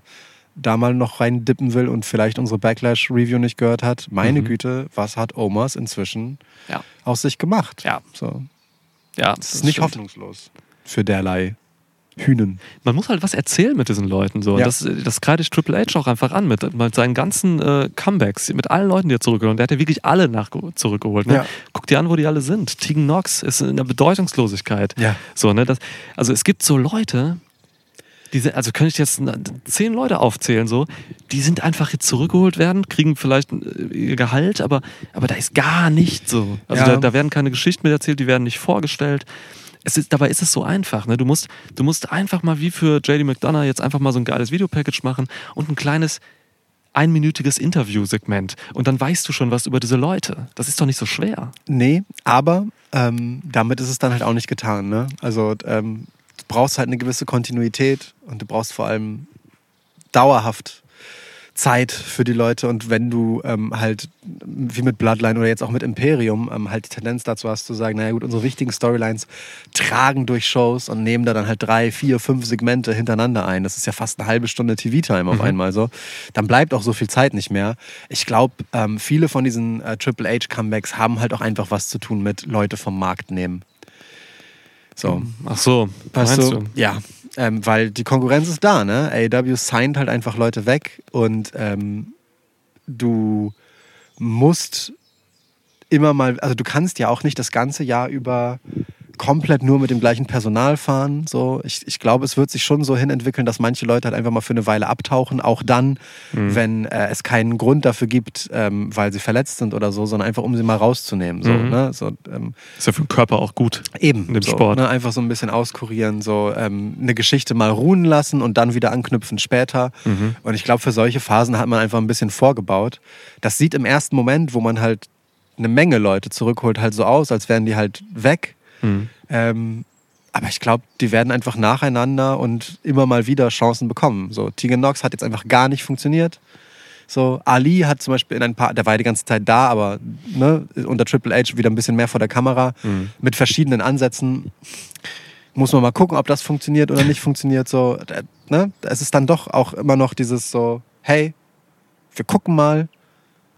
da mal noch rein dippen will und vielleicht unsere Backlash-Review nicht gehört hat, meine Mhm. Güte, was hat Omas inzwischen Ja. aus sich gemacht? Ja. So. Ja, Das ist nicht stimmt. hoffnungslos für derlei Hühnen. Man muss halt was erzählen mit diesen Leuten. So. Ja. Das, das kreide ich Triple H auch einfach an mit, mit seinen ganzen äh, Comebacks, mit allen Leuten, die er zurückgeholt hat. Der hat ja wirklich alle nach, zurückgeholt. Ne? Ja. Guck dir an, wo die alle sind. Tegan Knox ist in der Bedeutungslosigkeit. Ja. So, ne? das, also es gibt so Leute, diese, also könnte ich jetzt zehn Leute aufzählen, so, die sind einfach jetzt zurückgeholt werden, kriegen vielleicht äh, ihr Gehalt, aber, aber da ist gar nichts so. Also Ja. da, da werden keine Geschichten mehr erzählt, die werden nicht vorgestellt. Ist, dabei ist es so einfach. Ne? Du, musst, du musst einfach mal wie für JD McDonough jetzt einfach mal so ein geiles Videopackage machen und ein kleines, einminütiges Interviewsegment und dann weißt du schon was über diese Leute. Das ist doch nicht so schwer. Nee, aber ähm, damit ist es dann halt auch nicht getan. Ne? Also ähm, du brauchst halt eine gewisse Kontinuität und du brauchst vor allem dauerhaft Zeit für die Leute und wenn du ähm, halt wie mit Bloodline oder jetzt auch mit Imperium ähm, halt die Tendenz dazu hast zu sagen, naja gut, unsere wichtigen Storylines tragen durch Shows und nehmen da dann halt drei, vier, fünf Segmente hintereinander ein. Das ist ja fast eine halbe Stunde TV-Time auf Mhm. einmal so. Dann bleibt auch so viel Zeit nicht mehr. Ich glaube, ähm, viele von diesen äh, Triple H-Comebacks haben halt auch einfach was zu tun mit Leute vom Markt nehmen. So. Ach so, Weißt meinst du? du? Ja, ähm, weil die Konkurrenz ist da, ne? AEW signed halt einfach Leute weg und ähm, du musst immer mal, also du kannst ja auch nicht das ganze Jahr über komplett nur mit dem gleichen Personal fahren. So, ich, ich glaube, es wird sich schon so hin entwickeln, dass manche Leute halt einfach mal für eine Weile abtauchen, auch dann, wenn äh, es keinen Grund dafür gibt, ähm, weil sie verletzt sind oder so, sondern einfach um sie mal rauszunehmen. So, Mhm. ne? so, ähm, Ist ja für den Körper auch gut. Eben, in dem so, Sport. Ne, einfach so ein bisschen auskurieren, so ähm, eine Geschichte mal ruhen lassen und dann wieder anknüpfen später. Mhm. Und ich glaube, für solche Phasen hat man einfach ein bisschen vorgebaut. Das sieht im ersten Moment, wo man halt eine Menge Leute zurückholt, halt so aus, als wären die halt weg. Mhm. Ähm, aber ich glaube, die werden einfach nacheinander und immer mal wieder Chancen bekommen. So, Tegan Knox hat jetzt einfach gar nicht funktioniert. So, Ali hat zum Beispiel in ein paar, der war die ganze Zeit da, aber ne, unter Triple H wieder ein bisschen mehr vor der Kamera mit verschiedenen Ansätzen. Muss man mal gucken, ob das funktioniert oder nicht funktioniert. So, äh, ne? Es ist dann doch auch immer noch dieses so, hey, wir gucken mal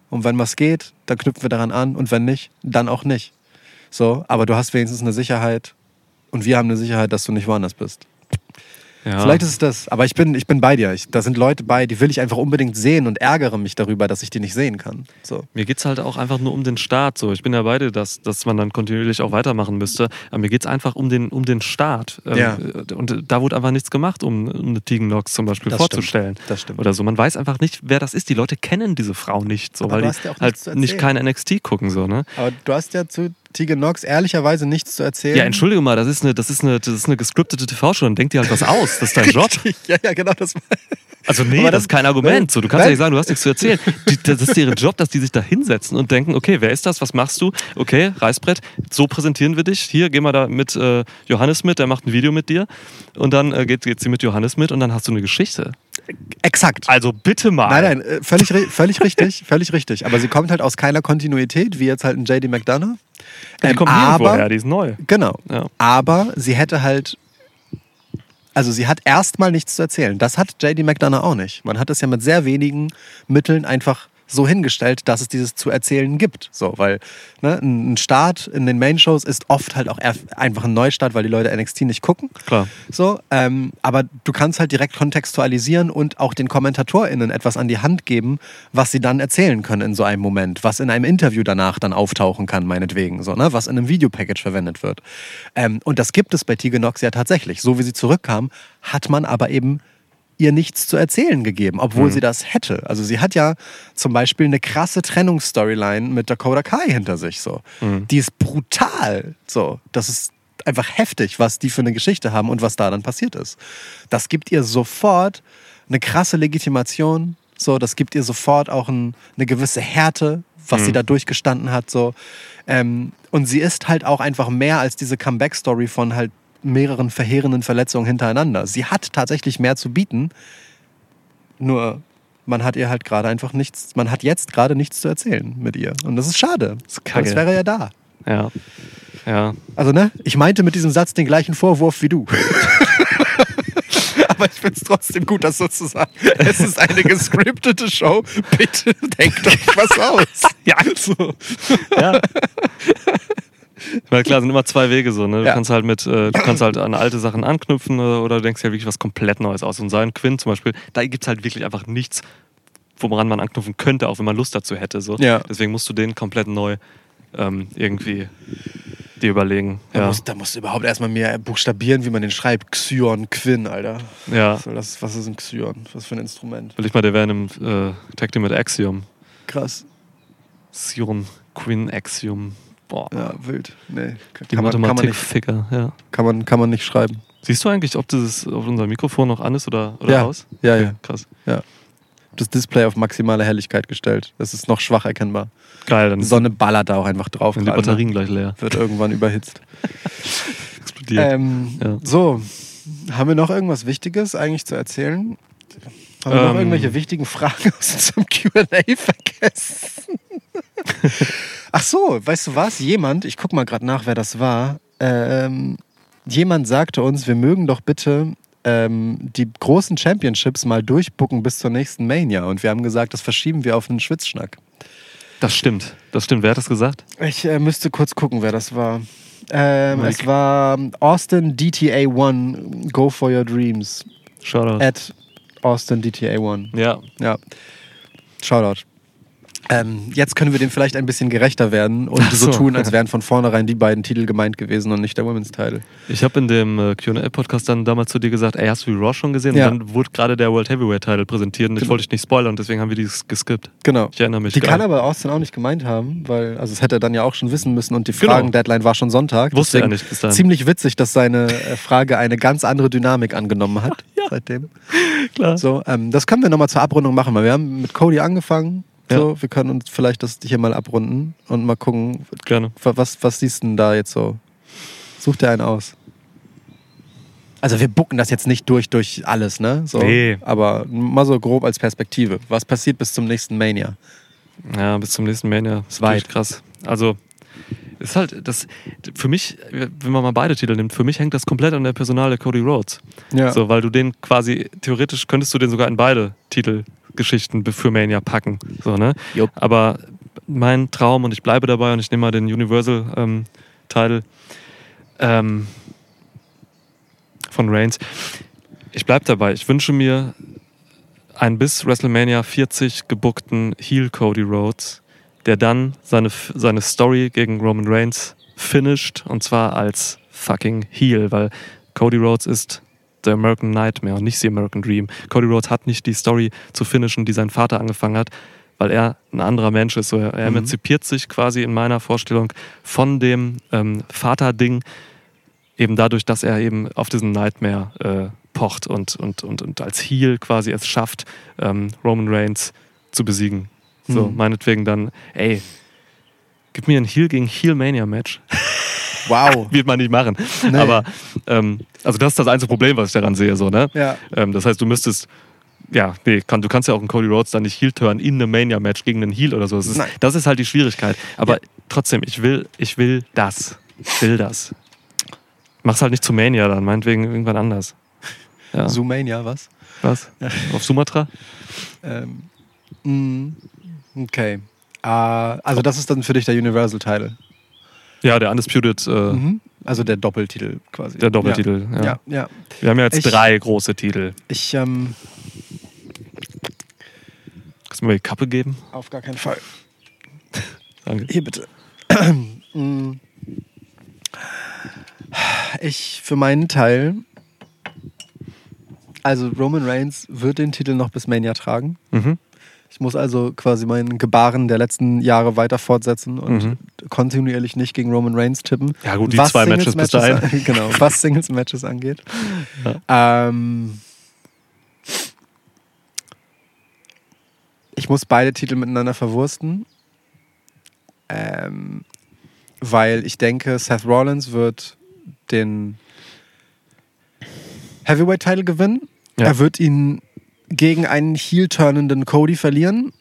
und wenn was geht, dann knüpfen wir daran an und wenn nicht, dann auch nicht. So, aber du hast wenigstens eine Sicherheit und wir haben eine Sicherheit, dass du nicht woanders bist. Ja. Vielleicht ist es das, aber ich bin, ich bin bei dir. Ich, da sind Leute bei, die will ich einfach unbedingt sehen und ärgere mich darüber, dass ich die nicht sehen kann. So. Mir geht es halt auch einfach nur um den Start. So. Ich bin ja beide, dass, dass man dann kontinuierlich auch weitermachen müsste. Aber mir geht es einfach um den, um den Start. Ähm, Ja. Und da wurde einfach nichts gemacht, um, um eine Tegan Knox zum Beispiel Das vorzustellen. stimmt. Das stimmt. Oder so. Man weiß einfach nicht, wer das ist. Die Leute kennen diese Frau nicht, so, Aber weil die ja halt nicht kein NXT gucken. So, ne? Aber du hast ja zu Tegan Knox ehrlicherweise nichts zu erzählen. Ja, entschuldige mal, das ist eine, das ist eine, das ist eine gescriptete TV-Show. Dann denk dir halt was aus. Das ist dein (laughs) Job. ja, ja, genau. Das war Also nee, das, das- ist kein Argument. So, du kannst ja nicht sagen, du hast nichts zu erzählen. Die, das ist deren Job, dass die sich da hinsetzen und denken, okay, wer ist das? Was machst du? Okay, Reißbrett, so präsentieren wir dich. Hier, geh mal da mit äh, Johannes mit, der macht ein Video mit dir. Und dann äh, geht, geht sie mit Johannes mit und dann hast du eine Geschichte. Exakt. Also bitte mal. Nein, nein, äh, völlig, völlig richtig, (laughs) völlig richtig. Aber sie kommt halt aus keiner Kontinuität, wie jetzt halt ein JD McDonough. Die Ähm, kommen aber, nirgendwo her, die ist neu. Genau. Ja. Aber sie hätte halt. Also sie hat erstmal nichts zu erzählen. Das hat JD McDonough auch nicht. Man hat es ja mit sehr wenigen Mitteln einfach so hingestellt, dass es dieses zu erzählen gibt. So, weil ne, ein Start in den Main-Shows ist oft halt auch einfach ein Neustart, weil die Leute NXT nicht gucken. Klar. So, ähm, aber du kannst halt direkt kontextualisieren und auch den KommentatorInnen etwas an die Hand geben, was sie dann erzählen können in so einem Moment, was in einem Interview danach dann auftauchen kann, meinetwegen, so, ne? was in einem Videopackage verwendet wird. Ähm, und das gibt es bei Tegan Knox ja tatsächlich. So wie sie zurückkam, hat man aber eben ihr nichts zu erzählen gegeben, obwohl sie das hätte. Also sie hat ja zum Beispiel eine krasse Trennungsstoryline mit Dakota Kai hinter sich. So. Die ist brutal. So. Das ist einfach heftig, was die für eine Geschichte haben und was da dann passiert ist. Das gibt ihr sofort eine krasse Legitimation. So, das gibt ihr sofort auch ein, eine gewisse Härte, was sie da durchgestanden hat. So. Ähm, und sie ist halt auch einfach mehr als diese Comeback-Story von halt mehreren verheerenden Verletzungen hintereinander. Sie hat tatsächlich mehr zu bieten, nur man hat ihr halt gerade einfach nichts, man hat jetzt gerade nichts zu erzählen mit ihr. Und das ist schade. Das wäre ja da. Ja. Ja. Also, ne, ich meinte mit diesem Satz den gleichen Vorwurf wie du. (laughs) Aber ich finde es trotzdem gut, das so zu sagen. Es ist eine gescriptete Show. Bitte denkt euch was aus. (laughs) Ja. So. ja. (laughs) Meine, klar, sind immer zwei Wege so. Ne? Du Ja. kannst halt mit, äh, du kannst halt an alte Sachen anknüpfen äh, oder du denkst ja wirklich was komplett Neues aus. Und sein Quinn zum Beispiel, da gibt es halt wirklich einfach nichts, woran man anknüpfen könnte, auch wenn man Lust dazu hätte. So. Ja. Deswegen musst du den komplett neu ähm, irgendwie dir überlegen. Da, Ja. musst, da musst du überhaupt erstmal mehr buchstabieren, wie man den schreibt. Xyon, Quinn, Alter. ja. Was, das, was ist ein Xyon? Was für ein Instrument? Will ich mal, der wäre in einem äh, Tag Team mit Axiom. Krass. Sion, Quinn, Axiom. Boah. Ja, wild. Nee, kann, Die kann, man, kann, man nicht, Mathematik-Ficker, ja. kann, man, kann man nicht schreiben. Siehst du eigentlich, ob dieses auf unser Mikrofon noch an ist oder, oder Ja. aus? Ja, Okay, ja. Krass. das Display auf maximale Helligkeit gestellt. Das ist noch schwach erkennbar. Geil, dann Die Sonne ballert da auch einfach drauf. sind die ne? Batterien gleich leer. Wird irgendwann überhitzt. (laughs) Explodiert. Ähm, Ja. So, haben wir noch irgendwas Wichtiges eigentlich zu erzählen? Haben wir noch Ähm. irgendwelche wichtigen Fragen (laughs) aus unserem QA vergessen? (laughs) Ach so, weißt du was? Jemand, ich guck mal gerade nach, wer das war. Ähm, jemand sagte uns, wir mögen doch bitte ähm, die großen Championships mal durchbucken bis zur nächsten Mania. Und wir haben gesagt, das verschieben wir auf einen Schwitzschnack. Das stimmt. Das stimmt. Wer hat das gesagt? Ich äh, müsste kurz gucken, wer das war. Ähm, es war Austin DTA One, Go for Your Dreams. Shoutout. At Austin DTA One. Ja. Ja. Shoutout. Ähm, jetzt können wir dem vielleicht ein bisschen gerechter werden und so. so. tun, als (laughs) wären von vornherein die beiden Titel gemeint gewesen und nicht der Women's Title. Ich habe in dem äh, QA-Podcast dann damals zu dir gesagt, ey, hast du die Raw schon gesehen? Ja. Und dann wurde gerade der World Heavyweight-Title präsentiert und ich Genau. wollte dich nicht spoilern und deswegen haben wir dieses geskippt. Genau. Ich erinnere mich. Die geil. kann aber Austin auch nicht gemeint haben, weil, also das hätte er dann ja auch schon wissen müssen und die Genau. Fragen-Deadline war schon Sonntag. Wusste er nicht bis dahin. Ziemlich witzig, dass seine äh, Frage eine ganz andere Dynamik angenommen hat (laughs) seitdem. Klar. So, ähm, das können wir nochmal zur Abrundung machen, weil wir haben mit Cody angefangen. So, wir können uns vielleicht das hier mal abrunden und mal gucken, Gerne. wa- was, was siehst du denn da jetzt so? Such dir einen aus. Also wir bucken das jetzt nicht durch durch alles, ne? So, Nee. Aber mal so grob als Perspektive. Was passiert bis zum nächsten Mania? Ja, bis zum nächsten Mania. Ist Weit. krass. Also, ist halt, das, für mich, wenn man mal beide Titel nimmt, für mich hängt das komplett an der Personale Cody Rhodes. Ja. So, weil du den quasi, theoretisch könntest du den sogar in beide Titelgeschichten für Mania packen. So, ne? Jupp. Aber mein Traum, und ich bleibe dabei und ich nehme mal den Universal-Titel ähm, von Reigns. Ich bleibe dabei. Ich wünsche mir einen bis WrestleMania 40 gebuckten Heel Cody Rhodes, der dann seine, seine Story gegen Roman Reigns finisht und zwar als fucking Heel, weil Cody Rhodes ist The American Nightmare und nicht The American Dream. Cody Rhodes hat nicht die Story zu finishen, die sein Vater angefangen hat, weil er ein anderer Mensch ist. So, er er emanzipiert sich quasi in meiner Vorstellung von dem ähm, Vater-Ding, eben dadurch, dass er eben auf diesen Nightmare äh, pocht und, und, und, und als Heel quasi es schafft, ähm, Roman Reigns zu besiegen. So, Mhm. meinetwegen dann, ey, gib mir ein Heel gegen Heel Mania Match. Wow. (laughs) Wird man nicht machen. Nee. Aber, ähm, also das ist das einzige Problem, was ich daran sehe, so, ne? Ja. Ähm, das heißt, du müsstest, ja, nee, kann, du kannst ja auch einen Cody Rhodes dann nicht Heel turn in einem Mania Match gegen einen Heel oder so. Das ist, Nein. das ist halt die Schwierigkeit. Aber Ja. trotzdem, ich will, ich will das. Ich will das. Mach's halt nicht zu Mania dann, meinetwegen irgendwann anders. Ja. Zoomania, was? Was? (laughs) Auf Sumatra? Ähm, mm, okay. Äh, also das ist dann für dich der Universal-Title. Ja, der Undisputed, äh, Mhm. Also der Doppeltitel quasi. der Doppeltitel. Ja. Ja, ja. ja. Wir haben ja jetzt Ich- drei große Titel. Ich, ähm, Kannst du mir die Kappe geben? auf gar keinen Fall. Danke. Hier bitte. (clears throat) Mm. ich für meinen Teil, also Roman Reigns wird den Titel noch bis Mania tragen. Mhm. Ich muss also quasi meinen Gebaren der letzten Jahre weiter fortsetzen und Mhm. kontinuierlich nicht gegen Roman Reigns tippen. Ja, gut, die zwei Matches bis dahin. (laughs) genau, was Singles-Matches angeht. Ähm, ich muss beide Titel miteinander verwursten. Ähm, weil ich denke, Seth Rollins wird den Heavyweight-Title gewinnen. Ja. Er wird ihn gegen einen heel-turnenden Cody verlieren.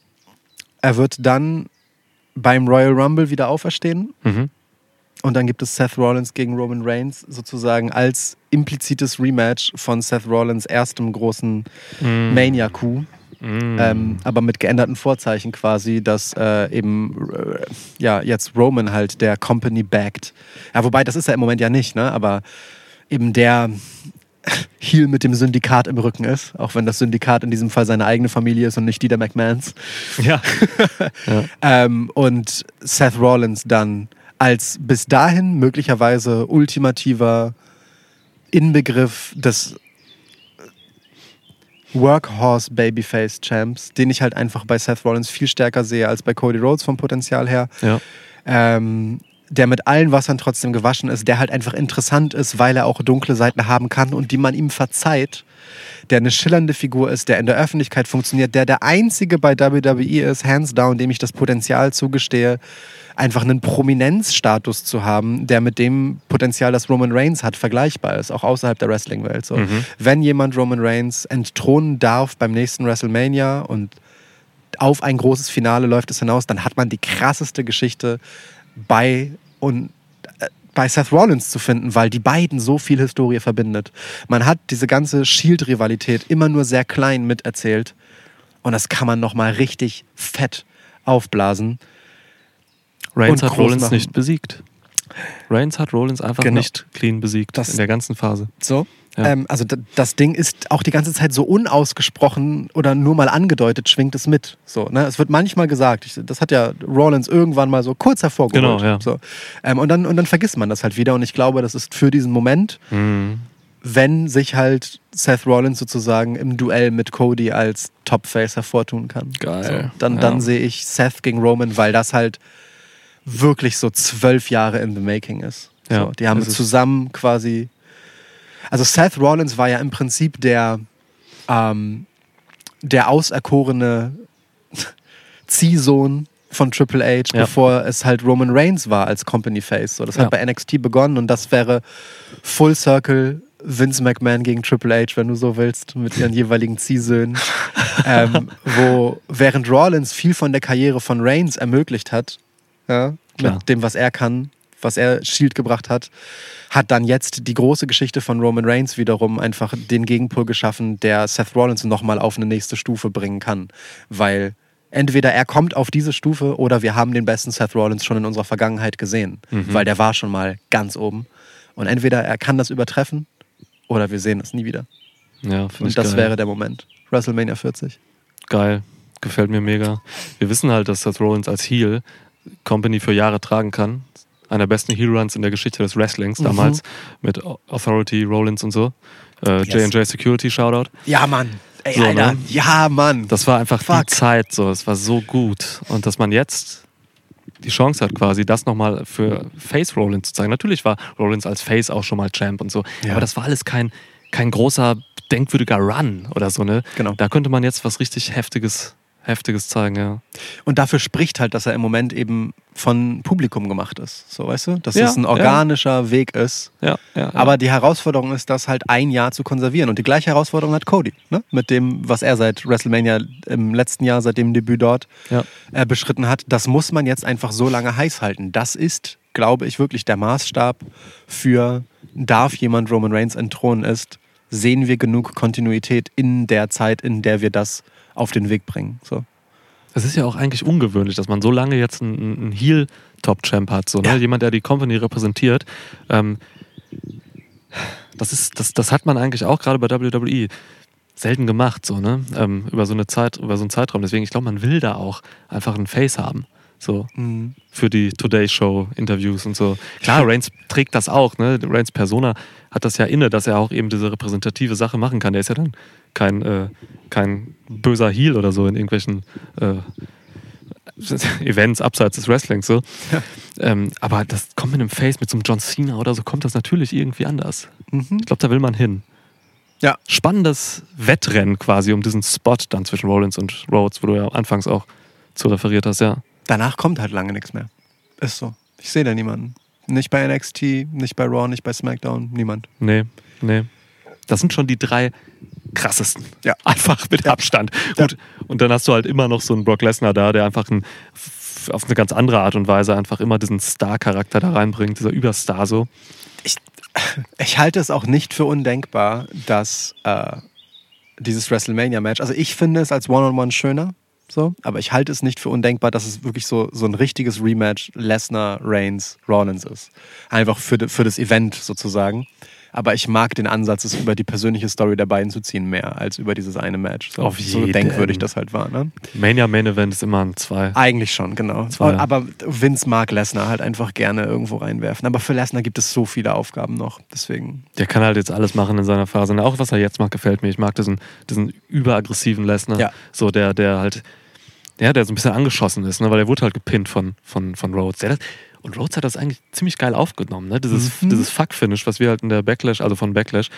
Er wird dann beim Royal Rumble wieder auferstehen. Mhm. Und dann gibt es Seth Rollins gegen Roman Reigns sozusagen als implizites Rematch von Seth Rollins erstem großen Mhm. Mania-Coup. Mhm. Ähm, aber mit geänderten Vorzeichen quasi, dass äh, eben äh, ja jetzt Roman halt der Company backt. Ja, wobei das ist er im Moment ja nicht, ne? Aber eben der Heel mit dem Syndikat im Rücken ist, auch wenn das Syndikat in diesem Fall seine eigene Familie ist und nicht die der McMahons. Ja. ja. (laughs) Ähm, und Seth Rollins dann als bis dahin möglicherweise ultimativer Inbegriff des Workhorse Babyface Champs, den ich halt einfach bei Seth Rollins viel stärker sehe als bei Cody Rhodes vom Potenzial her. ja. Ähm, der mit allen Wassern trotzdem gewaschen ist, der halt einfach interessant ist, weil er auch dunkle Seiten haben kann und die man ihm verzeiht, der eine schillernde Figur ist, der in der Öffentlichkeit funktioniert, der der einzige bei WWE ist, hands down, dem ich das Potenzial zugestehe, einfach einen Prominenzstatus zu haben, der mit dem Potenzial, das Roman Reigns hat, vergleichbar ist, auch außerhalb der Wrestling-Welt. So. Mhm. Wenn jemand Roman Reigns entthronen darf beim nächsten WrestleMania und auf ein großes Finale läuft es hinaus, dann hat man die krasseste Geschichte bei und äh, bei Seth Rollins zu finden, weil die beiden so viel Historie verbindet. Man hat diese ganze Shield-Rivalität immer nur sehr klein miterzählt und das kann man noch mal richtig fett aufblasen. Reigns hat Rollins machen. nicht besiegt. Reigns hat Rollins einfach Genau. nicht clean besiegt Das- in der ganzen Phase. So. Ja. Ähm, also das Ding ist auch die ganze Zeit so unausgesprochen oder nur mal angedeutet, schwingt es mit. So, ne? Es wird manchmal gesagt, ich, das hat ja Rollins irgendwann mal so kurz hervorgeholt. Genau, ja. so. ähm, und, dann, und dann vergisst man das halt wieder und ich glaube, das ist für diesen Moment, Mhm. wenn sich halt Seth Rollins sozusagen im Duell mit Cody als Topface hervortun kann. Geil. So, dann, Ja. dann sehe ich Seth gegen Roman, weil das halt wirklich so zwölf Jahre in the making ist. Ja, so, die haben zusammen quasi. Also Seth Rollins war ja im Prinzip der, ähm, der auserkorene (laughs) Ziehsohn von Triple H, Ja. bevor es halt Roman Reigns war als Company Face. So, das Ja. hat bei NXT begonnen und das wäre Full Circle Vince McMahon gegen Triple H, wenn du so willst, mit ihren jeweiligen Ziehsöhnen. (laughs) ähm, wo während Rollins viel von der Karriere von Reigns ermöglicht hat, ja, Klar. mit dem, was er kann, was er Shield gebracht hat, hat dann jetzt die große Geschichte von Roman Reigns wiederum einfach den Gegenpol geschaffen, der Seth Rollins nochmal auf eine nächste Stufe bringen kann. Weil entweder er kommt auf diese Stufe oder wir haben den besten Seth Rollins schon in unserer Vergangenheit gesehen, Mhm. weil der war schon mal ganz oben. Und entweder er kann das übertreffen oder wir sehen es nie wieder. Ja, Und das geil. wäre der Moment. WrestleMania 40. geil. Gefällt mir mega. Wir wissen halt, dass Seth Rollins als Heel Company für Jahre tragen kann. Einer der besten Heel-Runs in der Geschichte des Wrestlings Mhm. damals mit Authority Rollins und so. Äh, Yes. J&J Security Shoutout. Ja, Mann. Ey, So, Alter. ne? Ja, Mann. Das war einfach Fuck. die Zeit, so. Es war so gut. Und dass man jetzt die Chance hat, quasi das nochmal für Face Rollins zu zeigen. Natürlich war Rollins als Face auch schon mal Champ und so. Ja. Aber das war alles kein, kein großer, denkwürdiger Run oder so, ne? Genau. Da könnte man jetzt was richtig Heftiges, Heftiges zeigen, ja. Und dafür spricht halt, dass er im Moment eben von Publikum gemacht ist. So, weißt du? Dass Ja, es ein organischer Weg ist. Ja, ja. ja. Aber die Herausforderung ist, das halt ein Jahr zu konservieren. Und die gleiche Herausforderung hat Cody, ne? Mit dem, was er seit WrestleMania im letzten Jahr, seit dem Debüt dort ja. äh, beschritten hat. Das muss man jetzt einfach so lange heiß halten. Das ist, glaube ich, wirklich der Maßstab für, darf jemand Roman Reigns entthronen ist, sehen wir genug Kontinuität in der Zeit, in der wir das auf den Weg bringen. So. Es ist ja auch eigentlich ungewöhnlich, dass man so lange jetzt einen, einen Heel-Top-Champ hat. So, ne? Ja. Jemand, der die Company repräsentiert. Ähm, das, ist, das, das hat man eigentlich auch gerade bei WWE selten gemacht, so, ne? Ähm, über so eine Zeit, über so einen Zeitraum. Deswegen, ich glaube, man will da auch einfach einen Face haben. So, für die Today Show Interviews und so. Klar, Reigns trägt das auch, ne? Reigns Persona hat das ja inne, dass er auch eben diese repräsentative Sache machen kann. Der ist ja dann kein, äh, kein böser Heel oder so in irgendwelchen äh, (laughs) Events abseits des Wrestlings so. Ähm, aber das kommt mit einem Face, mit so einem John Cena oder so, kommt das natürlich irgendwie anders. Mhm. Ich glaube, da will man hin. Ja. Spannendes Wettrennen quasi um diesen Spot dann zwischen Rollins und Rhodes, wo du ja anfangs auch zu referiert hast, ja. Danach kommt halt lange nichts mehr. Ist so. Ich sehe da niemanden. Nicht bei NXT, nicht bei Raw, nicht bei SmackDown, niemand. Nee, nee. Das sind schon die drei krassesten. Ja. (laughs) Einfach mit Abstand. Ja. Gut. Und dann hast du halt immer noch so einen Brock Lesnar da, der einfach ein, auf eine ganz andere Art und Weise einfach immer diesen Star-Charakter da reinbringt, dieser Überstar so. (laughs) Ich halte es auch nicht für undenkbar, dass äh, dieses WrestleMania-Match, also ich finde es als One-on-One schöner, so, aber ich halte es nicht für undenkbar, dass es wirklich so, so ein richtiges Rematch Lesnar, Reigns, Rollins ist. Einfach für, de- für das Event sozusagen. Aber ich mag den Ansatz, es über die persönliche Story der beiden zu ziehen, mehr als über dieses eine Match. So, Auf so jeden. denkwürdig das halt war. Ne? Mania Main Event ist immer ein Zwei. Eigentlich schon, genau. Zwei. Aber Vince mag Lesnar halt einfach gerne irgendwo reinwerfen. Aber für Lesnar gibt es so viele Aufgaben noch. Deswegen. Der kann halt jetzt alles machen in seiner Phase. Und auch was er jetzt macht, gefällt mir. Ich mag diesen, diesen überaggressiven Lesnar. Ja. So der, der halt, ja, der so ein bisschen angeschossen ist, ne? weil er wurde halt gepinnt von, von, von Rhodes. Das, Und Rhodes hat das eigentlich ziemlich geil aufgenommen, ne? Dieses, Mhm. dieses Fuck-Finish, was wir halt in der Backlash, also von Backlash,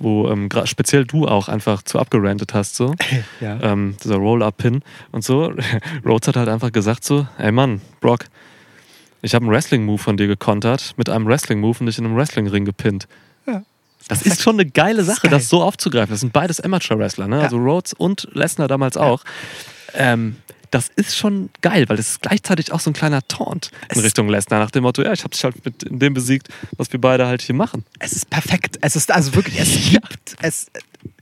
wo ähm, speziell du auch einfach zu abgerantet hast, so. (laughs) Ja. ähm, dieser Roll-Up-Pin und so. (laughs) Rhodes hat halt einfach gesagt so, ey Mann, Brock, ich habe einen Wrestling-Move von dir gekontert, mit einem Wrestling-Move und dich in einem Wrestling-Ring gepinnt. Ja. Das ist schon eine geile Das Sache, geil. das so aufzugreifen. Das sind beides Amateur-Wrestler, ne? Ja. also Rhodes und Lesnar damals auch. Ähm, das ist schon geil, weil das ist gleichzeitig auch so ein kleiner Taunt in Es- Richtung Lesnar, nach dem Motto, ja, ich habe dich halt mit dem besiegt, was wir beide halt hier machen. Es ist perfekt. Es ist also wirklich, es gibt es.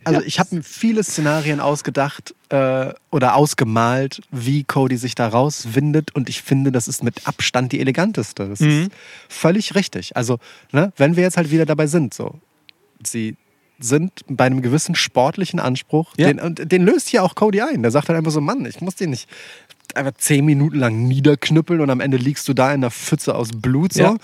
Also ich habe mir viele Szenarien ausgedacht äh, oder ausgemalt, wie Cody sich da rauswindet und ich finde, das ist mit Abstand die eleganteste. Das Mhm. ist völlig richtig. Also, ne, wenn wir jetzt halt wieder dabei sind, so, sie sind bei einem gewissen sportlichen Anspruch, Ja. den, und den löst hier auch Cody ein. Der sagt halt einfach so, Mann, ich muss den nicht einfach zehn Minuten lang niederknüppeln und am Ende liegst du da in einer Pfütze aus Blut. So. Ja.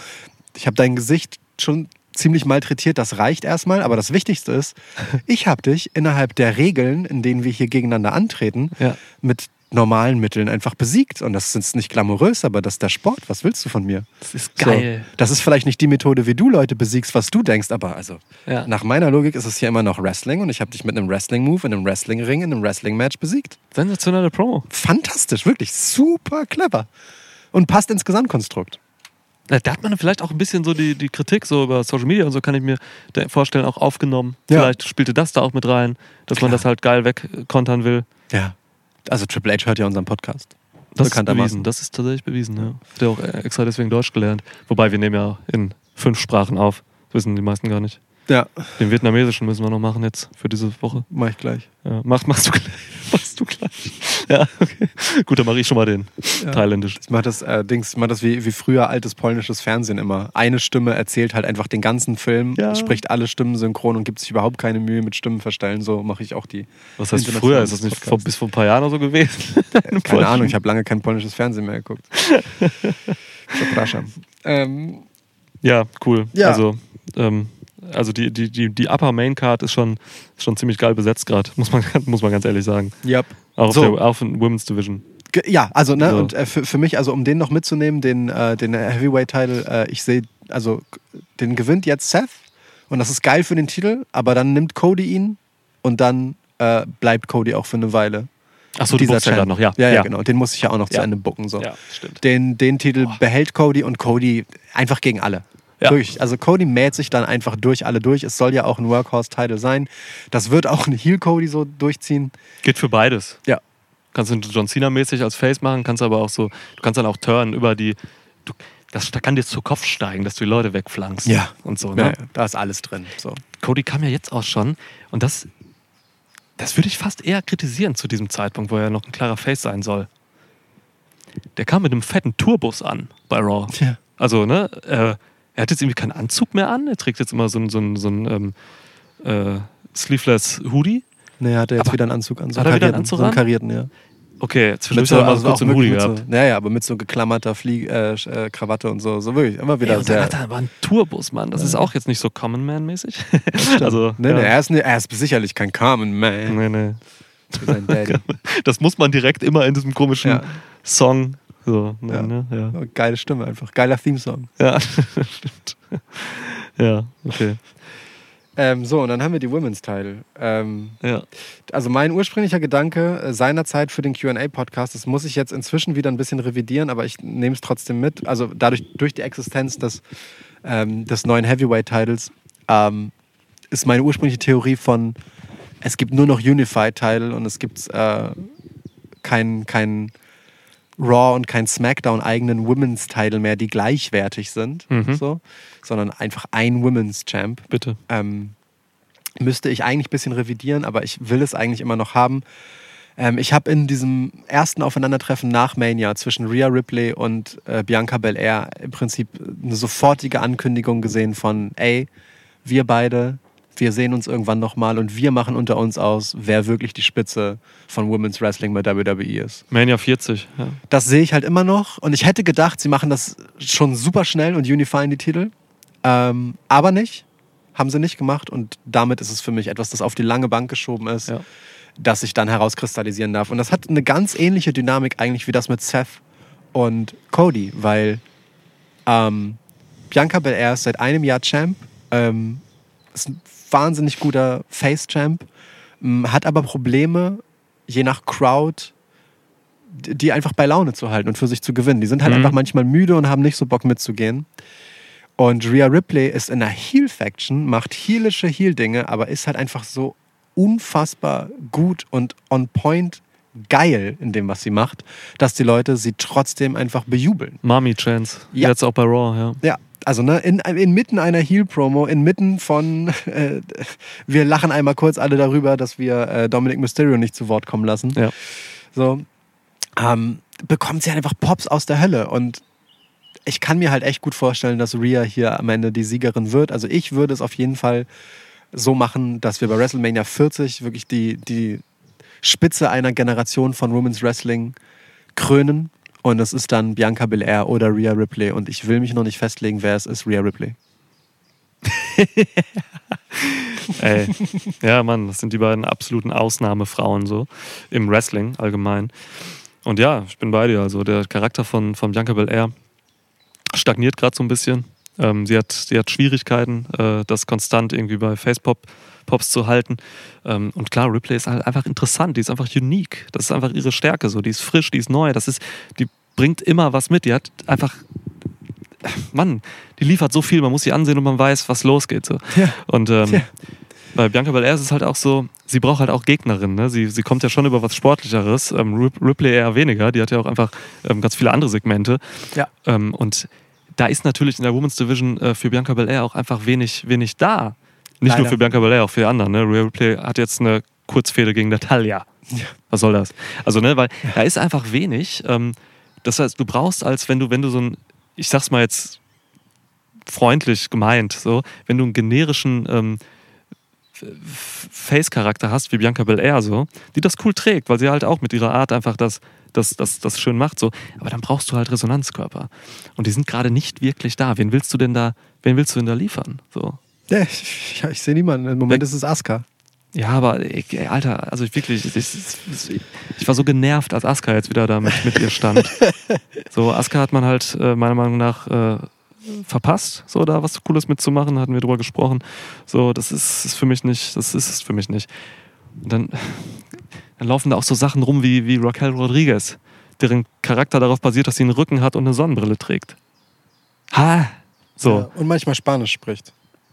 Ich habe dein Gesicht schon ziemlich malträtiert, das reicht erstmal. Aber das Wichtigste ist, (laughs) ich habe dich innerhalb der Regeln, in denen wir hier gegeneinander antreten, Ja. mit normalen Mitteln einfach besiegt. Und das ist nicht glamourös, aber das ist der Sport. Was willst du von mir? Das ist So, geil. das ist vielleicht nicht die Methode, wie du Leute besiegst, was du denkst, aber also Ja. nach meiner Logik ist es hier immer noch Wrestling und ich habe dich mit einem Wrestling-Move in einem Wrestling-Ring, in einem Wrestling-Match besiegt. Sensationelle Promo. Fantastisch, wirklich super clever. Und passt ins Gesamtkonstrukt. Na, Da hat man vielleicht auch ein bisschen so die, die Kritik so über Social Media und so, kann ich mir vorstellen, auch aufgenommen. Ja. Vielleicht spielte das da auch mit rein, dass man Klar. das halt geil wegkontern will. Ja. Also Triple H hört ja unseren Podcast. Das ist bewiesen. Das ist tatsächlich bewiesen, ja. Hat er auch extra deswegen Deutsch gelernt. Wobei wir nehmen ja in fünf Sprachen auf. Das wissen die meisten gar nicht. Ja, Den vietnamesischen müssen wir noch machen jetzt für diese Woche. mach ich gleich. Ja, mach, machst du gleich. (laughs) Machst du gleich. Ja, okay. Gut, dann mache ich schon mal den Ja. thailändischen. Ich mach das, äh, Dings, ich mach das wie, wie früher altes polnisches Fernsehen immer. Eine Stimme erzählt halt einfach den ganzen Film, Ja. spricht alle Stimmen synchron und gibt sich überhaupt keine Mühe mit Stimmen verstellen. So mache ich auch die. Was heißt früher? Ist das nicht vor, bis vor ein paar Jahren oder so gewesen? (laughs) Keine Ahnung, ich habe lange kein polnisches Fernsehen mehr geguckt. (laughs) Ähm, Ja, cool. Ja. Also, ähm, also die, die, die, die Upper Main Card ist schon, ist schon ziemlich geil besetzt gerade, (laughs) muss man, muss man ganz ehrlich sagen. yep. Auch, So. auf der, auch in Women's Division. Ja, also ne, So. und äh, für, für mich, also um den noch mitzunehmen, den, äh, den Heavyweight-Title, äh, ich sehe, also den gewinnt jetzt Seth und das ist geil für den Titel, aber dann nimmt Cody ihn und dann äh, bleibt Cody auch für eine Weile. Achso, du buchst ja noch, ja. ja. Ja, genau. Den muss ich ja auch noch zu Ja. Ende bucken. So. Ja, stimmt. Den, den Titel behält Cody und Cody einfach gegen alle. Ja. Wirklich. Also Cody mäht sich dann einfach durch alle durch. Es soll ja auch ein Workhorse-Title sein. Das wird auch ein Heel-Cody so durchziehen. Geht für beides. Ja. Kannst du John Cena-mäßig als Face machen, kannst aber auch so, du kannst dann auch turnen über die. Du, das da kann dir zu Kopf steigen, dass du die Leute wegflankst. Ja. Und so, ne? ja, da ist alles drin. So. Cody kam ja jetzt auch schon und das, das würde ich fast eher kritisieren zu diesem Zeitpunkt, wo er noch ein klarer Face sein soll. Der kam mit einem fetten Tourbus an bei Raw. Ja. Also, ne, äh, er hat jetzt irgendwie keinen Anzug mehr an, er trägt jetzt immer so ein, so ein, so ein ähm, äh, Sleeveless Hoodie. Nee, hat er jetzt Aber- wieder einen Anzug an. So Hat er wieder einen Anzug so einen karierten, ja. Okay, zwischendurch so, hat er mal also kurz so einen Hoodie gehabt. so, naja, aber mit so geklammerter Flieg, äh, äh, Krawatte und so. So wirklich, immer wieder Ja, und dann sehr. hat er aber einen Tourbus, Mann. Das ist auch jetzt nicht so Common Man-mäßig. (laughs) Also, nee, ja. nee, er ist, ne, er ist sicherlich kein Carmen Man. nee, nee. (laughs) Das muss man direkt immer in diesem komischen Ja. Song. So, ne, Ja. ne, ja. Geile Stimme einfach. Geiler Theme-Song. Ja, (laughs) stimmt. Ja, okay. Ähm, so, und dann haben wir die Women's Title. Ähm, Ja. also mein ursprünglicher Gedanke äh, seinerzeit für den QA-Podcast, das muss ich jetzt inzwischen wieder ein bisschen revidieren, aber ich nehme es trotzdem mit. Also dadurch, durch die Existenz des, ähm, des neuen Heavyweight-Titles ähm, ist meine ursprüngliche Theorie von, es gibt nur noch Unified-Title und es gibt äh, keinen kein Raw und kein SmackDown eigenen Women's Title mehr, die gleichwertig sind, Mhm. so, sondern einfach ein Women's Champ Bitte. ähm, müsste ich eigentlich ein bisschen revidieren, aber ich will es eigentlich immer noch haben. Ähm, ich habe in diesem ersten Aufeinandertreffen nach Mania zwischen Rhea Ripley und äh, Bianca Belair im Prinzip eine sofortige Ankündigung gesehen von, ey, wir beide, wir sehen uns irgendwann nochmal und wir machen unter uns aus, wer wirklich die Spitze von Women's Wrestling bei WWE ist. Mania 40. Ja. Das sehe ich halt immer noch. Und ich hätte gedacht, sie machen das schon super schnell und unifyen die Titel. Ähm, aber nicht. Haben sie nicht gemacht. Und damit ist es für mich etwas, das auf die lange Bank geschoben ist, Ja. das sich dann herauskristallisieren darf. Und das hat eine ganz ähnliche Dynamik eigentlich wie das mit Seth und Cody, weil Ähm, Bianca Belair ist seit einem Jahr Champ. Ähm, ist ein wahnsinnig guter Face-Champ. m, Hat aber Probleme, je nach Crowd, die einfach bei Laune zu halten und für sich zu gewinnen. Die sind halt Mhm. einfach manchmal müde und haben nicht so Bock mitzugehen. Und Rhea Ripley ist in einer Heel-Faction, macht heelische Heel-Dinge, aber ist halt einfach so unfassbar gut und on point geil in dem, was sie macht, dass die Leute sie trotzdem einfach bejubeln. Mami Chance. Ja. Jetzt auch bei Raw, ja. Ja, also ne, in, inmitten einer Heel-Promo, inmitten von, (laughs) äh, wir lachen einmal kurz alle darüber, dass wir äh, Dominic Mysterio nicht zu Wort kommen lassen. Ja. So, ähm, bekommt sie einfach Pops aus der Hölle. Und ich kann mir halt echt gut vorstellen, dass Rhea hier am Ende die Siegerin wird. Also ich würde es auf jeden Fall so machen, dass wir bei WrestleMania 40 wirklich die, die Spitze einer Generation von Women's Wrestling krönen. Und es ist dann Bianca Belair oder Rhea Ripley. Und ich will mich noch nicht festlegen, wer es ist, Rhea Ripley. (laughs) Ey. Ja, Mann, das sind die beiden absoluten Ausnahmefrauen so im Wrestling allgemein. Und ja, ich bin bei dir. Also der Charakter von, von Bianca Belair stagniert gerade so ein bisschen. Ähm, sie, hat, sie hat Schwierigkeiten, äh, das konstant irgendwie bei Facepop Pops zu halten. Ähm, und klar, Ripley ist halt einfach interessant, die ist einfach unique. Das ist einfach ihre Stärke so. Die ist frisch, die ist neu, das ist, die bringt immer was mit. Die hat einfach Mann, die liefert so viel, man muss sie ansehen und man weiß, was losgeht. So. Ja. Und ähm, Ja. bei Bianca Belair ist es halt auch so, sie braucht halt auch Gegnerinnen. Ne? Sie, sie kommt ja schon über was Sportlicheres. Ähm, Rip- Ripley eher weniger, die hat ja auch einfach ähm, ganz viele andere Segmente. Ja. Ähm, und da ist natürlich in der Women's Division äh, für Bianca Belair auch einfach wenig, wenig da. Nicht Leider. nur für Bianca Belair, auch für die anderen. Ne? Rhea Ripley hat jetzt eine Kurzfehde gegen Natalia. Was soll das? Also, ne, weil da ist einfach wenig. Ähm, das heißt, du brauchst als, wenn du, wenn du so ein, ich sag's mal jetzt freundlich gemeint, so, wenn du einen generischen ähm, Face-Charakter hast, wie Bianca Belair, so, die das cool trägt, weil sie halt auch mit ihrer Art einfach das, das, das, das schön macht, so. Aber dann brauchst du halt Resonanzkörper. Und die sind gerade nicht wirklich da. Wen willst du denn da, wen willst du denn da liefern? So. Ja, ich, ich sehe niemanden. Im Moment Ja. ist es Asuka. Ja, aber ey, Alter, also ich wirklich, ich, ich, ich war so genervt, als Asuka jetzt wieder da mit, mit ihr stand. (laughs) So, Asuka hat man halt äh, meiner Meinung nach äh, verpasst, so da was Cooles mitzumachen, hatten wir drüber gesprochen. So, das ist, ist für mich nicht, das ist es für mich nicht. Und dann, dann laufen da auch so Sachen rum wie, wie Raquel Rodriguez, deren Charakter darauf basiert, dass sie einen Rücken hat und eine Sonnenbrille trägt. Ha! So, Ja, und manchmal Spanisch spricht.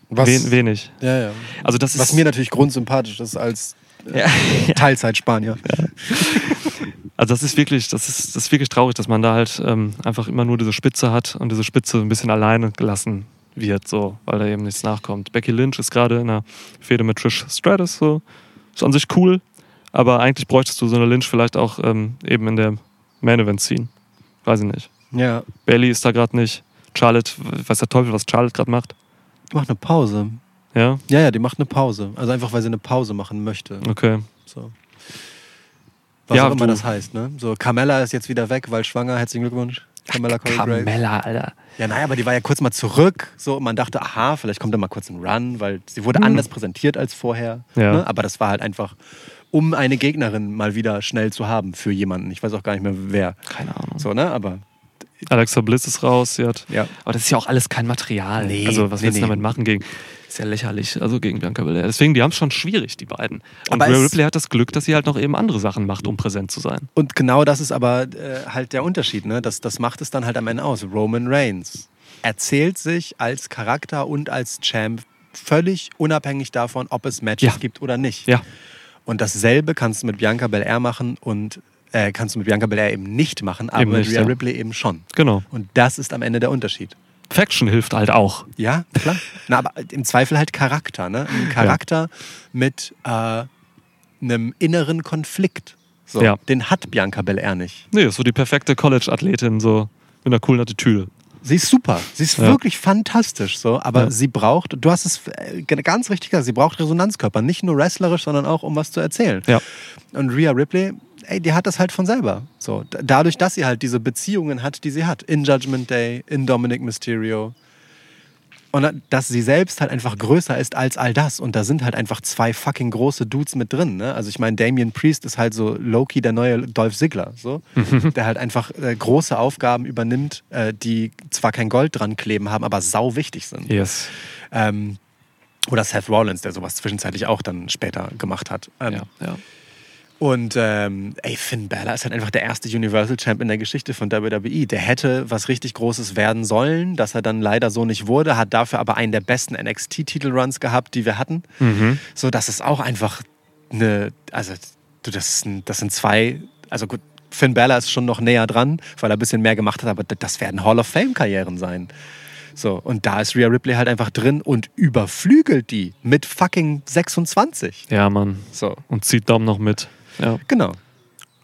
Was, wen, wenig. Ja, ja. Also das Was ist, mir natürlich grundsympathisch ist als (laughs) Ja. Teilzeit-Spanier. Also das ist wirklich, das ist, das ist wirklich traurig, dass man da halt ähm, einfach immer nur diese Spitze hat und diese Spitze ein bisschen alleine gelassen wird, so, weil da eben nichts nachkommt. Becky Lynch ist gerade in einer Fehde mit Trish Stratus, so. Ist an sich cool, aber eigentlich bräuchtest du so eine Lynch vielleicht auch ähm, eben in der Main Event ziehen. Weiß ich nicht. Ja. Bailey ist da gerade nicht. Charlotte, weiß der Teufel, was Charlotte gerade macht. Die macht eine Pause. Ja, Ja, ja, die macht eine Pause. Also einfach, weil sie eine Pause machen möchte. okay. So. Was Ja, auch immer du- das heißt, ne? So, Carmella ist jetzt wieder weg, weil schwanger. Herzlichen Glückwunsch. Carmella Corey. Carmella, Alter. Ja, naja, aber die war ja kurz mal zurück. So, und man dachte, aha, vielleicht kommt da mal kurz ein Run, weil sie wurde anders präsentiert als vorher. Ja. Ne? Aber das war halt einfach, um eine Gegnerin mal wieder schnell zu haben für jemanden. Ich weiß auch gar nicht mehr wer. Keine Ahnung. So, ne? Aber Alexa Bliss ist raus, sie hat. ja. Aber das ist ja auch alles kein Material. Nee, also was nee, willst du nee. damit machen gegen? Ist ja lächerlich, also gegen Bianca Belair. Deswegen, die haben es schon schwierig, die beiden. Und Aber Rhea Ripley hat das Glück, dass sie halt noch eben andere Sachen macht, um präsent zu sein. Und genau das ist aber äh, halt der Unterschied. Ne? Das, das macht es dann halt am Ende aus. Roman Reigns erzählt sich als Charakter und als Champ völlig unabhängig davon, ob es Matches Ja. gibt oder nicht. Ja, Und dasselbe kannst du mit Bianca Belair machen und äh, kannst du mit Bianca Belair eben nicht machen, aber Eben mit Rhea ja. Ripley eben schon. genau. Und das ist am Ende der Unterschied. Faction hilft halt auch. Ja, klar. Na, aber im Zweifel halt Charakter. Ne? Ein Charakter mit äh, einem inneren Konflikt. So, Ja. Den hat Bianca Belair nicht. Nee, ist so die perfekte College-Athletin, so mit einer coolen Attitüde. Sie ist super. Sie ist Ja. wirklich fantastisch. So. Aber Ja. sie braucht, du hast es äh, ganz richtig gesagt, sie braucht Resonanzkörper. Nicht nur wrestlerisch, sondern auch, um was zu erzählen. Ja. Und Rhea Ripley, ey, die hat das halt von selber. So. Dadurch, dass sie halt diese Beziehungen hat, die sie hat. In Judgment Day, in Dominic Mysterio. Und dass sie selbst halt einfach größer ist als all das. Und da sind halt einfach zwei fucking große Dudes mit drin. Ne? Also ich meine, Damien Priest ist halt so Loki, der neue Dolph Ziggler. So. der halt einfach äh, große Aufgaben übernimmt, äh, die zwar kein Gold dran kleben haben, aber sau wichtig sind. Yes. Ähm, oder Seth Rollins, der sowas zwischenzeitlich auch dann später gemacht hat. Ähm, Ja, ja. Und ähm, ey, Finn Balor ist halt einfach der erste Universal Champ in der Geschichte von WWE. Der hätte was richtig Großes werden sollen, dass er dann leider so nicht wurde, hat dafür aber einen der besten NXT-Titelruns gehabt, die wir hatten. Mhm. So, das ist auch einfach eine, also du, das, sind- das sind zwei, also gut, Finn Balor ist schon noch näher dran, weil er ein bisschen mehr gemacht hat, aber das werden Hall of Fame-Karrieren sein. So, und da ist Rhea Ripley halt einfach drin und überflügelt die mit fucking 26. Ja, Mann. So. Und zieht Dom noch mit. Ja. Genau.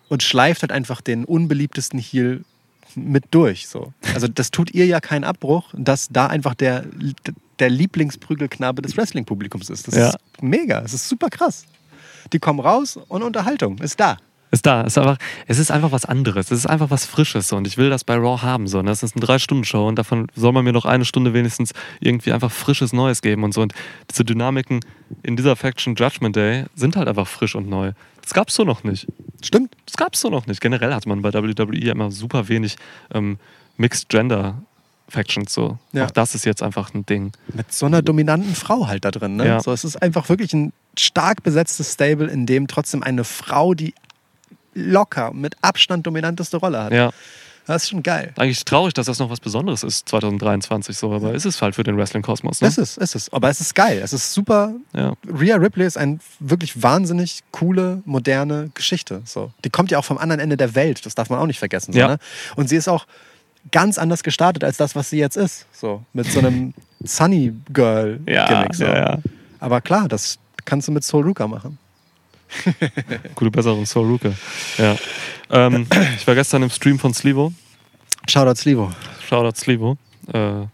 Und schleift halt einfach den unbeliebtesten Heel mit durch. So. Also das tut ihr ja keinen Abbruch, dass da einfach der, der Lieblingsprügelknabe des Wrestling-Publikums ist. Das Ja. ist mega, es ist super krass. Die kommen raus und Unterhaltung ist da. Ist da. Ist einfach, es ist einfach was anderes. Es ist einfach was Frisches. Und ich will das bei Raw haben. So. Und das ist eine Drei-Stunden-Show. Und davon soll man mir noch eine Stunde wenigstens irgendwie einfach frisches Neues geben und so. Und diese Dynamiken in dieser Faction Judgment Day sind halt einfach frisch und neu. Das gab's so noch nicht. Stimmt. Das gab's so noch nicht. Generell hat man bei WWE immer super wenig ähm, Mixed Gender Factions. So. Ja. Auch das ist jetzt einfach ein Ding. Mit so einer dominanten Frau halt da drin. Ne? Ja. So, es ist einfach wirklich ein stark besetztes Stable, in dem trotzdem eine Frau die locker mit Abstand dominanteste Rolle hat. Ja. Das ist schon geil. Eigentlich traurig, dass das noch was Besonderes ist, 2023 so, aber ist es halt für den Wrestling-Kosmos. Ne? Es ist, es ist. Aber es ist geil. Es ist super. Ja. Rhea Ripley ist eine wirklich wahnsinnig coole, moderne Geschichte. So. Die kommt ja auch vom anderen Ende der Welt. Das darf man auch nicht vergessen. So, Ja. ne? Und sie ist auch ganz anders gestartet als das, was sie jetzt ist. So. Mit so einem (laughs) Sunny Girl-Gimmick. Ja, so. ja, ja. Aber klar, das kannst du mit Soul Ruka machen. (laughs) Gute Besserung, Soul Ruka. Ja. Ähm, ich war gestern im Stream von Slivo. Shoutout Slivo. Shoutout Slivo. Äh,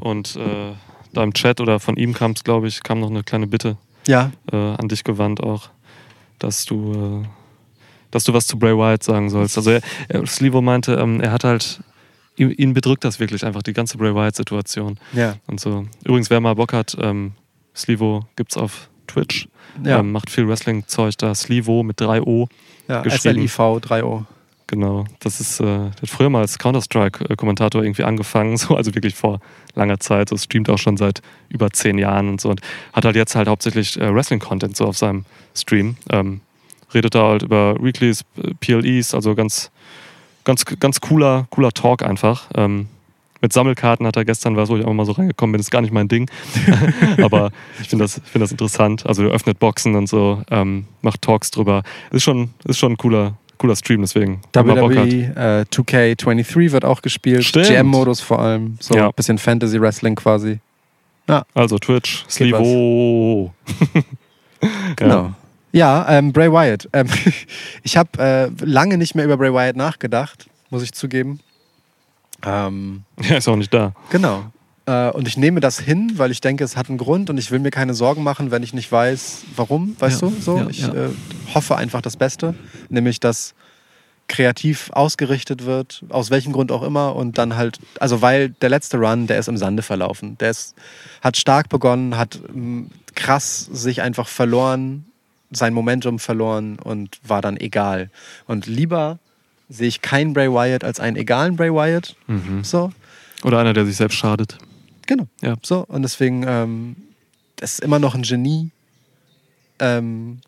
und äh, da im Chat oder von ihm kam es, glaube ich, kam noch eine kleine Bitte Ja, äh, an dich gewandt auch, dass du, äh, dass du was zu Bray Wyatt sagen sollst. Also er, er, Slivo meinte, ähm, er hat halt, ihn, ihn bedrückt das wirklich einfach, die ganze Bray Wyatt-Situation. ja. Und so. Übrigens, wer mal Bock hat, ähm, Slivo gibt's auf Twitch. Ja. Ähm, macht viel Wrestling-Zeug da. Slivo mit 3 O. ja. geschrieben. SLIV 3O. Genau. Das ist, äh, der hat früher mal als Counter-Strike-Kommentator irgendwie angefangen, (laughs) so, also wirklich vor langer Zeit. So streamt auch schon seit über zehn Jahren und so. Und hat halt jetzt halt hauptsächlich äh, Wrestling-Content so auf seinem Stream. Ähm, redet da halt über Weeklies, PLEs, also ganz, ganz, ganz cooler, cooler Talk einfach. Ähm, mit Sammelkarten hat er gestern was, wo ich auch mal so reingekommen bin, ist gar nicht mein Ding. (laughs) (laughs) Aber ich finde das, find das interessant. Also er öffnet Boxen und so, ähm, macht Talks drüber. Ist schon, ist schon ein cooler, cooler Stream, deswegen. WWE äh, 2K23 wird auch gespielt. GM-Modus vor allem. So Ja. ein bisschen Fantasy-Wrestling quasi. Also Twitch. Slivo. (laughs) Genau. Ja, ähm, Bray Wyatt. Ähm, ich habe äh, lange nicht mehr über Bray Wyatt nachgedacht, muss ich zugeben. Ähm, Ja, (laughs) ist auch nicht da. genau. Äh, und ich nehme das hin, weil ich denke, es hat einen Grund und ich will mir keine Sorgen machen, wenn ich nicht weiß, warum, weißt Ja, du? So, ja, ich ja. Äh, hoffe einfach das Beste, nämlich dass kreativ ausgerichtet wird, aus welchem Grund auch immer und dann halt, also weil der letzte Run, der ist im Sande verlaufen. Der ist, hat stark begonnen, hat m, krass sich einfach verloren, sein Momentum verloren und war dann egal. Und lieber sehe ich keinen Bray Wyatt als einen egalen Bray Wyatt. Mhm. So, Oder einer, der sich selbst schadet. genau. Ja. So, und deswegen, ähm, das ist immer noch ein Genie. Ähm,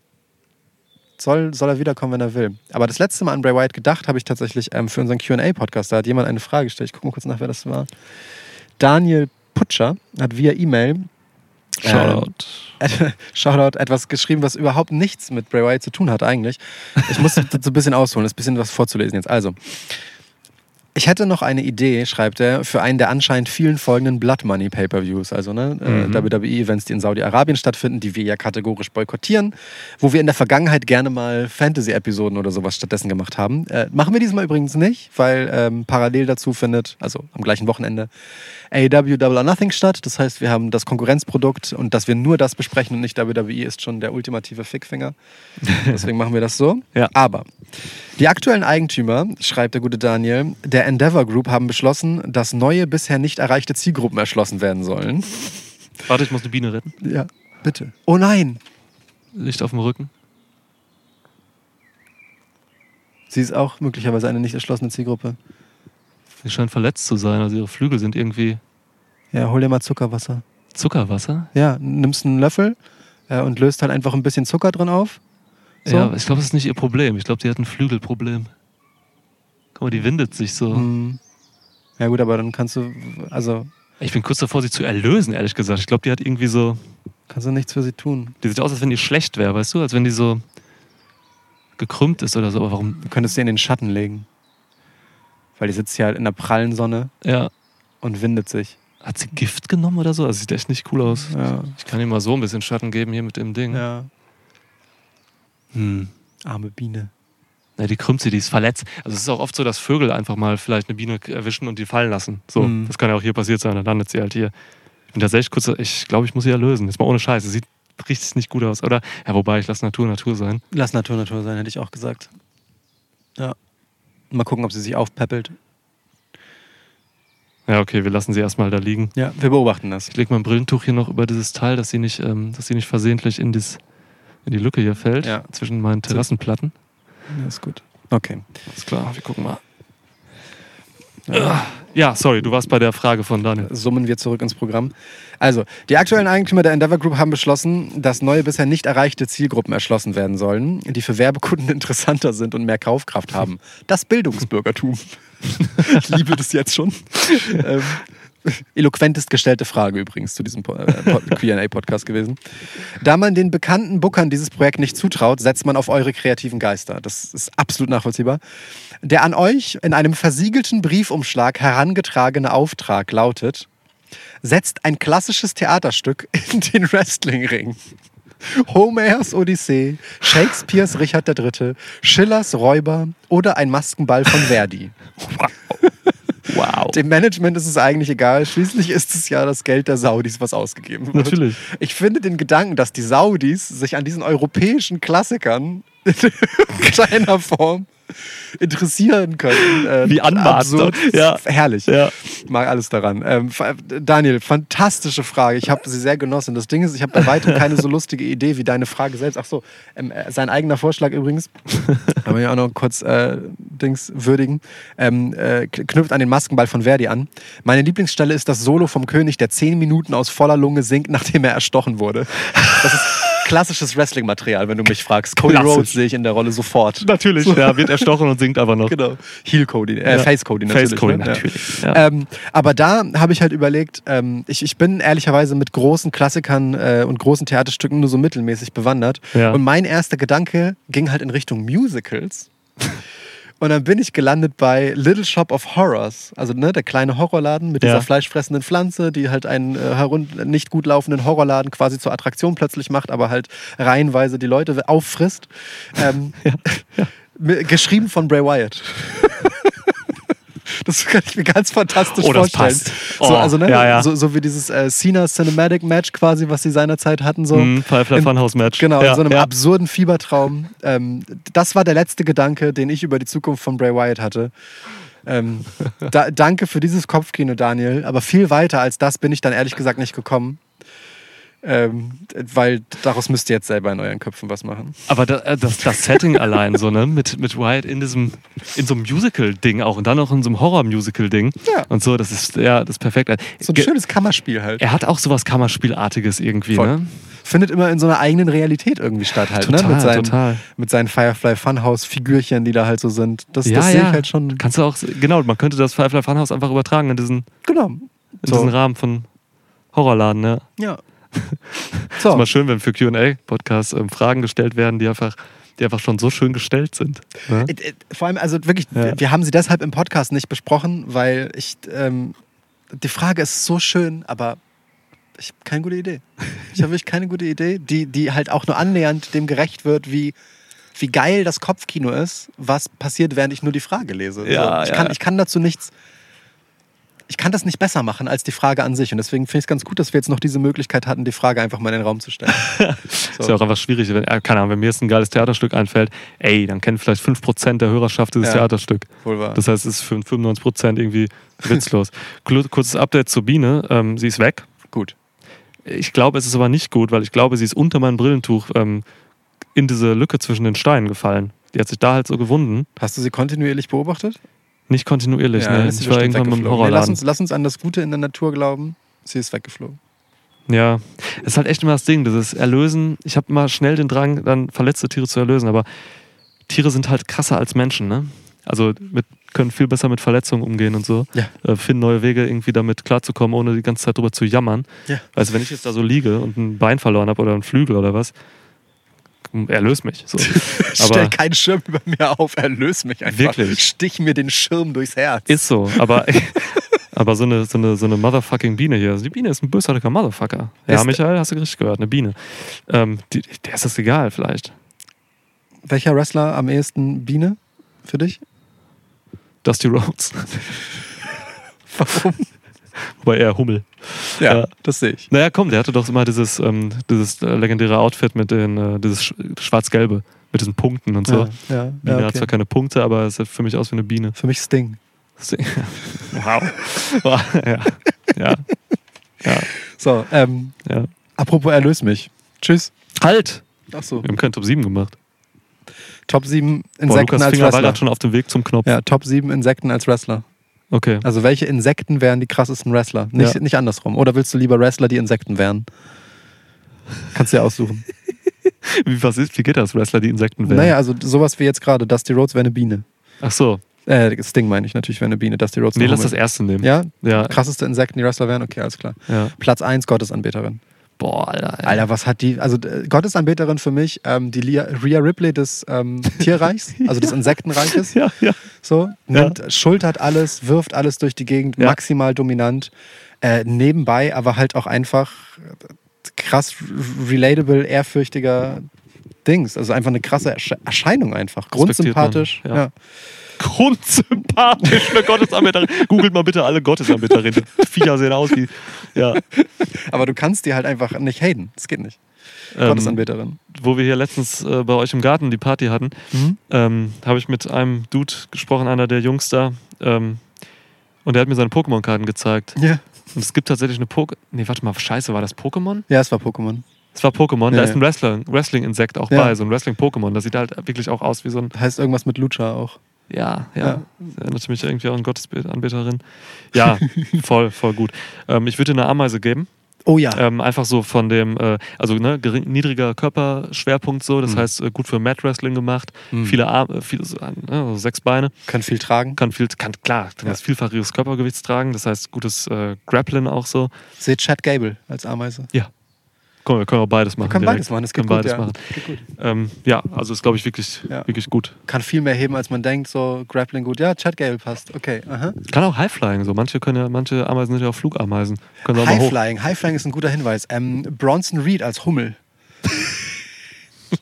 soll, soll er wiederkommen, wenn er will. Aber das letzte Mal an Bray Wyatt gedacht habe ich tatsächlich ähm, für unseren QA-Podcast. Da hat jemand eine Frage gestellt. Ich gucke mal kurz nach, wer das war. Daniel Putscher hat via E-Mail Shoutout. äh, (laughs) Shoutout etwas geschrieben, was überhaupt nichts mit Bray Wyatt zu tun hat eigentlich. Ich muss so ein bisschen ausholen, ist ein bisschen was vorzulesen jetzt. Also, ich hätte noch eine Idee, schreibt er, für einen der anscheinend vielen folgenden Blood Money Pay-Per-Views, also ne, Mhm. äh, WWE-Events, die in Saudi-Arabien stattfinden, die wir ja kategorisch boykottieren, wo wir in der Vergangenheit gerne mal Fantasy-Episoden oder sowas stattdessen gemacht haben. Äh, machen wir diesmal übrigens nicht, weil ähm, parallel dazu findet, also am gleichen Wochenende, AEW Double or Nothing statt. Das heißt, wir haben das Konkurrenzprodukt und dass wir nur das besprechen und nicht WWE ist schon der ultimative Fickfinger. (laughs) Deswegen machen wir das so. Ja. Aber die aktuellen Eigentümer, schreibt der gute Daniel, der der Endeavor Group haben beschlossen, dass neue, bisher nicht erreichte Zielgruppen erschlossen werden sollen. Warte, ich muss eine Biene retten. Ja, bitte. Oh nein! Licht auf dem Rücken. Sie ist auch möglicherweise eine nicht erschlossene Zielgruppe. Sie scheint verletzt zu sein. Also ihre Flügel sind irgendwie Ja, hol dir mal Zuckerwasser. Zuckerwasser. Ja, nimmst einen Löffel äh, und löst halt einfach ein bisschen Zucker drin auf. So. Ja, ich glaube, das ist nicht ihr Problem. Ich glaube, die hat ein Flügelproblem. Guck mal, die windet sich so. Hm. Ja gut, aber dann kannst du, also Ich bin kurz davor, sie zu erlösen, ehrlich gesagt. Ich glaube, die hat irgendwie so. kannst du nichts für sie tun. Die sieht aus, als wenn die schlecht wäre, weißt du? Als wenn die so gekrümmt ist oder so. Aber warum? Du könntest sie in den Schatten legen. Weil die sitzt hier halt in der prallen Sonne Ja. und windet sich. Hat sie Gift genommen oder so? Also sieht echt nicht cool aus. Ja. Ich kann ihr mal so ein bisschen Schatten geben hier mit dem Ding. ja. Hm. Arme Biene. Na, die krümmt sie, die ist verletzt. Also es ist auch oft so, dass Vögel einfach mal vielleicht eine Biene erwischen und die fallen lassen. So, Mhm. das kann ja auch hier passiert sein, dann landet sie halt hier. Ich bin tatsächlich kurz, ich glaube, ich muss sie erlösen. Jetzt mal ohne Scheiße. Sieht richtig nicht gut aus, oder? Ja, wobei, ich lasse Natur Natur sein. Lass Natur Natur sein, hätte ich auch gesagt. Ja. Mal gucken, ob sie sich aufpeppelt. Ja, okay, wir lassen sie erstmal da liegen. Ja, wir beobachten das. Ich lege mein Brillentuch hier noch über dieses Teil, dass sie nicht, ähm, dass sie nicht versehentlich in, dis, in die Lücke hier fällt, Ja. zwischen meinen Terrassenplatten. Ja, ist gut. Okay. Ist klar, wir gucken mal. Ja, sorry, du warst bei der Frage von Daniel. Summen wir zurück ins Programm. Also, die aktuellen Eigentümer der Endeavor Group haben beschlossen, dass neue bisher nicht erreichte Zielgruppen erschlossen werden sollen, die für Werbekunden (laughs) interessanter sind und mehr Kaufkraft haben. Das Bildungsbürgertum. (laughs) ich liebe das jetzt schon. (laughs) ähm, eloquentest gestellte Frage übrigens zu diesem äh, Po- (laughs) QA-Podcast gewesen. Da man den bekannten Bookern dieses Projekt nicht zutraut, setzt man auf eure kreativen Geister. Das ist absolut nachvollziehbar. Der an euch in einem versiegelten Briefumschlag herangetragene Auftrag lautet: Setzt ein klassisches Theaterstück in den Wrestlingring. Homers Odyssee, Shakespeares Richard III., Schillers Räuber oder ein Maskenball von Verdi. Wow. Dem Management ist es eigentlich egal. Schließlich ist es ja das Geld der Saudis, was ausgegeben wird. Natürlich. Ich finde den Gedanken, dass die Saudis sich an diesen europäischen Klassikern in (laughs) kleiner Form interessieren können. Äh, Wie anmaßend. Ja. Herrlich. Ja. Ich mag alles daran. Ähm, Daniel, fantastische Frage. Ich habe sie sehr genossen. Das Ding ist, ich habe bei weitem keine so lustige Idee wie deine Frage selbst. Ach so, ähm, äh, sein eigener Vorschlag übrigens. (laughs) Aber ja auch noch kurz äh, Dings würdigen. Ähm, äh, knüpft an den Maskenball von Verdi an. Meine Lieblingsstelle ist das Solo vom König, der zehn Minuten aus voller Lunge singt, nachdem er erstochen wurde. Das ist klassisches Wrestling-Material, wenn du mich fragst. Cody Klassisch. Rhodes sehe ich in der Rolle sofort. Natürlich, ja, wird erstochen und singt aber noch. Genau. Heel Cody, äh, Ja. Face Cody natürlich. Face Cody, ne? natürlich. Ja. Ähm, aber da habe ich halt überlegt, ähm, ich, ich bin ehrlicherweise mit großen Klassikern äh, und großen Theaterstücken nur so mittelmäßig bewandert. Ja. Und mein erster Gedanke ging halt in Richtung Musicals. Und dann bin ich gelandet bei Little Shop of Horrors, also ne, der kleine Horrorladen mit Ja. dieser fleischfressenden Pflanze, die halt einen äh, nicht gut laufenden Horrorladen quasi zur Attraktion plötzlich macht, aber halt reihenweise die Leute auffrisst. Ähm, (laughs) (laughs) mi- Geschrieben von Bray Wyatt. (laughs) Das kann ich mir ganz fantastisch Oh, das vorstellen. passt. So, Oh, also, ne, ja, ja. So, so wie dieses äh, Cena Cinematic Match quasi, was sie seinerzeit hatten. So. Mhm, Firefly In- Funhouse Match. Genau, ja, in so einem absurden Fiebertraum. Ähm, das war der letzte Gedanke, den ich über die Zukunft von Bray Wyatt hatte. Ähm, (laughs) da, danke für dieses Kopfkino, Daniel. Aber viel weiter als das bin ich dann ehrlich gesagt nicht gekommen. Ähm, weil daraus müsst ihr jetzt selber in euren Köpfen was machen. Aber da, äh, das, das Setting (laughs) allein so, ne? Mit, mit Wyatt in diesem, in so einem Musical-Ding auch und dann auch in so einem Horror-Musical-Ding. Ja. Und so, das ist, ja, das ist perfekt. So ein Ge- schönes Kammerspiel halt. Er hat auch sowas Kammerspielartiges irgendwie, Voll. ne? Findet immer in so einer eigenen Realität irgendwie statt halt. ne? Total, mit, seinen, total. mit seinen Firefly Funhouse-Figürchen, die da halt so sind. Das, das sehe ich halt schon. Kannst du auch, genau, man könnte das Firefly Funhouse einfach übertragen in diesen, Genau. in So. diesen Rahmen von Horrorladen, ne? Ja. Ist So. mal schön, wenn für QA-Podcasts ähm, Fragen gestellt werden, die einfach, die einfach schon so schön gestellt sind. Ne? Äh, äh, Vor allem, also wirklich, Ja. wir haben sie deshalb im Podcast nicht besprochen, weil ich, ähm, die Frage ist so schön, aber ich habe keine gute Idee. Ich habe wirklich keine gute Idee, die, die halt auch nur annähernd dem gerecht wird, wie, wie geil das Kopfkino ist, was passiert, während ich nur die Frage lese. Ja, ich, ja. kann, ich kann dazu nichts. Ich kann das nicht besser machen als die Frage an sich. Und deswegen finde ich es ganz gut, dass wir jetzt noch diese Möglichkeit hatten, die Frage einfach mal in den Raum zu stellen. (laughs) Ist ja auch einfach schwierig. Wenn, äh, keine Ahnung, wenn mir jetzt ein geiles Theaterstück einfällt, ey, dann kennen vielleicht 5% der Hörerschaft dieses Ja. Theaterstück. Wohl wahr. Das heißt, es ist für 95% irgendwie witzlos. (laughs) Kurzes Update zur Biene. Ähm, sie ist weg. gut. Ich glaube, es ist aber nicht gut, weil ich glaube, sie ist unter mein Brillentuch ähm, in diese Lücke zwischen den Steinen gefallen. Die hat sich da halt so gewunden. Hast du sie kontinuierlich beobachtet? Nicht kontinuierlich, dann ne? Ich war irgendwann mit dem weggeflogen. Nee, lass, Horrorladen. uns, lass uns an das Gute in der Natur glauben. Sie ist weggeflogen. Ja, es ist halt echt immer das Ding, dieses Erlösen. Ich habe immer schnell den Drang, dann verletzte Tiere zu erlösen, aber Tiere sind halt krasser als Menschen, ne? Also mit, können viel besser mit Verletzungen umgehen und so. Ja. Äh, finden neue Wege, irgendwie damit klarzukommen, ohne die ganze Zeit drüber zu jammern. Ja. Also wenn ich jetzt da so liege und ein Bein verloren habe oder einen Flügel oder was, erlöse mich. So. (laughs) Stell keinen Schirm über mir auf, erlöse mich einfach. Wirklich? Stich mir den Schirm durchs Herz. ist so, aber, (laughs) (laughs) aber so, eine, so, eine, so eine motherfucking Biene hier. Also die Biene ist ein bösartiger Motherfucker. Ja, Ist- Michael, hast du richtig gehört, eine Biene. Ähm, die, der ist das egal vielleicht. Welcher Wrestler am ehesten Biene für dich? Dusty Rhodes. Warum? Wobei eher Hummel. Ja, Ja. das sehe ich. Naja, komm, der hatte doch immer dieses, ähm, dieses legendäre Outfit mit den, äh, dieses sch- schwarz-gelbe, mit diesen Punkten und so. Ja, ja, Biene ja hat okay. zwar keine Punkte, aber es sieht für mich aus wie eine Biene. Für mich Sting. (laughs) wow. ja. Ja. Ja. So, ähm, ja. apropos erlöse mich. Tschüss. Halt! Ach so. Wir haben keinen Top 7 gemacht. Top 7 Boah, Insekten Lukas als Finger war Wrestler. gerade schon auf dem Weg zum Knopf. Ja, Top 7 Insekten als Wrestler. Okay. Also welche Insekten wären die krassesten Wrestler? Nicht, Ja. nicht andersrum. Oder willst du lieber Wrestler, die Insekten wären? Kannst du dir aussuchen. (laughs) Wie, was ist, wie geht das, Wrestler, die Insekten wären? Naja, also sowas wie jetzt gerade. Dusty Rhodes wäre eine Biene. Ach so. Äh, Sting meine ich natürlich wäre eine Biene. Dusty Rhodes Nee, lass das erste nehmen. Ja? Ja. Krasseste Insekten, die Wrestler wären? Okay, alles klar. ja. Platz 1, Gottesanbeterin. Boah, Alter. ey. Alter, was hat die, also äh, Gottesanbeterin für mich, ähm, die Lia, Rhea Ripley des ähm, (laughs) Tierreichs, also des Insektenreiches. Ja, ja. So, nimmt, schultert alles, wirft alles durch die Gegend, Ja. maximal dominant. Äh, nebenbei aber halt auch einfach äh, krass relatable, ehrfürchtiger Dings. Also einfach eine krasse Ersche- Erscheinung einfach. Respektiert man, Grundsympathisch. ja. ja. Grundsympathisch, eine Gottesanbeterin. Googelt mal bitte alle Gottesanbeterinnen. Die Viecher sehen aus wie. Ja. Aber du kannst die halt einfach nicht haten. Das geht nicht. Ähm, Gottesanbeterin. wo wir hier letztens äh, bei euch im Garten die Party hatten, Mhm. ähm, habe ich mit einem Dude gesprochen, einer der Jungs da. Ähm, und der hat mir seine Pokémon-Karten gezeigt. Ja. Und es gibt tatsächlich eine Poké. Nee, warte mal, scheiße, war das Pokémon? Ja, es war Pokémon. Es war Pokémon, da Ja, ist ein Wrestling-Insekt auch Ja. bei, so ein Wrestling-Pokémon. Das sieht halt wirklich auch aus wie so ein. Heißt irgendwas mit Lucha auch. Ja, ja. Ja. Erinnert mich irgendwie auch an Gottesanbeterin. Ja, (laughs) voll, voll gut. Ähm, ich würde dir eine Ameise geben. Oh ja. Ähm, einfach so von dem, äh, also ne, gering, niedriger Körperschwerpunkt so, das Mhm. heißt äh, gut für Mat Wrestling gemacht, Mhm. viele Arme, viele, so, äh, also sechs Beine, Kann viel tragen. kann viel, kann klar, kann Ja. das vielfaches Körpergewichts tragen, das heißt gutes äh, Grappling auch so. Seht Chad Gable als Ameise. Komm, wir können auch beides machen. Wir können direkt. beides machen, das geht können gut. beides Ja. machen. Geht gut. Ähm, ja, also ist glaube ich wirklich, Ja. wirklich gut. Kann viel mehr heben, als man denkt. So Grappling gut. Ja, Chad Gable passt. Okay. Aha. Kann auch Highflying so. Manche können ja, manche Ameisen sind ja auch Flugameisen. Können. Highflying. Highflying ist ein guter Hinweis. Ähm, Bronson Reed als Hummel. (laughs)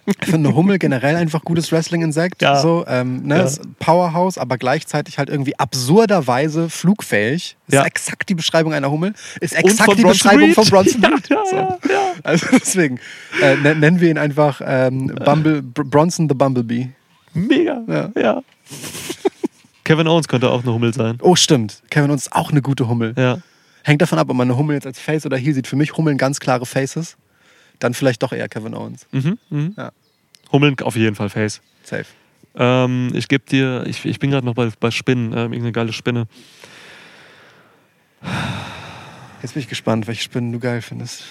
Ich finde eine Hummel generell einfach gutes Wrestling-Insekt. Ja. So, ähm, ne, Ja. ist Powerhouse, aber gleichzeitig halt irgendwie absurderweise flugfähig. Das Ja. ist exakt die Beschreibung einer Hummel. Ist exakt die Bronson Beschreibung Reed. von Bronson (laughs) Reed. ja, so. ja, ja. Also deswegen äh, nen- nennen wir ihn einfach ähm, Bumble, Br Bronson the Bumblebee. Mega. Ja. ja. Kevin Owens könnte auch eine Hummel sein. Oh, stimmt. Kevin uns ist auch eine gute Hummel. Ja. Hängt davon ab, ob man eine Hummel jetzt als Face oder Heel sieht. Für mich Hummeln ganz klare Faces. Dann vielleicht doch eher Kevin Owens. Mhm, mhm. Ja. Hummeln auf jeden Fall Face. Safe. Ähm, ich gebe dir, ich, ich bin gerade noch bei, bei Spinnen, ähm, irgendeine geile Spinne. Jetzt bin ich gespannt, welche Spinnen du geil findest.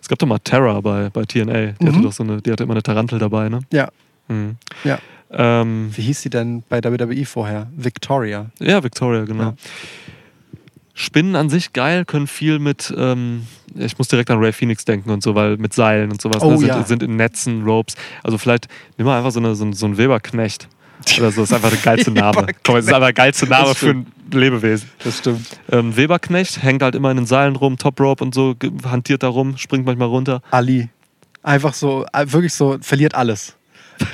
Es gab doch mal Terra bei, bei TNA. Die Mhm. hatte doch so eine, die hatte immer eine Tarantel dabei, ne? Ja. Mhm. Ja. Ähm, Wie hieß sie denn bei WWE vorher? Victoria. ja, Victoria, genau. Ja. Spinnen an sich geil, können viel mit, ähm, ich muss direkt an Ray Phoenix denken und so, weil mit Seilen und sowas, Oh, ne, sind, ja. sind in Netzen, Ropes. Also vielleicht nimm mal einfach so, eine, so, so einen Weberknecht. Oder so, ist einfach der geilste (laughs) Name. Komm, es ist einfach der geilste Name Das für ein Lebewesen. Das stimmt. Ähm, Weberknecht hängt halt immer in den Seilen rum, Top Rope und so, hantiert da rum, springt manchmal runter. Ali. Einfach so, äh, wirklich so, verliert alles. (laughs)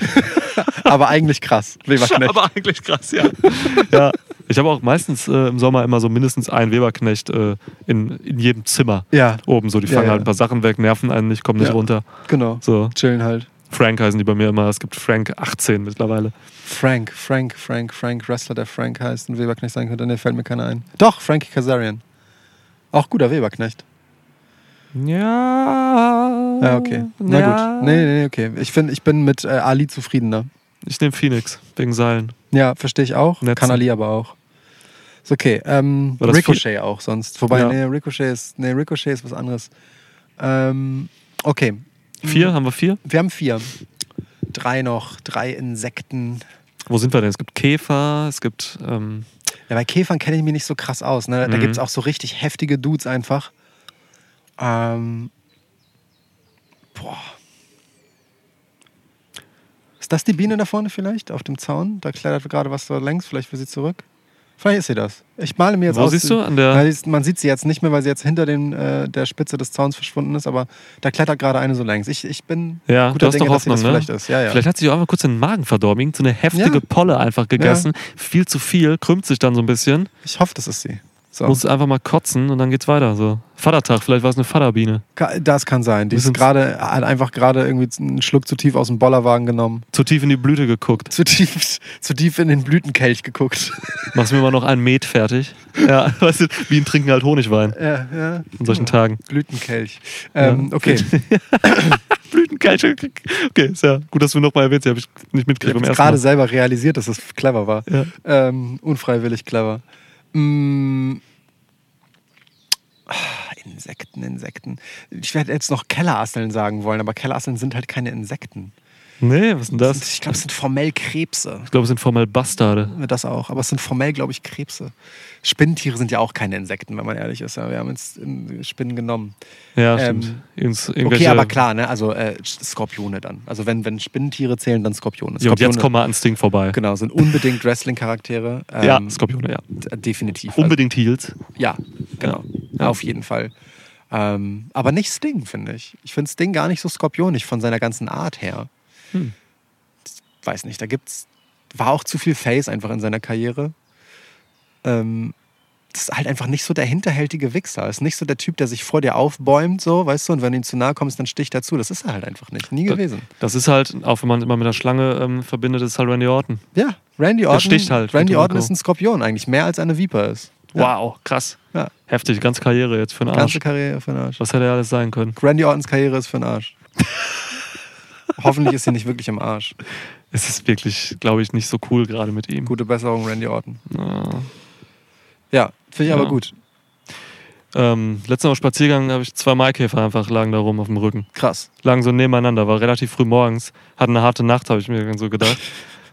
(laughs) Aber eigentlich krass. Weberknecht. Aber eigentlich krass, ja. (laughs) ja. Ich habe auch meistens äh, im Sommer immer so mindestens einen Weberknecht äh, in, in jedem Zimmer Ja, oben. So, die Ja, fangen ja. halt ein paar Sachen weg, nerven einen nicht, kommen nicht Ja. runter. genau. So, Chillen halt. Frank heißen die bei mir immer. Es gibt Frank 18 mittlerweile. Frank, Frank, Frank, Frank, Wrestler, der Frank heißt und Weberknecht sein könnte. Ne, fällt mir keiner ein. Doch, Frankie Kazarian. Auch guter Weberknecht. Ja. Ja, okay. Na ja. gut. Nee, nee, nee, okay. Ich, find, ich bin mit äh, Ali zufriedener. Ich nehme Phoenix wegen Seilen. Ja, verstehe ich auch. Netzen. Kann Ali aber auch. Ist okay. Ähm, Ricochet auch sonst. Wobei, Ja. nee, Ricochet ist, nee, Ricochet ist was anderes. Ähm, okay. Vier? Haben wir vier? Wir haben vier. Drei noch. Drei Insekten. Wo sind wir denn? Es gibt Käfer, es gibt. Ähm, Ja, bei Käfern kenne ich mich nicht so krass aus. Ne? Da Mhm. gibt es auch so richtig heftige Dudes einfach. Ähm, boah. Ist das die Biene da vorne vielleicht? Auf dem Zaun? Da klettert gerade was da längs. Vielleicht will sie zurück. Vielleicht ist sie das. Ich male mir jetzt Wo aus. siehst du? An der- man sieht sie jetzt nicht mehr, weil sie jetzt hinter den, äh, der Spitze des Zauns verschwunden ist. Aber da klettert gerade eine so längs. Ich, ich bin ja, guter du hast Dinge, doch dass sie Hoffnung, das ne? vielleicht ist. Ja, ja. Vielleicht hat sie auch einfach kurz den Magen verdorben. So eine heftige Ja. Polle einfach gegessen. Viel zu viel, krümmt sich dann so ein bisschen. ich hoffe, das ist sie. So. Muss einfach mal kotzen und dann geht's weiter. So. Vatertag, vielleicht war es eine Vaterbiene. Das kann sein. Die ist gerade, hat einfach gerade irgendwie einen Schluck zu tief aus dem Bollerwagen genommen. Zu tief in die Blüte geguckt. Zu tief, zu tief in den Blütenkelch geguckt. Machst mir mal noch ein Met fertig. Ja, (laughs) weißt du, Bienen trinken halt Honigwein ja, ja. an solchen Tagen. Blütenkelch. Ähm, Ja. Okay. (laughs) Blütenkelch. Okay, ist ja gut, dass du nochmal erwähnst. Habe ich nicht Ich mitgekriegt habe jetzt ersten gerade selber realisiert, dass das clever war. Ja. Ähm, unfreiwillig clever. Mm. Insekten, Insekten. Ich werde jetzt noch Kellerasseln sagen wollen, aber Kellerasseln sind halt keine Insekten. Nee, was ist denn Das? Ich glaube, es sind formell Krebse. Ich glaube, es sind formell Bastarde. Das auch, aber es sind formell, glaube ich, Krebse. Spinnentiere sind ja auch keine Insekten, wenn man ehrlich ist. Ja, wir haben jetzt in- Spinnen genommen. Ja, Ähm, stimmt. Okay, aber klar, ne? Also äh, Skorpione dann. Also wenn, wenn Spinnentiere zählen, dann Skorpione. Ja, und jetzt Skorpione, kommen wir ans Ding vorbei. Genau, sind unbedingt Wrestling-Charaktere. (laughs) ja, Ähm, Skorpione, ja. d- Definitiv. Also, Unbedingt Heels. ja, genau. Ja. Auf jeden Fall. Ähm, aber nicht Sting, finde ich. Ich finde Sting gar nicht so skorpionig von seiner ganzen Art her. Hm. Weiß nicht, da gibt's. War auch zu viel Face einfach in seiner Karriere. Ähm, das ist halt einfach nicht so der hinterhältige Wichser. Ist nicht so der Typ, der sich vor dir aufbäumt, so, weißt du, und wenn du ihm zu nahe kommst, dann sticht er zu. Das ist er halt einfach nicht. Nie gewesen. Das ist halt, auch wenn man immer mit der Schlange ähm, verbindet, ist halt Randy Orton. Ja, Randy Orton. sticht halt Randy Orton ist ein Skorpion eigentlich, mehr als eine Viper ist. Ja. Wow, krass. Ja. Heftig, ganze Karriere jetzt für den Arsch. Ganze Karriere für den Arsch. Was hätte er alles sein können? Randy Ortons Karriere ist für den Arsch. (laughs) Hoffentlich ist sie nicht wirklich im Arsch. Es ist wirklich, glaube ich, nicht so cool gerade mit ihm. Gute Besserung, Randy Orton. Ja. Ja, finde ich aber Ja. gut. Ähm, letztes Mal Spaziergang habe ich zwei Maikäfer einfach lagen da rum auf dem Rücken. Krass. Lagen so nebeneinander, war relativ früh morgens. Hatten eine harte Nacht, habe ich mir so gedacht. (laughs)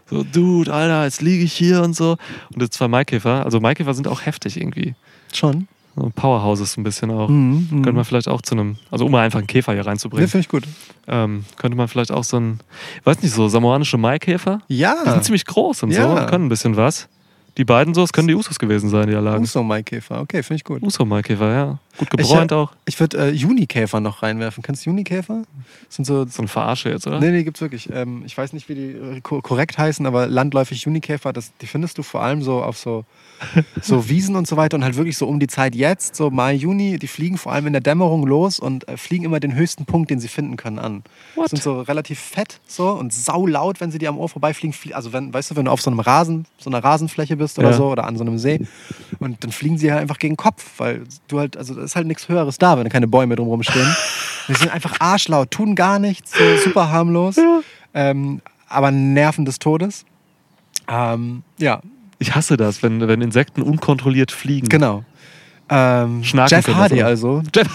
So, Dude, Alter, jetzt liege ich hier und so. Und jetzt zwei Maikäfer. Also Maikäfer sind auch heftig irgendwie. Schon. So Powerhouses ein bisschen auch. Mhm, Könnte man vielleicht auch zu einem, also um mal einfach einen Käfer hier reinzubringen, finde ich gut. ähm, könnte man vielleicht auch so ein, weiß nicht, so samoanische Maikäfer. Die Ja. sind ziemlich groß und so, Ja. und können ein bisschen was. Die beiden so, es können die Usos gewesen sein, die da lagen. Uso Maikäfer. Okay, finde ich gut. Uso-Maikäfer, ja. Gut gebräunt auch. Ich würde äh, Junikäfer noch reinwerfen. Kennst du Junikäfer? Das sind so. So ein Verarsche jetzt, oder? Nee, nee, gibt's wirklich. Ähm, ich weiß nicht, wie die äh, ko korrekt heißen, aber landläufig Junikäfer, das, die findest du vor allem so auf so, (laughs) so Wiesen und so weiter und halt wirklich so um die Zeit jetzt, so Mai, Juni, die fliegen vor allem in der Dämmerung los und äh, fliegen immer den höchsten Punkt, den sie finden können, an. What? Sind so relativ fett so und saulaut, wenn sie dir am Ohr vorbeifliegen. Flie also wenn, weißt du, wenn du auf so einem Rasen, so einer Rasenfläche bist oder Ja. so oder an so einem See und dann fliegen sie halt einfach gegen den Kopf, weil du halt, also da ist halt nichts Höheres da, wenn keine Bäume drumherum stehen. (laughs) Die sind einfach arschlaut, tun gar nichts, so super harmlos, ähm, aber nerven des Todes. Ähm, ja, Ich hasse das, wenn, wenn Insekten unkontrolliert fliegen. genau. Ähm, Schnaken Jeff Hardy also. Jeff-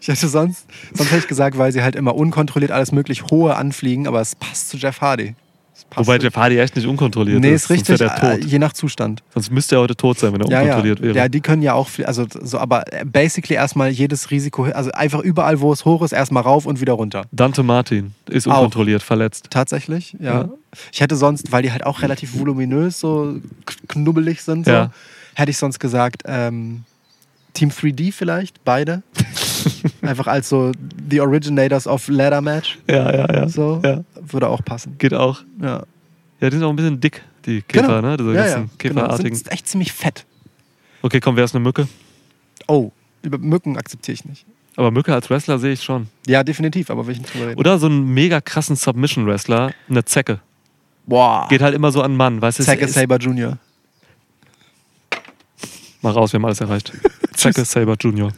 Ich hätte sonst, sonst hätte ich gesagt, weil sie halt immer unkontrolliert alles möglich hohe anfliegen, aber es passt zu Jeff Hardy. Wobei Jeff Hardy echt nicht unkontrolliert Nee, ist. ist richtig, der äh, tot. je nach Zustand. Sonst müsste er heute tot sein, wenn er Ja, ja. unkontrolliert wäre. ja, die können ja auch, also so, aber basically erstmal jedes Risiko, also einfach überall, wo es hoch ist, erstmal rauf und wieder runter. Dante Martin ist Auch. unkontrolliert, verletzt. Tatsächlich, ja. Ja. Ich hätte sonst, weil die halt auch relativ voluminös, so knubbelig sind, so, Ja. Hätte ich sonst gesagt, ähm, Team 3D vielleicht, beide. (laughs) Einfach als so The Originators of Ladder Match. Ja, ja, ja. So. Ja. Würde auch passen. Geht auch. Ja. Ja, die sind auch ein bisschen dick, die Käfer, ne? Diese ja, ja. Genau. Käferartigen. Sind echt ziemlich fett. Okay, komm, wer ist eine Mücke? Oh, über Mücken akzeptiere ich nicht. Aber Mücke als Wrestler sehe ich schon. Ja, definitiv, aber nicht drüber reden. Oder so einen mega krassen Submission-Wrestler, eine Zecke. Boah. Geht halt immer so an Mann, weißt du? ist- Saber Jr. Mal raus, wir haben alles erreicht. (laughs) Zecke Saber Junior.